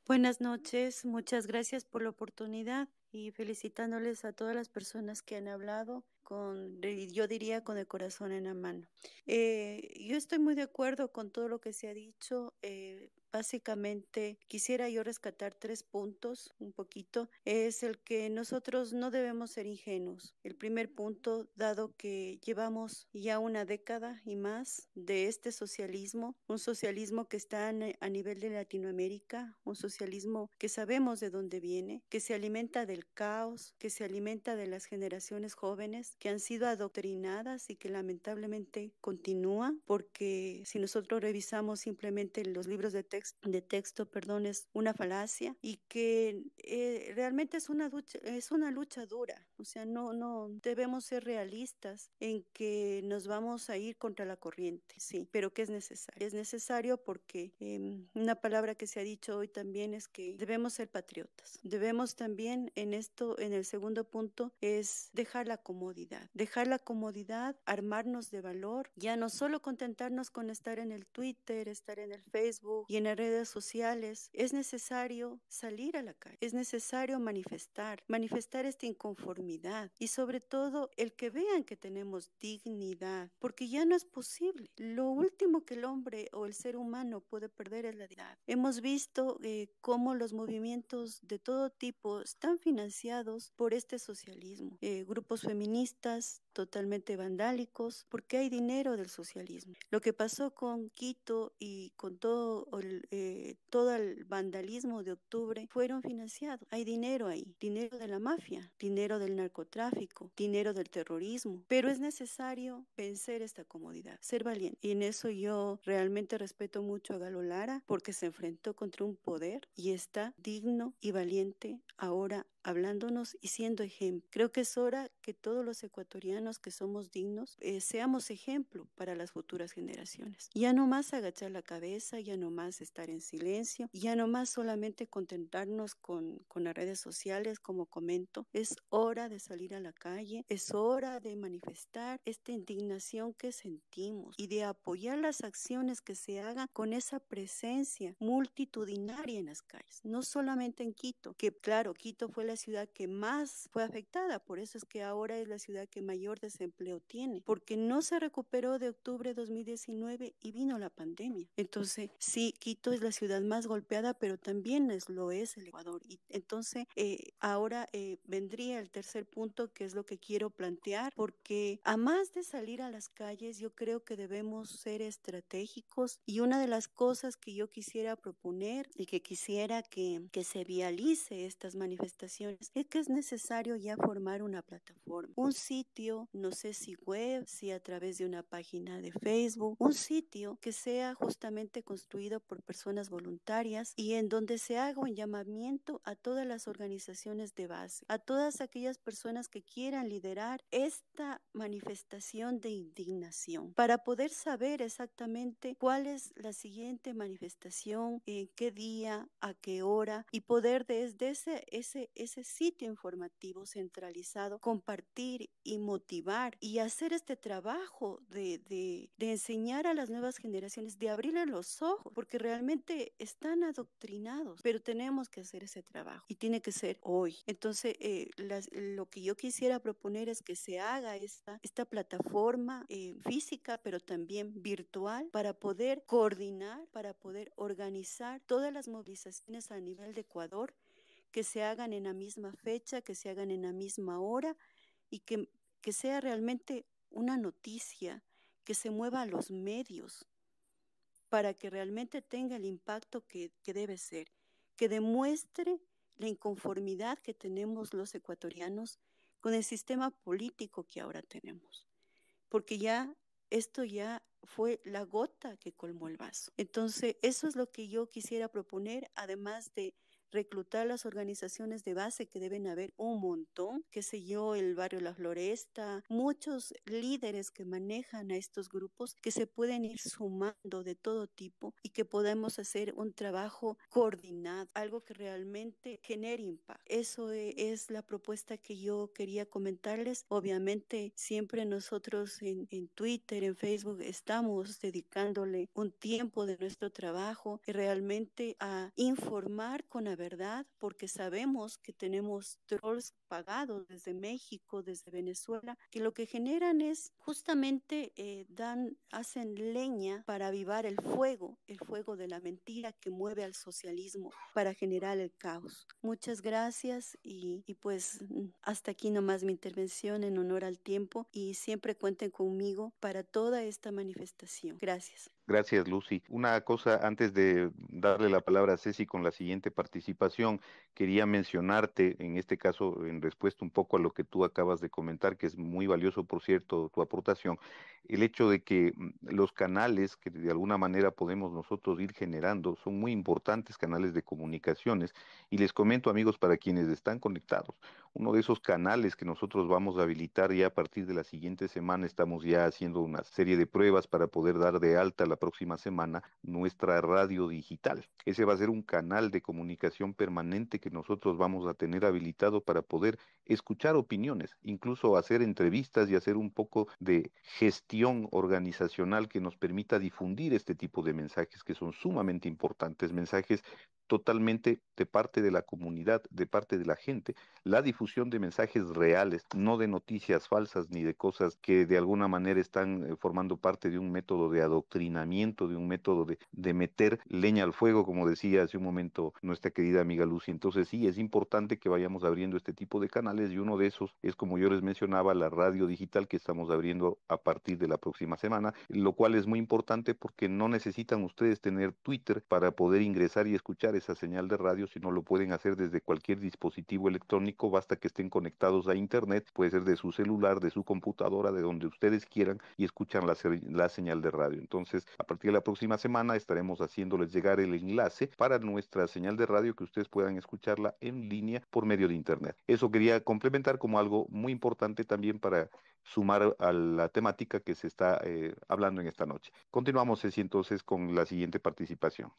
Buenas noches, muchas gracias por la oportunidad y felicitándoles a todas las personas que han hablado con, yo diría, con el corazón en la mano. Eh, yo estoy muy de acuerdo con todo lo que se ha dicho. Eh, Básicamente, quisiera yo rescatar tres puntos un poquito. Es el que nosotros no debemos ser ingenuos. El primer punto, dado que llevamos ya una década y más de este socialismo, un socialismo que está a nivel de Latinoamérica, un socialismo que sabemos de dónde viene, que se alimenta del caos, que se alimenta de las generaciones jóvenes que han sido adoctrinadas y que lamentablemente continúan, porque si nosotros revisamos simplemente los libros de de texto, perdón, es una falacia y que eh, realmente es una lucha, es una lucha dura. O sea, no, no debemos ser realistas en que nos vamos a ir contra la corriente, sí, pero que es necesario. Es necesario porque eh, una palabra que se ha dicho hoy también es que debemos ser patriotas. Debemos también en esto, en el segundo punto, es dejar la comodidad. Dejar la comodidad, armarnos de valor, ya no solo contentarnos con estar en el Twitter, estar en el Facebook y en redes sociales, es necesario salir a la calle, es necesario manifestar, manifestar esta inconformidad y sobre todo el que vean que tenemos dignidad, porque ya no es posible. Lo último que el hombre o el ser humano puede perder es la dignidad. Hemos visto eh, cómo los movimientos de todo tipo están financiados por este socialismo. Eh, grupos feministas totalmente vandálicos, porque hay dinero del socialismo. Lo que pasó con Quito y con todo el eh, todo el vandalismo de octubre fueron financiados. Hay dinero ahí, dinero de la mafia, dinero del narcotráfico, dinero del terrorismo, pero es necesario vencer esta comodidad, ser valiente. Y en eso yo realmente respeto mucho a Galo Lara porque se enfrentó contra un poder y está digno y valiente ahora hablándonos y siendo ejemplo. Creo que es hora que todos los ecuatorianos que somos dignos eh, seamos ejemplo para las futuras generaciones. Ya no más agachar la cabeza, ya no más estar en silencio, ya no más solamente contentarnos con, con las redes sociales, como comento. Es hora de salir a la calle, es hora de manifestar esta indignación que sentimos y de apoyar las acciones que se hagan con esa presencia multitudinaria en las calles, no solamente en Quito, que claro, Quito fue la ciudad que más fue afectada, por eso es que ahora es la ciudad que mayor desempleo tiene, porque no se recuperó de octubre de 2019 y vino la pandemia. Entonces, sí, Quito es la ciudad más golpeada, pero también es, lo es el Ecuador. Y entonces, eh, ahora eh, vendría el tercer punto, que es lo que quiero plantear, porque a más de salir a las calles, yo creo que debemos ser estratégicos y una de las cosas que yo quisiera proponer y que quisiera que, que se vialice estas manifestaciones es que es necesario ya formar una plataforma, un sitio, no sé si web, si a través de una página de Facebook, un sitio que sea justamente construido por personas voluntarias y en donde se haga un llamamiento a todas las organizaciones de base, a todas aquellas personas que quieran liderar esta manifestación de indignación, para poder saber exactamente cuál es la siguiente manifestación, en qué día, a qué hora, y poder desde ese, ese, ese sitio informativo centralizado compartir y motivar y hacer este trabajo de, de, de enseñar a las nuevas generaciones, de abrirles los ojos, porque realmente están adoctrinados, pero tenemos que hacer ese trabajo y tiene que ser hoy. Entonces, eh, las, lo que yo quisiera proponer es que se haga esta, esta plataforma eh, física, pero también virtual, para poder coordinar, para poder organizar todas las movilizaciones a nivel de Ecuador, que se hagan en la misma fecha, que se hagan en la misma hora y que, que sea realmente una noticia, que se mueva a los medios para que realmente tenga el impacto que, que debe ser, que demuestre la inconformidad que tenemos los ecuatorianos con el sistema político que ahora tenemos, porque ya esto ya fue la gota que colmó el vaso. Entonces, eso es lo que yo quisiera proponer, además de reclutar las organizaciones de base que deben haber un montón, qué sé yo, el barrio La Floresta, muchos líderes que manejan a estos grupos que se pueden ir sumando de todo tipo y que podemos hacer un trabajo coordinado, algo que realmente genere impacto. Eso e, es la propuesta que yo quería comentarles. Obviamente siempre nosotros en, Twitter, en Facebook, estamos dedicándole un tiempo de nuestro trabajo realmente a informar con verdad, porque sabemos que tenemos trolls pagados desde México, desde Venezuela, que lo que generan es justamente eh, dan, hacen leña para avivar el fuego, el fuego de la mentira que mueve al socialismo para generar el caos. Muchas gracias y, y pues hasta aquí nomás mi intervención en honor al tiempo y siempre cuenten conmigo para toda esta manifestación. Gracias. Gracias, Lucy. Una cosa antes de darle la palabra a Ceci con la siguiente participación, quería mencionarte, en este caso, en respuesta un poco a lo que tú acabas de comentar, que es muy valioso, por cierto, tu aportación, el hecho de que mm, los canales que de alguna manera podemos nosotros ir generando son muy importantes canales de comunicaciones. Y les comento, amigos, para quienes están conectados, uno de esos canales que nosotros vamos a habilitar ya a partir de la siguiente semana, estamos ya haciendo una serie de pruebas para poder dar de alta la próxima semana nuestra radio digital. Ese va a ser un canal de comunicación permanente que nosotros vamos a tener habilitado para poder escuchar opiniones, incluso hacer entrevistas y hacer un poco de gestión organizacional que nos permita difundir este tipo de mensajes que son sumamente importantes, mensajes totalmente de parte de la comunidad, de parte de la gente, la difusión de mensajes reales, no de noticias falsas ni de cosas que de alguna manera están eh, formando parte de un método de adoctrinamiento, de un método de, de meter leña al fuego, como decía hace un momento nuestra querida amiga Lucy. Entonces sí, es importante que vayamos abriendo este tipo de canales y uno de esos es, como yo les mencionaba, la radio digital que estamos abriendo a partir de la próxima semana, lo cual es muy importante porque no necesitan ustedes tener Twitter para poder ingresar y escuchar esa señal de radio, sino lo pueden hacer desde cualquier dispositivo electrónico, basta que estén conectados a Internet, puede ser de su celular, de su computadora, de donde ustedes quieran y escuchan la, la señal de radio. Entonces, a partir de la próxima semana estaremos haciéndoles llegar el enlace para nuestra señal de radio que ustedes puedan escucharla en línea por medio de Internet. Eso quería complementar como algo muy importante también para sumar a la temática que se está eh, hablando en esta noche. Continuamos, entonces con la siguiente participación.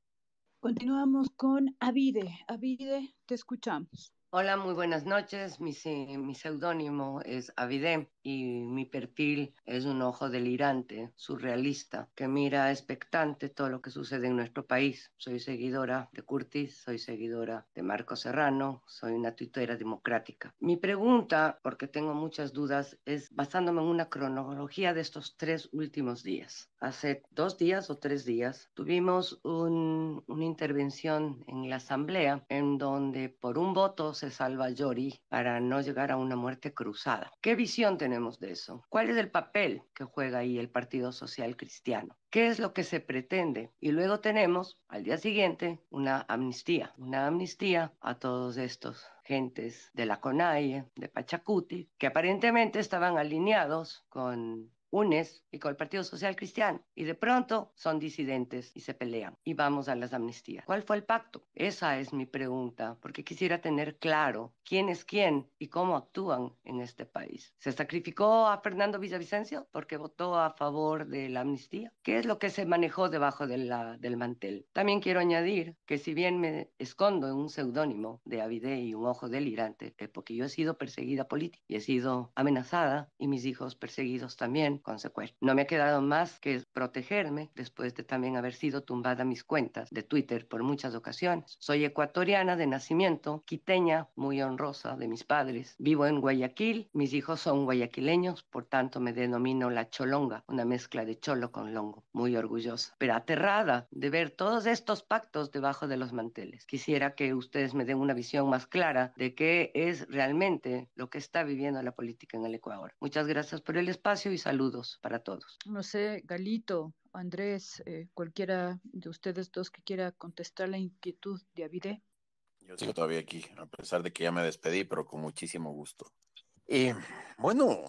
Continuamos con Avide. Avide, te escuchamos. Hola, muy buenas noches. Mi, mi seudónimo es Avidé y mi perfil es un ojo delirante, surrealista, que mira expectante todo lo que sucede en nuestro país. Soy seguidora de Curtis, soy seguidora de Marco Serrano, soy una tuitera democrática. Mi pregunta, porque tengo muchas dudas, es basándome en una cronología de estos tres últimos días. Hace dos días o tres días tuvimos un, una intervención en la Asamblea en donde por un voto se salva Yori para no llegar a una muerte cruzada. ¿Qué visión tenemos de eso? ¿Cuál es el papel que juega ahí el Partido Social Cristiano? ¿Qué es lo que se pretende? Y luego tenemos al día siguiente una amnistía, una amnistía a todos estos gentes de la CONAIE, de Pachacuti, que aparentemente estaban alineados con UNES y con el Partido Social Cristiano. Y de pronto son disidentes y se pelean. Y vamos a las amnistías. ¿Cuál fue el pacto? Esa es mi pregunta, porque quisiera tener claro quién es quién y cómo actúan en este país. ¿Se sacrificó a Fernando Villavicencio porque votó a favor de la amnistía? ¿Qué es lo que se manejó debajo de la, del mantel? También quiero añadir que si bien me escondo en un seudónimo de Avide y un ojo delirante, porque yo he sido perseguida política y he sido amenazada y mis hijos perseguidos también con No me ha quedado más que protegerme después de también haber sido tumbada mis cuentas de Twitter por muchas ocasiones. Soy ecuatoriana de nacimiento, quiteña, muy honrosa de mis padres. Vivo en Guayaquil, mis hijos son guayaquileños, por tanto me denomino la cholonga, una mezcla de cholo con longo, muy orgullosa, pero aterrada de ver todos estos pactos debajo de los manteles. Quisiera que ustedes me den una visión más clara de qué es realmente lo que está viviendo la política en el Ecuador. Muchas gracias por el espacio y saludos para todos. No sé, Galito, Andrés, eh, cualquiera de ustedes dos que quiera contestar la inquietud de Avide. Yo sigo todavía aquí, a pesar de que ya me despedí, pero con muchísimo gusto. Eh, bueno,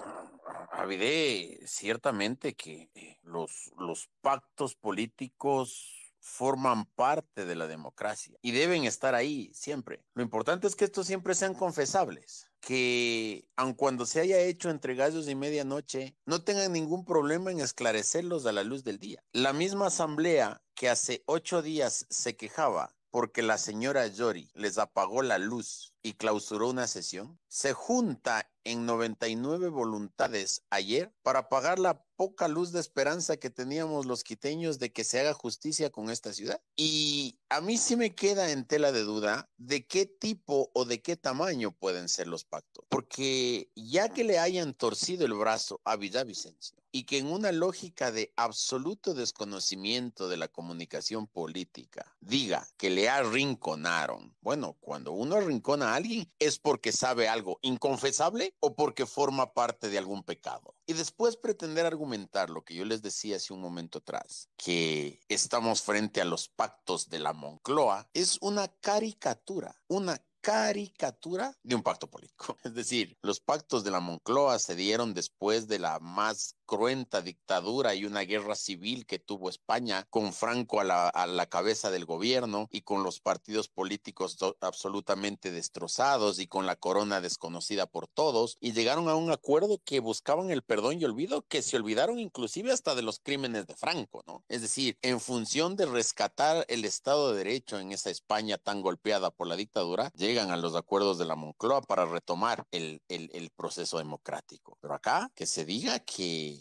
Avide, ciertamente que eh, los, los pactos políticos forman parte de la democracia y deben estar ahí siempre. Lo importante es que estos siempre sean confesables que aun cuando se haya hecho entre gallos y medianoche, no tengan ningún problema en esclarecerlos a la luz del día. La misma asamblea que hace ocho días se quejaba porque la señora Yori les apagó la luz y clausuró una sesión, se junta en 99 voluntades ayer para pagar la poca luz de esperanza que teníamos los quiteños de que se haga justicia con esta ciudad. Y a mí sí me queda en tela de duda de qué tipo o de qué tamaño pueden ser los pactos, porque ya que le hayan torcido el brazo a Villavicencio y que en una lógica de absoluto desconocimiento de la comunicación política diga que le arrinconaron, bueno, cuando uno arrincona a alguien es porque sabe algo inconfesable o porque forma parte de algún pecado. Y después pretender argumentar lo que yo les decía hace un momento atrás, que estamos frente a los pactos de la Moncloa, es una caricatura, una caricatura de un pacto político. Es decir, los pactos de la Moncloa se dieron después de la más cruenta dictadura y una guerra civil que tuvo España con Franco a la, cabeza del gobierno y con los partidos políticos absolutamente destrozados y con la corona desconocida por todos y llegaron a un acuerdo que buscaban el perdón y olvido que se olvidaron inclusive hasta de los crímenes de Franco, ¿no? Es decir, en función de rescatar el Estado de Derecho en esa España tan golpeada por la dictadura, llegan a los acuerdos de la Moncloa para retomar el, el proceso democrático. Pero acá que se diga que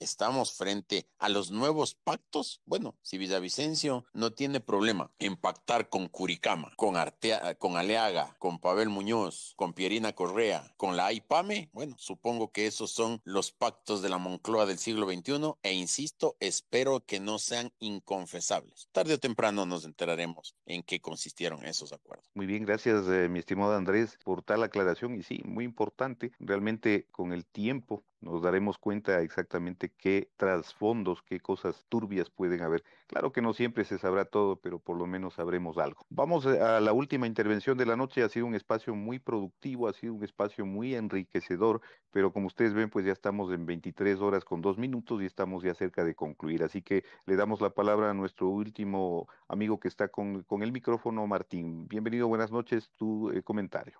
estamos frente a los nuevos pactos. Bueno, si Villavicencio no tiene problema en pactar con Curicama, con, Artea, con Aleaga, con Pavel Muñoz, con Pierina Correa, con la AIPAME, bueno, supongo que esos son los pactos de la Moncloa del siglo XXI e insisto, espero que no sean inconfesables. Tarde o temprano nos enteraremos en qué consistieron esos acuerdos. Muy bien, gracias eh, mi estimado Andrés por tal aclaración y sí, muy importante, realmente con el tiempo nos daremos cuenta exactamente qué trasfondos, qué cosas turbias pueden haber. Claro que no siempre se sabrá todo, pero por lo menos sabremos algo. Vamos eh, a la última intervención de la noche. Ha sido un espacio muy productivo, ha sido un espacio muy enriquecedor, pero como ustedes ven, pues ya estamos en 23 horas con dos minutos y estamos ya cerca de concluir. Así que le damos la palabra a nuestro último amigo que está con, con el micrófono, Martín. Bienvenido, buenas noches, tu eh, comentario.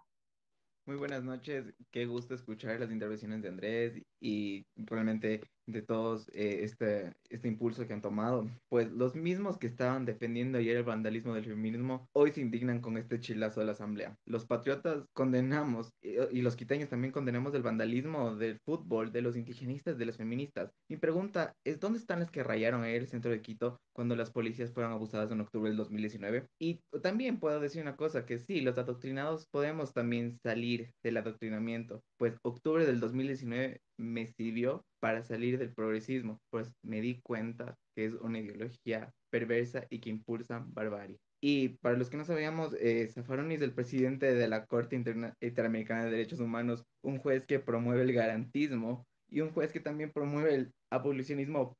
Muy buenas noches, qué gusto escuchar las intervenciones de Andrés y realmente de todos eh, este, este impulso que han tomado. Pues los mismos que estaban defendiendo ayer el vandalismo del feminismo, hoy se indignan con este chilazo de la asamblea. Los patriotas condenamos, y, los quiteños también condenamos el vandalismo del fútbol, de los indigenistas, de los feministas. Mi pregunta es, ¿dónde están los que rayaron ayer el centro de Quito cuando las policías fueron abusadas en octubre del 2019? Y también puedo decir una cosa, que sí, los adoctrinados podemos también salir del adoctrinamiento, pues octubre del 2019 me sirvió para salir del progresismo, pues me di cuenta que es una ideología perversa y que impulsa barbarie. Y para los que no sabíamos, eh, Zaffaroni es el presidente de la Corte Interamericana de Derechos Humanos, un juez que promueve el garantismo y un juez que también promueve el abolicionismo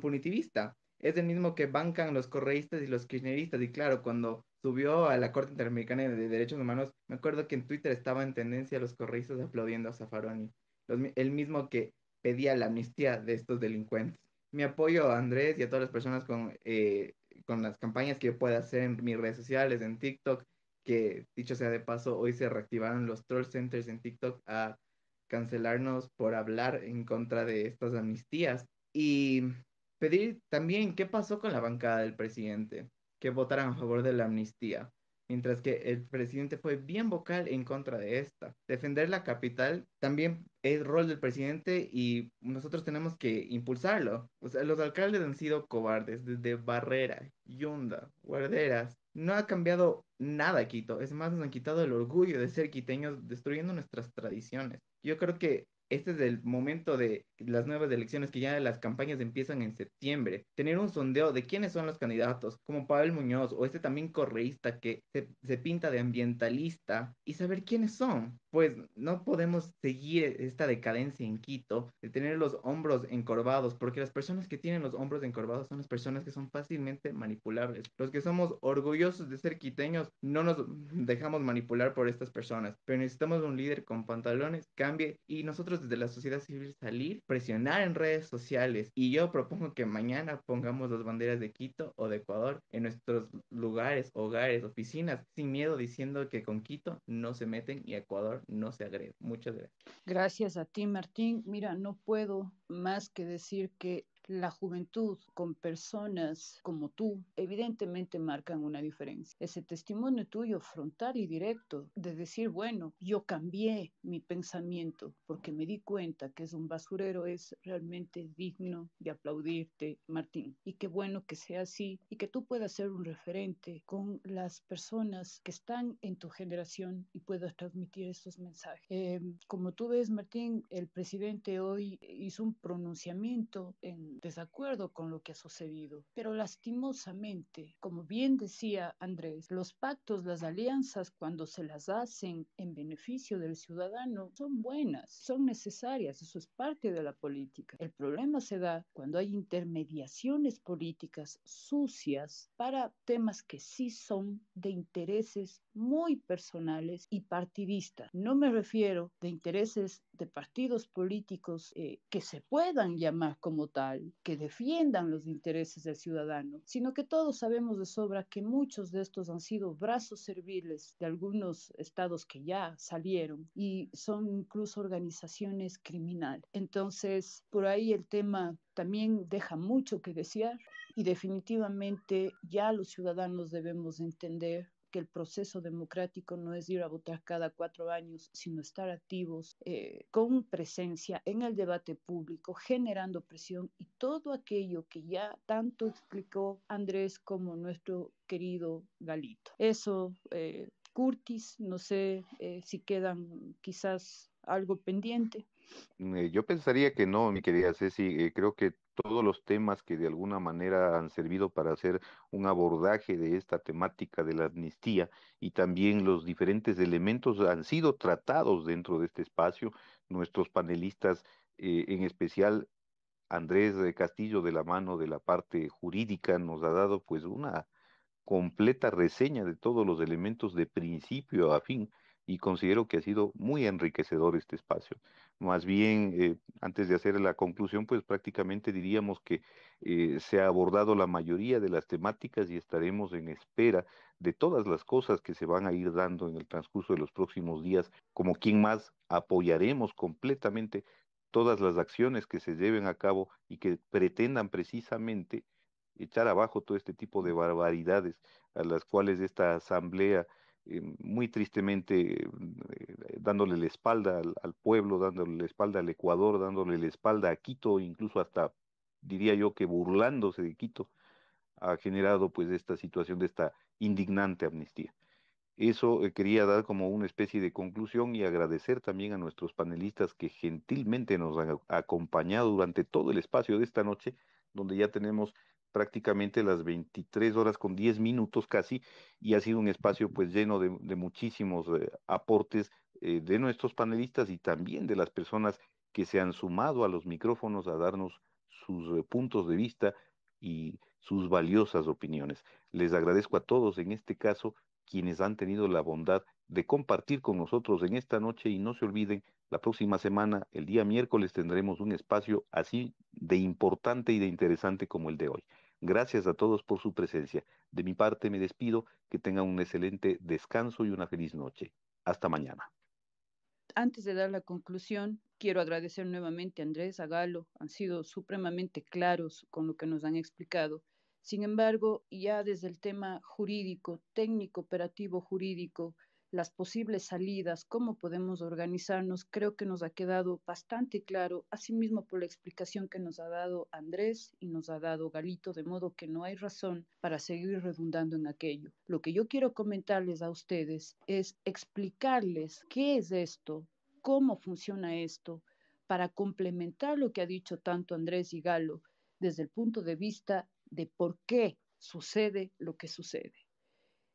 punitivista. Es el mismo que bancan los correístas y los kirchneristas. Y claro, cuando subió a la Corte Interamericana de Derechos Humanos, me acuerdo que en Twitter estaba en tendencia los correístas aplaudiendo a Zaffaroni. El mismo que pedía la amnistía de estos delincuentes. Mi apoyo a Andrés y a todas las personas con, eh, con las campañas que yo pueda hacer en mis redes sociales, en TikTok, que dicho sea de paso, hoy se reactivaron los troll centers en TikTok a cancelarnos por hablar en contra de estas amnistías. Y pedir también qué pasó con la bancada del presidente, que votaran a favor de la amnistía mientras que el presidente fue bien vocal en contra de esta. Defender la capital también es rol del presidente y nosotros tenemos que impulsarlo. O sea, los alcaldes han sido cobardes desde Barrera, Yunda, Guarderas. No ha cambiado nada Quito. Es más, nos han quitado el orgullo de ser quiteños, destruyendo nuestras tradiciones. Yo creo que este es el momento de las nuevas elecciones, que ya las campañas empiezan en septiembre. Tener un sondeo de quiénes son los candidatos, como Pavel Muñoz o este también correísta que se, se pinta de ambientalista y saber quiénes son. Pues no podemos seguir esta decadencia en Quito, de tener los hombros encorvados, porque las personas que tienen los hombros encorvados son las personas que son fácilmente manipulables. Los que somos orgullosos de ser quiteños no nos dejamos manipular por estas personas, pero necesitamos un líder con pantalones, cambie y nosotros desde la sociedad civil salir, presionar en redes sociales y yo propongo que mañana pongamos las banderas de Quito o de Ecuador en nuestros lugares, hogares, oficinas, sin miedo diciendo que con Quito no se meten y Ecuador no se agrede. Muchas gracias. Gracias a ti, Martín. Mira, no puedo más que decir que la juventud con personas como tú evidentemente marcan una diferencia. Ese testimonio tuyo frontal y directo de decir, bueno, yo cambié mi pensamiento porque me di cuenta que es un basurero es realmente digno de aplaudirte, Martín. Y qué bueno que sea así y que tú puedas ser un referente con las personas que están en tu generación y puedas transmitir estos mensajes. Eh, como tú ves, Martín, el presidente hoy hizo un pronunciamiento en desacuerdo con lo que ha sucedido. Pero lastimosamente, como bien decía Andrés, los pactos, las alianzas, cuando se las hacen en beneficio del ciudadano, son buenas, son necesarias, eso es parte de la política. El problema se da cuando hay intermediaciones políticas sucias para temas que sí son de intereses muy personales y partidistas. No me refiero de intereses de partidos políticos eh, que se puedan llamar como tal, que defiendan los intereses del ciudadano, sino que todos sabemos de sobra que muchos de estos han sido brazos serviles de algunos estados que ya salieron y son incluso organizaciones criminales. Entonces, por ahí el tema también deja mucho que desear y definitivamente ya los ciudadanos debemos entender que el proceso democrático no es ir a votar cada cuatro años, sino estar activos eh, con presencia en el debate público, generando presión y todo aquello que ya tanto explicó Andrés como nuestro querido Galito. Eso, eh, Curtis, no sé eh, si quedan quizás algo pendiente. yo pensaría que no, mi querida Ceci. creo que todos los temas que de alguna manera han servido para hacer un abordaje de esta temática de la amnistía y también los diferentes elementos han sido tratados dentro de este espacio. Nuestros panelistas, eh, en especial Andrés Castillo de la mano de la parte jurídica, nos ha dado pues una completa reseña de todos los elementos de principio a fin y considero que ha sido muy enriquecedor este espacio. Más bien, eh, antes de hacer la conclusión, pues prácticamente diríamos que eh, se ha abordado la mayoría de las temáticas y estaremos en espera de todas las cosas que se van a ir dando en el transcurso de los próximos días, como quien más apoyaremos completamente todas las acciones que se lleven a cabo y que pretendan precisamente echar abajo todo este tipo de barbaridades a las cuales esta asamblea eh, muy tristemente eh, dándole la espalda al, pueblo, dándole la espalda al Ecuador, dándole la espalda a Quito, incluso hasta diría yo que burlándose de Quito, ha generado pues esta situación de esta indignante amnistía. Eso eh, quería dar como una especie de conclusión y agradecer también a nuestros panelistas que gentilmente nos han acompañado durante todo el espacio de esta noche, donde ya tenemos prácticamente las 23 horas con 10 minutos casi, y ha sido un espacio pues lleno de, de muchísimos eh, aportes eh, de nuestros panelistas y también de las personas que se han sumado a los micrófonos a darnos sus eh, puntos de vista y sus valiosas opiniones. Les agradezco a todos, en este caso, quienes han tenido la bondad de compartir con nosotros en esta noche y no se olviden, la próxima semana, el día miércoles, tendremos un espacio así de importante y de interesante como el de hoy. Gracias a todos por su presencia. De mi parte me despido, que tengan un excelente descanso y una feliz noche. Hasta mañana. Antes de dar la conclusión, quiero agradecer nuevamente a Andrés, a Galo, han sido supremamente claros con lo que nos han explicado. Sin embargo, ya desde el tema jurídico, técnico, operativo jurídico, las posibles salidas, cómo podemos organizarnos, creo que nos ha quedado bastante claro, asimismo por la explicación que nos ha dado Andrés y nos ha dado Galito, de modo que no hay razón para seguir redundando en aquello. Lo que yo quiero comentarles a ustedes es explicarles qué es esto, cómo funciona esto, para complementar lo que ha dicho tanto Andrés y Galo desde el punto de vista de por qué sucede lo que sucede.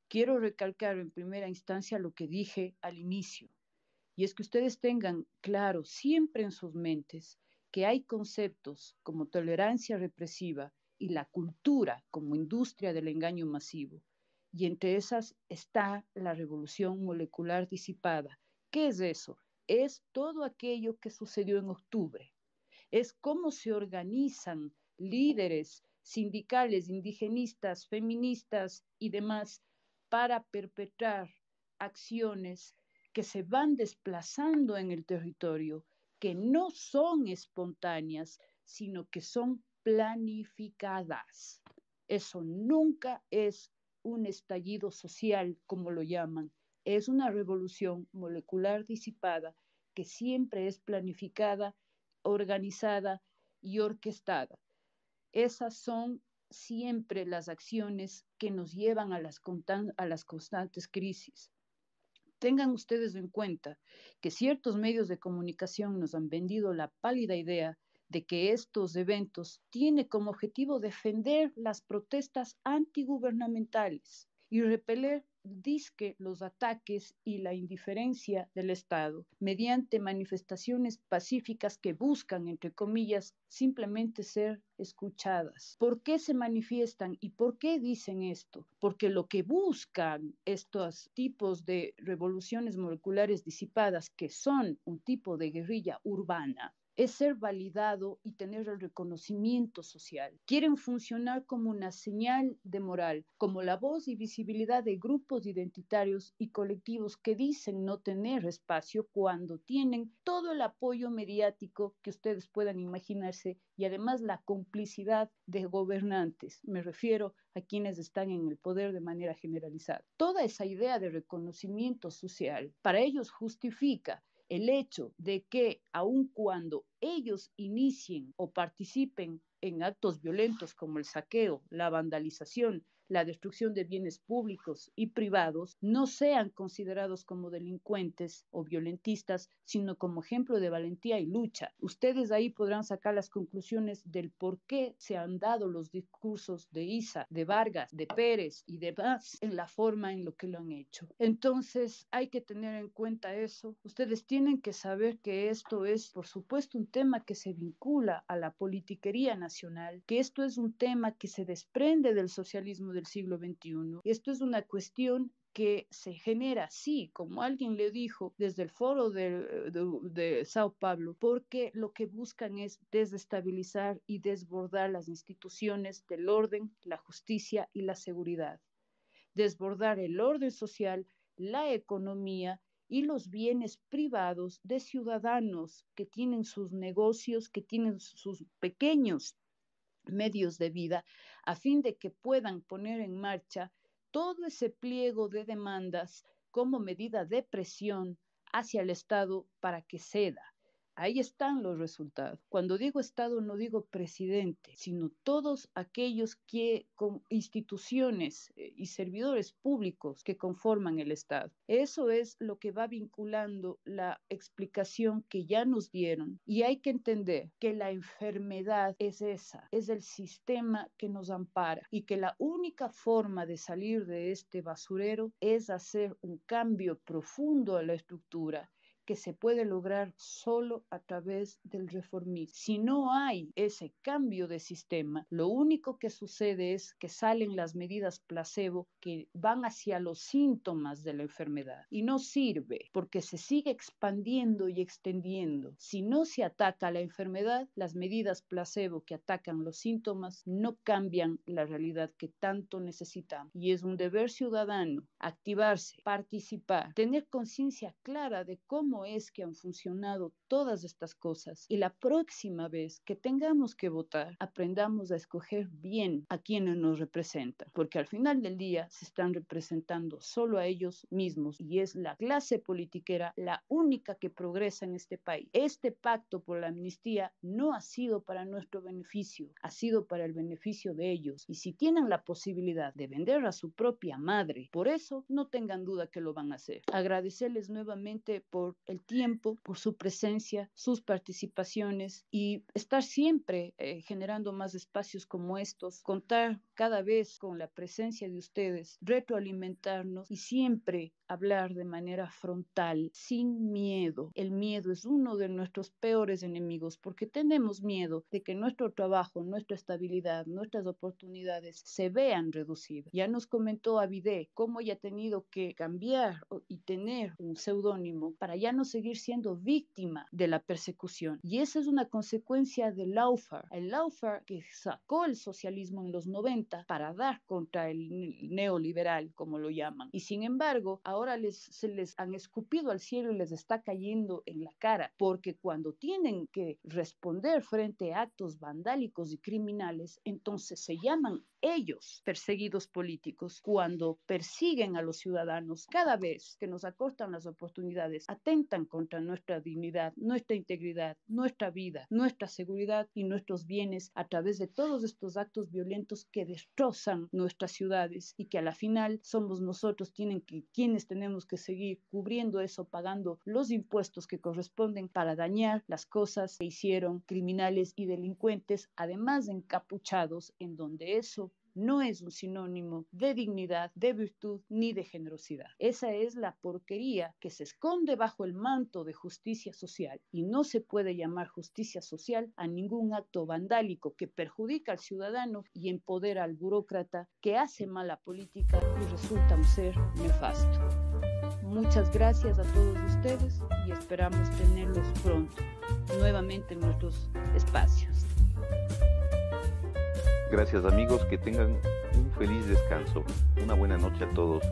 Quiero recalcar en primera instancia lo que dije al inicio, y es que ustedes tengan claro siempre en sus mentes que hay conceptos como tolerancia represiva y la cultura como industria del engaño masivo, y entre esas está la revolución molecular disipada. ¿Qué es eso? Es todo aquello que sucedió en octubre. Es cómo se organizan líderes sindicales, indigenistas, feministas y demás para perpetrar acciones que se van desplazando en el territorio, que no son espontáneas, sino que son planificadas. Eso nunca es un estallido social, como lo llaman, es una revolución molecular disipada que siempre es planificada, organizada y orquestada. Esas son siempre las acciones que nos llevan a las, constantes crisis. Tengan ustedes en cuenta que ciertos medios de comunicación nos han vendido la pálida idea de que estos eventos tienen como objetivo defender las protestas antigubernamentales y repeler disque los ataques y la indiferencia del Estado mediante manifestaciones pacíficas que buscan, entre comillas, simplemente ser escuchadas. ¿Por qué se manifiestan y por qué dicen esto? Porque lo que buscan estos tipos de revoluciones moleculares disipadas, que son un tipo de guerrilla urbana, es ser validado y tener el reconocimiento social. Quieren funcionar como una señal de moral, como la voz y visibilidad de grupos identitarios y colectivos que dicen no tener espacio cuando tienen todo el apoyo mediático que ustedes puedan imaginarse y además la complicidad de gobernantes. Me refiero a quienes están en el poder de manera generalizada. Toda esa idea de reconocimiento social para ellos justifica el hecho de que aun cuando ellos inicien o participen en actos violentos como el saqueo, la vandalización, la destrucción de bienes públicos y privados no sean considerados como delincuentes o violentistas, sino como ejemplo de valentía y lucha. Ustedes ahí podrán sacar las conclusiones del por qué se han dado los discursos de Isa, de Vargas, de Pérez y demás en la forma en lo que lo han hecho. Entonces hay que tener en cuenta eso. Ustedes tienen que saber que esto es, por supuesto, un tema que se vincula a la politiquería nacional, que esto es un tema que se desprende del socialismo del siglo XXI. Esto es una cuestión que se genera, sí, como alguien le dijo desde el foro de, de, de, Sao Paulo, porque lo que buscan es desestabilizar y desbordar las instituciones del orden, la justicia y la seguridad. Desbordar el orden social, la economía y los bienes privados de ciudadanos que tienen sus negocios, que tienen sus pequeños medios de vida, a fin de que puedan poner en marcha todo ese pliego de demandas como medida de presión hacia el Estado para que ceda. Ahí están los resultados. Cuando digo Estado no digo presidente, sino todos aquellos que con instituciones eh, y servidores públicos que conforman el Estado. Eso es lo que va vinculando la explicación que ya nos dieron y hay que entender que la enfermedad es esa, es el sistema que nos ampara y que la única forma de salir de este basurero es hacer un cambio profundo a la estructura que se puede lograr solo a través del reformismo. Si no hay ese cambio de sistema, lo único que sucede es que salen las medidas placebo que van hacia los síntomas de la enfermedad y no sirve porque se sigue expandiendo y extendiendo. Si no se ataca la enfermedad, las medidas placebo que atacan los síntomas no cambian la realidad que tanto necesitamos. Y es un deber ciudadano activarse, participar, tener conciencia clara de cómo es que han funcionado todas estas cosas y la próxima vez que tengamos que votar, aprendamos a escoger bien a quienes nos representan, porque al final del día se están representando solo a ellos mismos y es la clase politiquera la única que progresa en este país. Este pacto por la amnistía no ha sido para nuestro beneficio, ha sido para el beneficio de ellos y si tienen la posibilidad de vender a su propia madre, por eso no tengan duda que lo van a hacer. Agradecerles nuevamente por el tiempo, por su presencia, sus participaciones y estar siempre eh, generando más espacios como estos, contar cada vez con la presencia de ustedes, retroalimentarnos y siempre hablar de manera frontal, sin miedo. El miedo es uno de nuestros peores enemigos porque tenemos miedo de que nuestro trabajo, nuestra estabilidad, nuestras oportunidades se vean reducidas. Ya nos comentó Avide cómo ella ha tenido que cambiar y tener un seudónimo para ya no seguir siendo víctima de la persecución. Y esa es una consecuencia del Laufar, el Laufar que sacó el socialismo en los 90 para dar contra el neoliberal, como lo llaman. Y sin embargo, ahora les, se les han escupido al cielo y les está cayendo en la cara, porque cuando tienen que responder frente a actos vandálicos y criminales, entonces se llaman ellos perseguidos políticos cuando persiguen a los ciudadanos cada vez que nos acortan las oportunidades, atentan contra nuestra dignidad, nuestra integridad, nuestra vida, nuestra seguridad y nuestros bienes a través de todos estos actos violentos que destrozan nuestras ciudades y que a la final somos nosotros que, quienes tenemos que seguir cubriendo eso, pagando los impuestos que corresponden para dañar las cosas que hicieron criminales y delincuentes, además de encapuchados, en donde eso no es un sinónimo de dignidad, de virtud ni de generosidad. Esa es la porquería que se esconde bajo el manto de justicia social y no se puede llamar justicia social a ningún acto vandálico que perjudica al ciudadano y empodera al burócrata que hace mala política y resulta un ser nefasto. Muchas gracias a todos ustedes y esperamos tenerlos pronto nuevamente en nuestros espacios. Gracias amigos, que tengan un feliz descanso. Una buena noche a todos.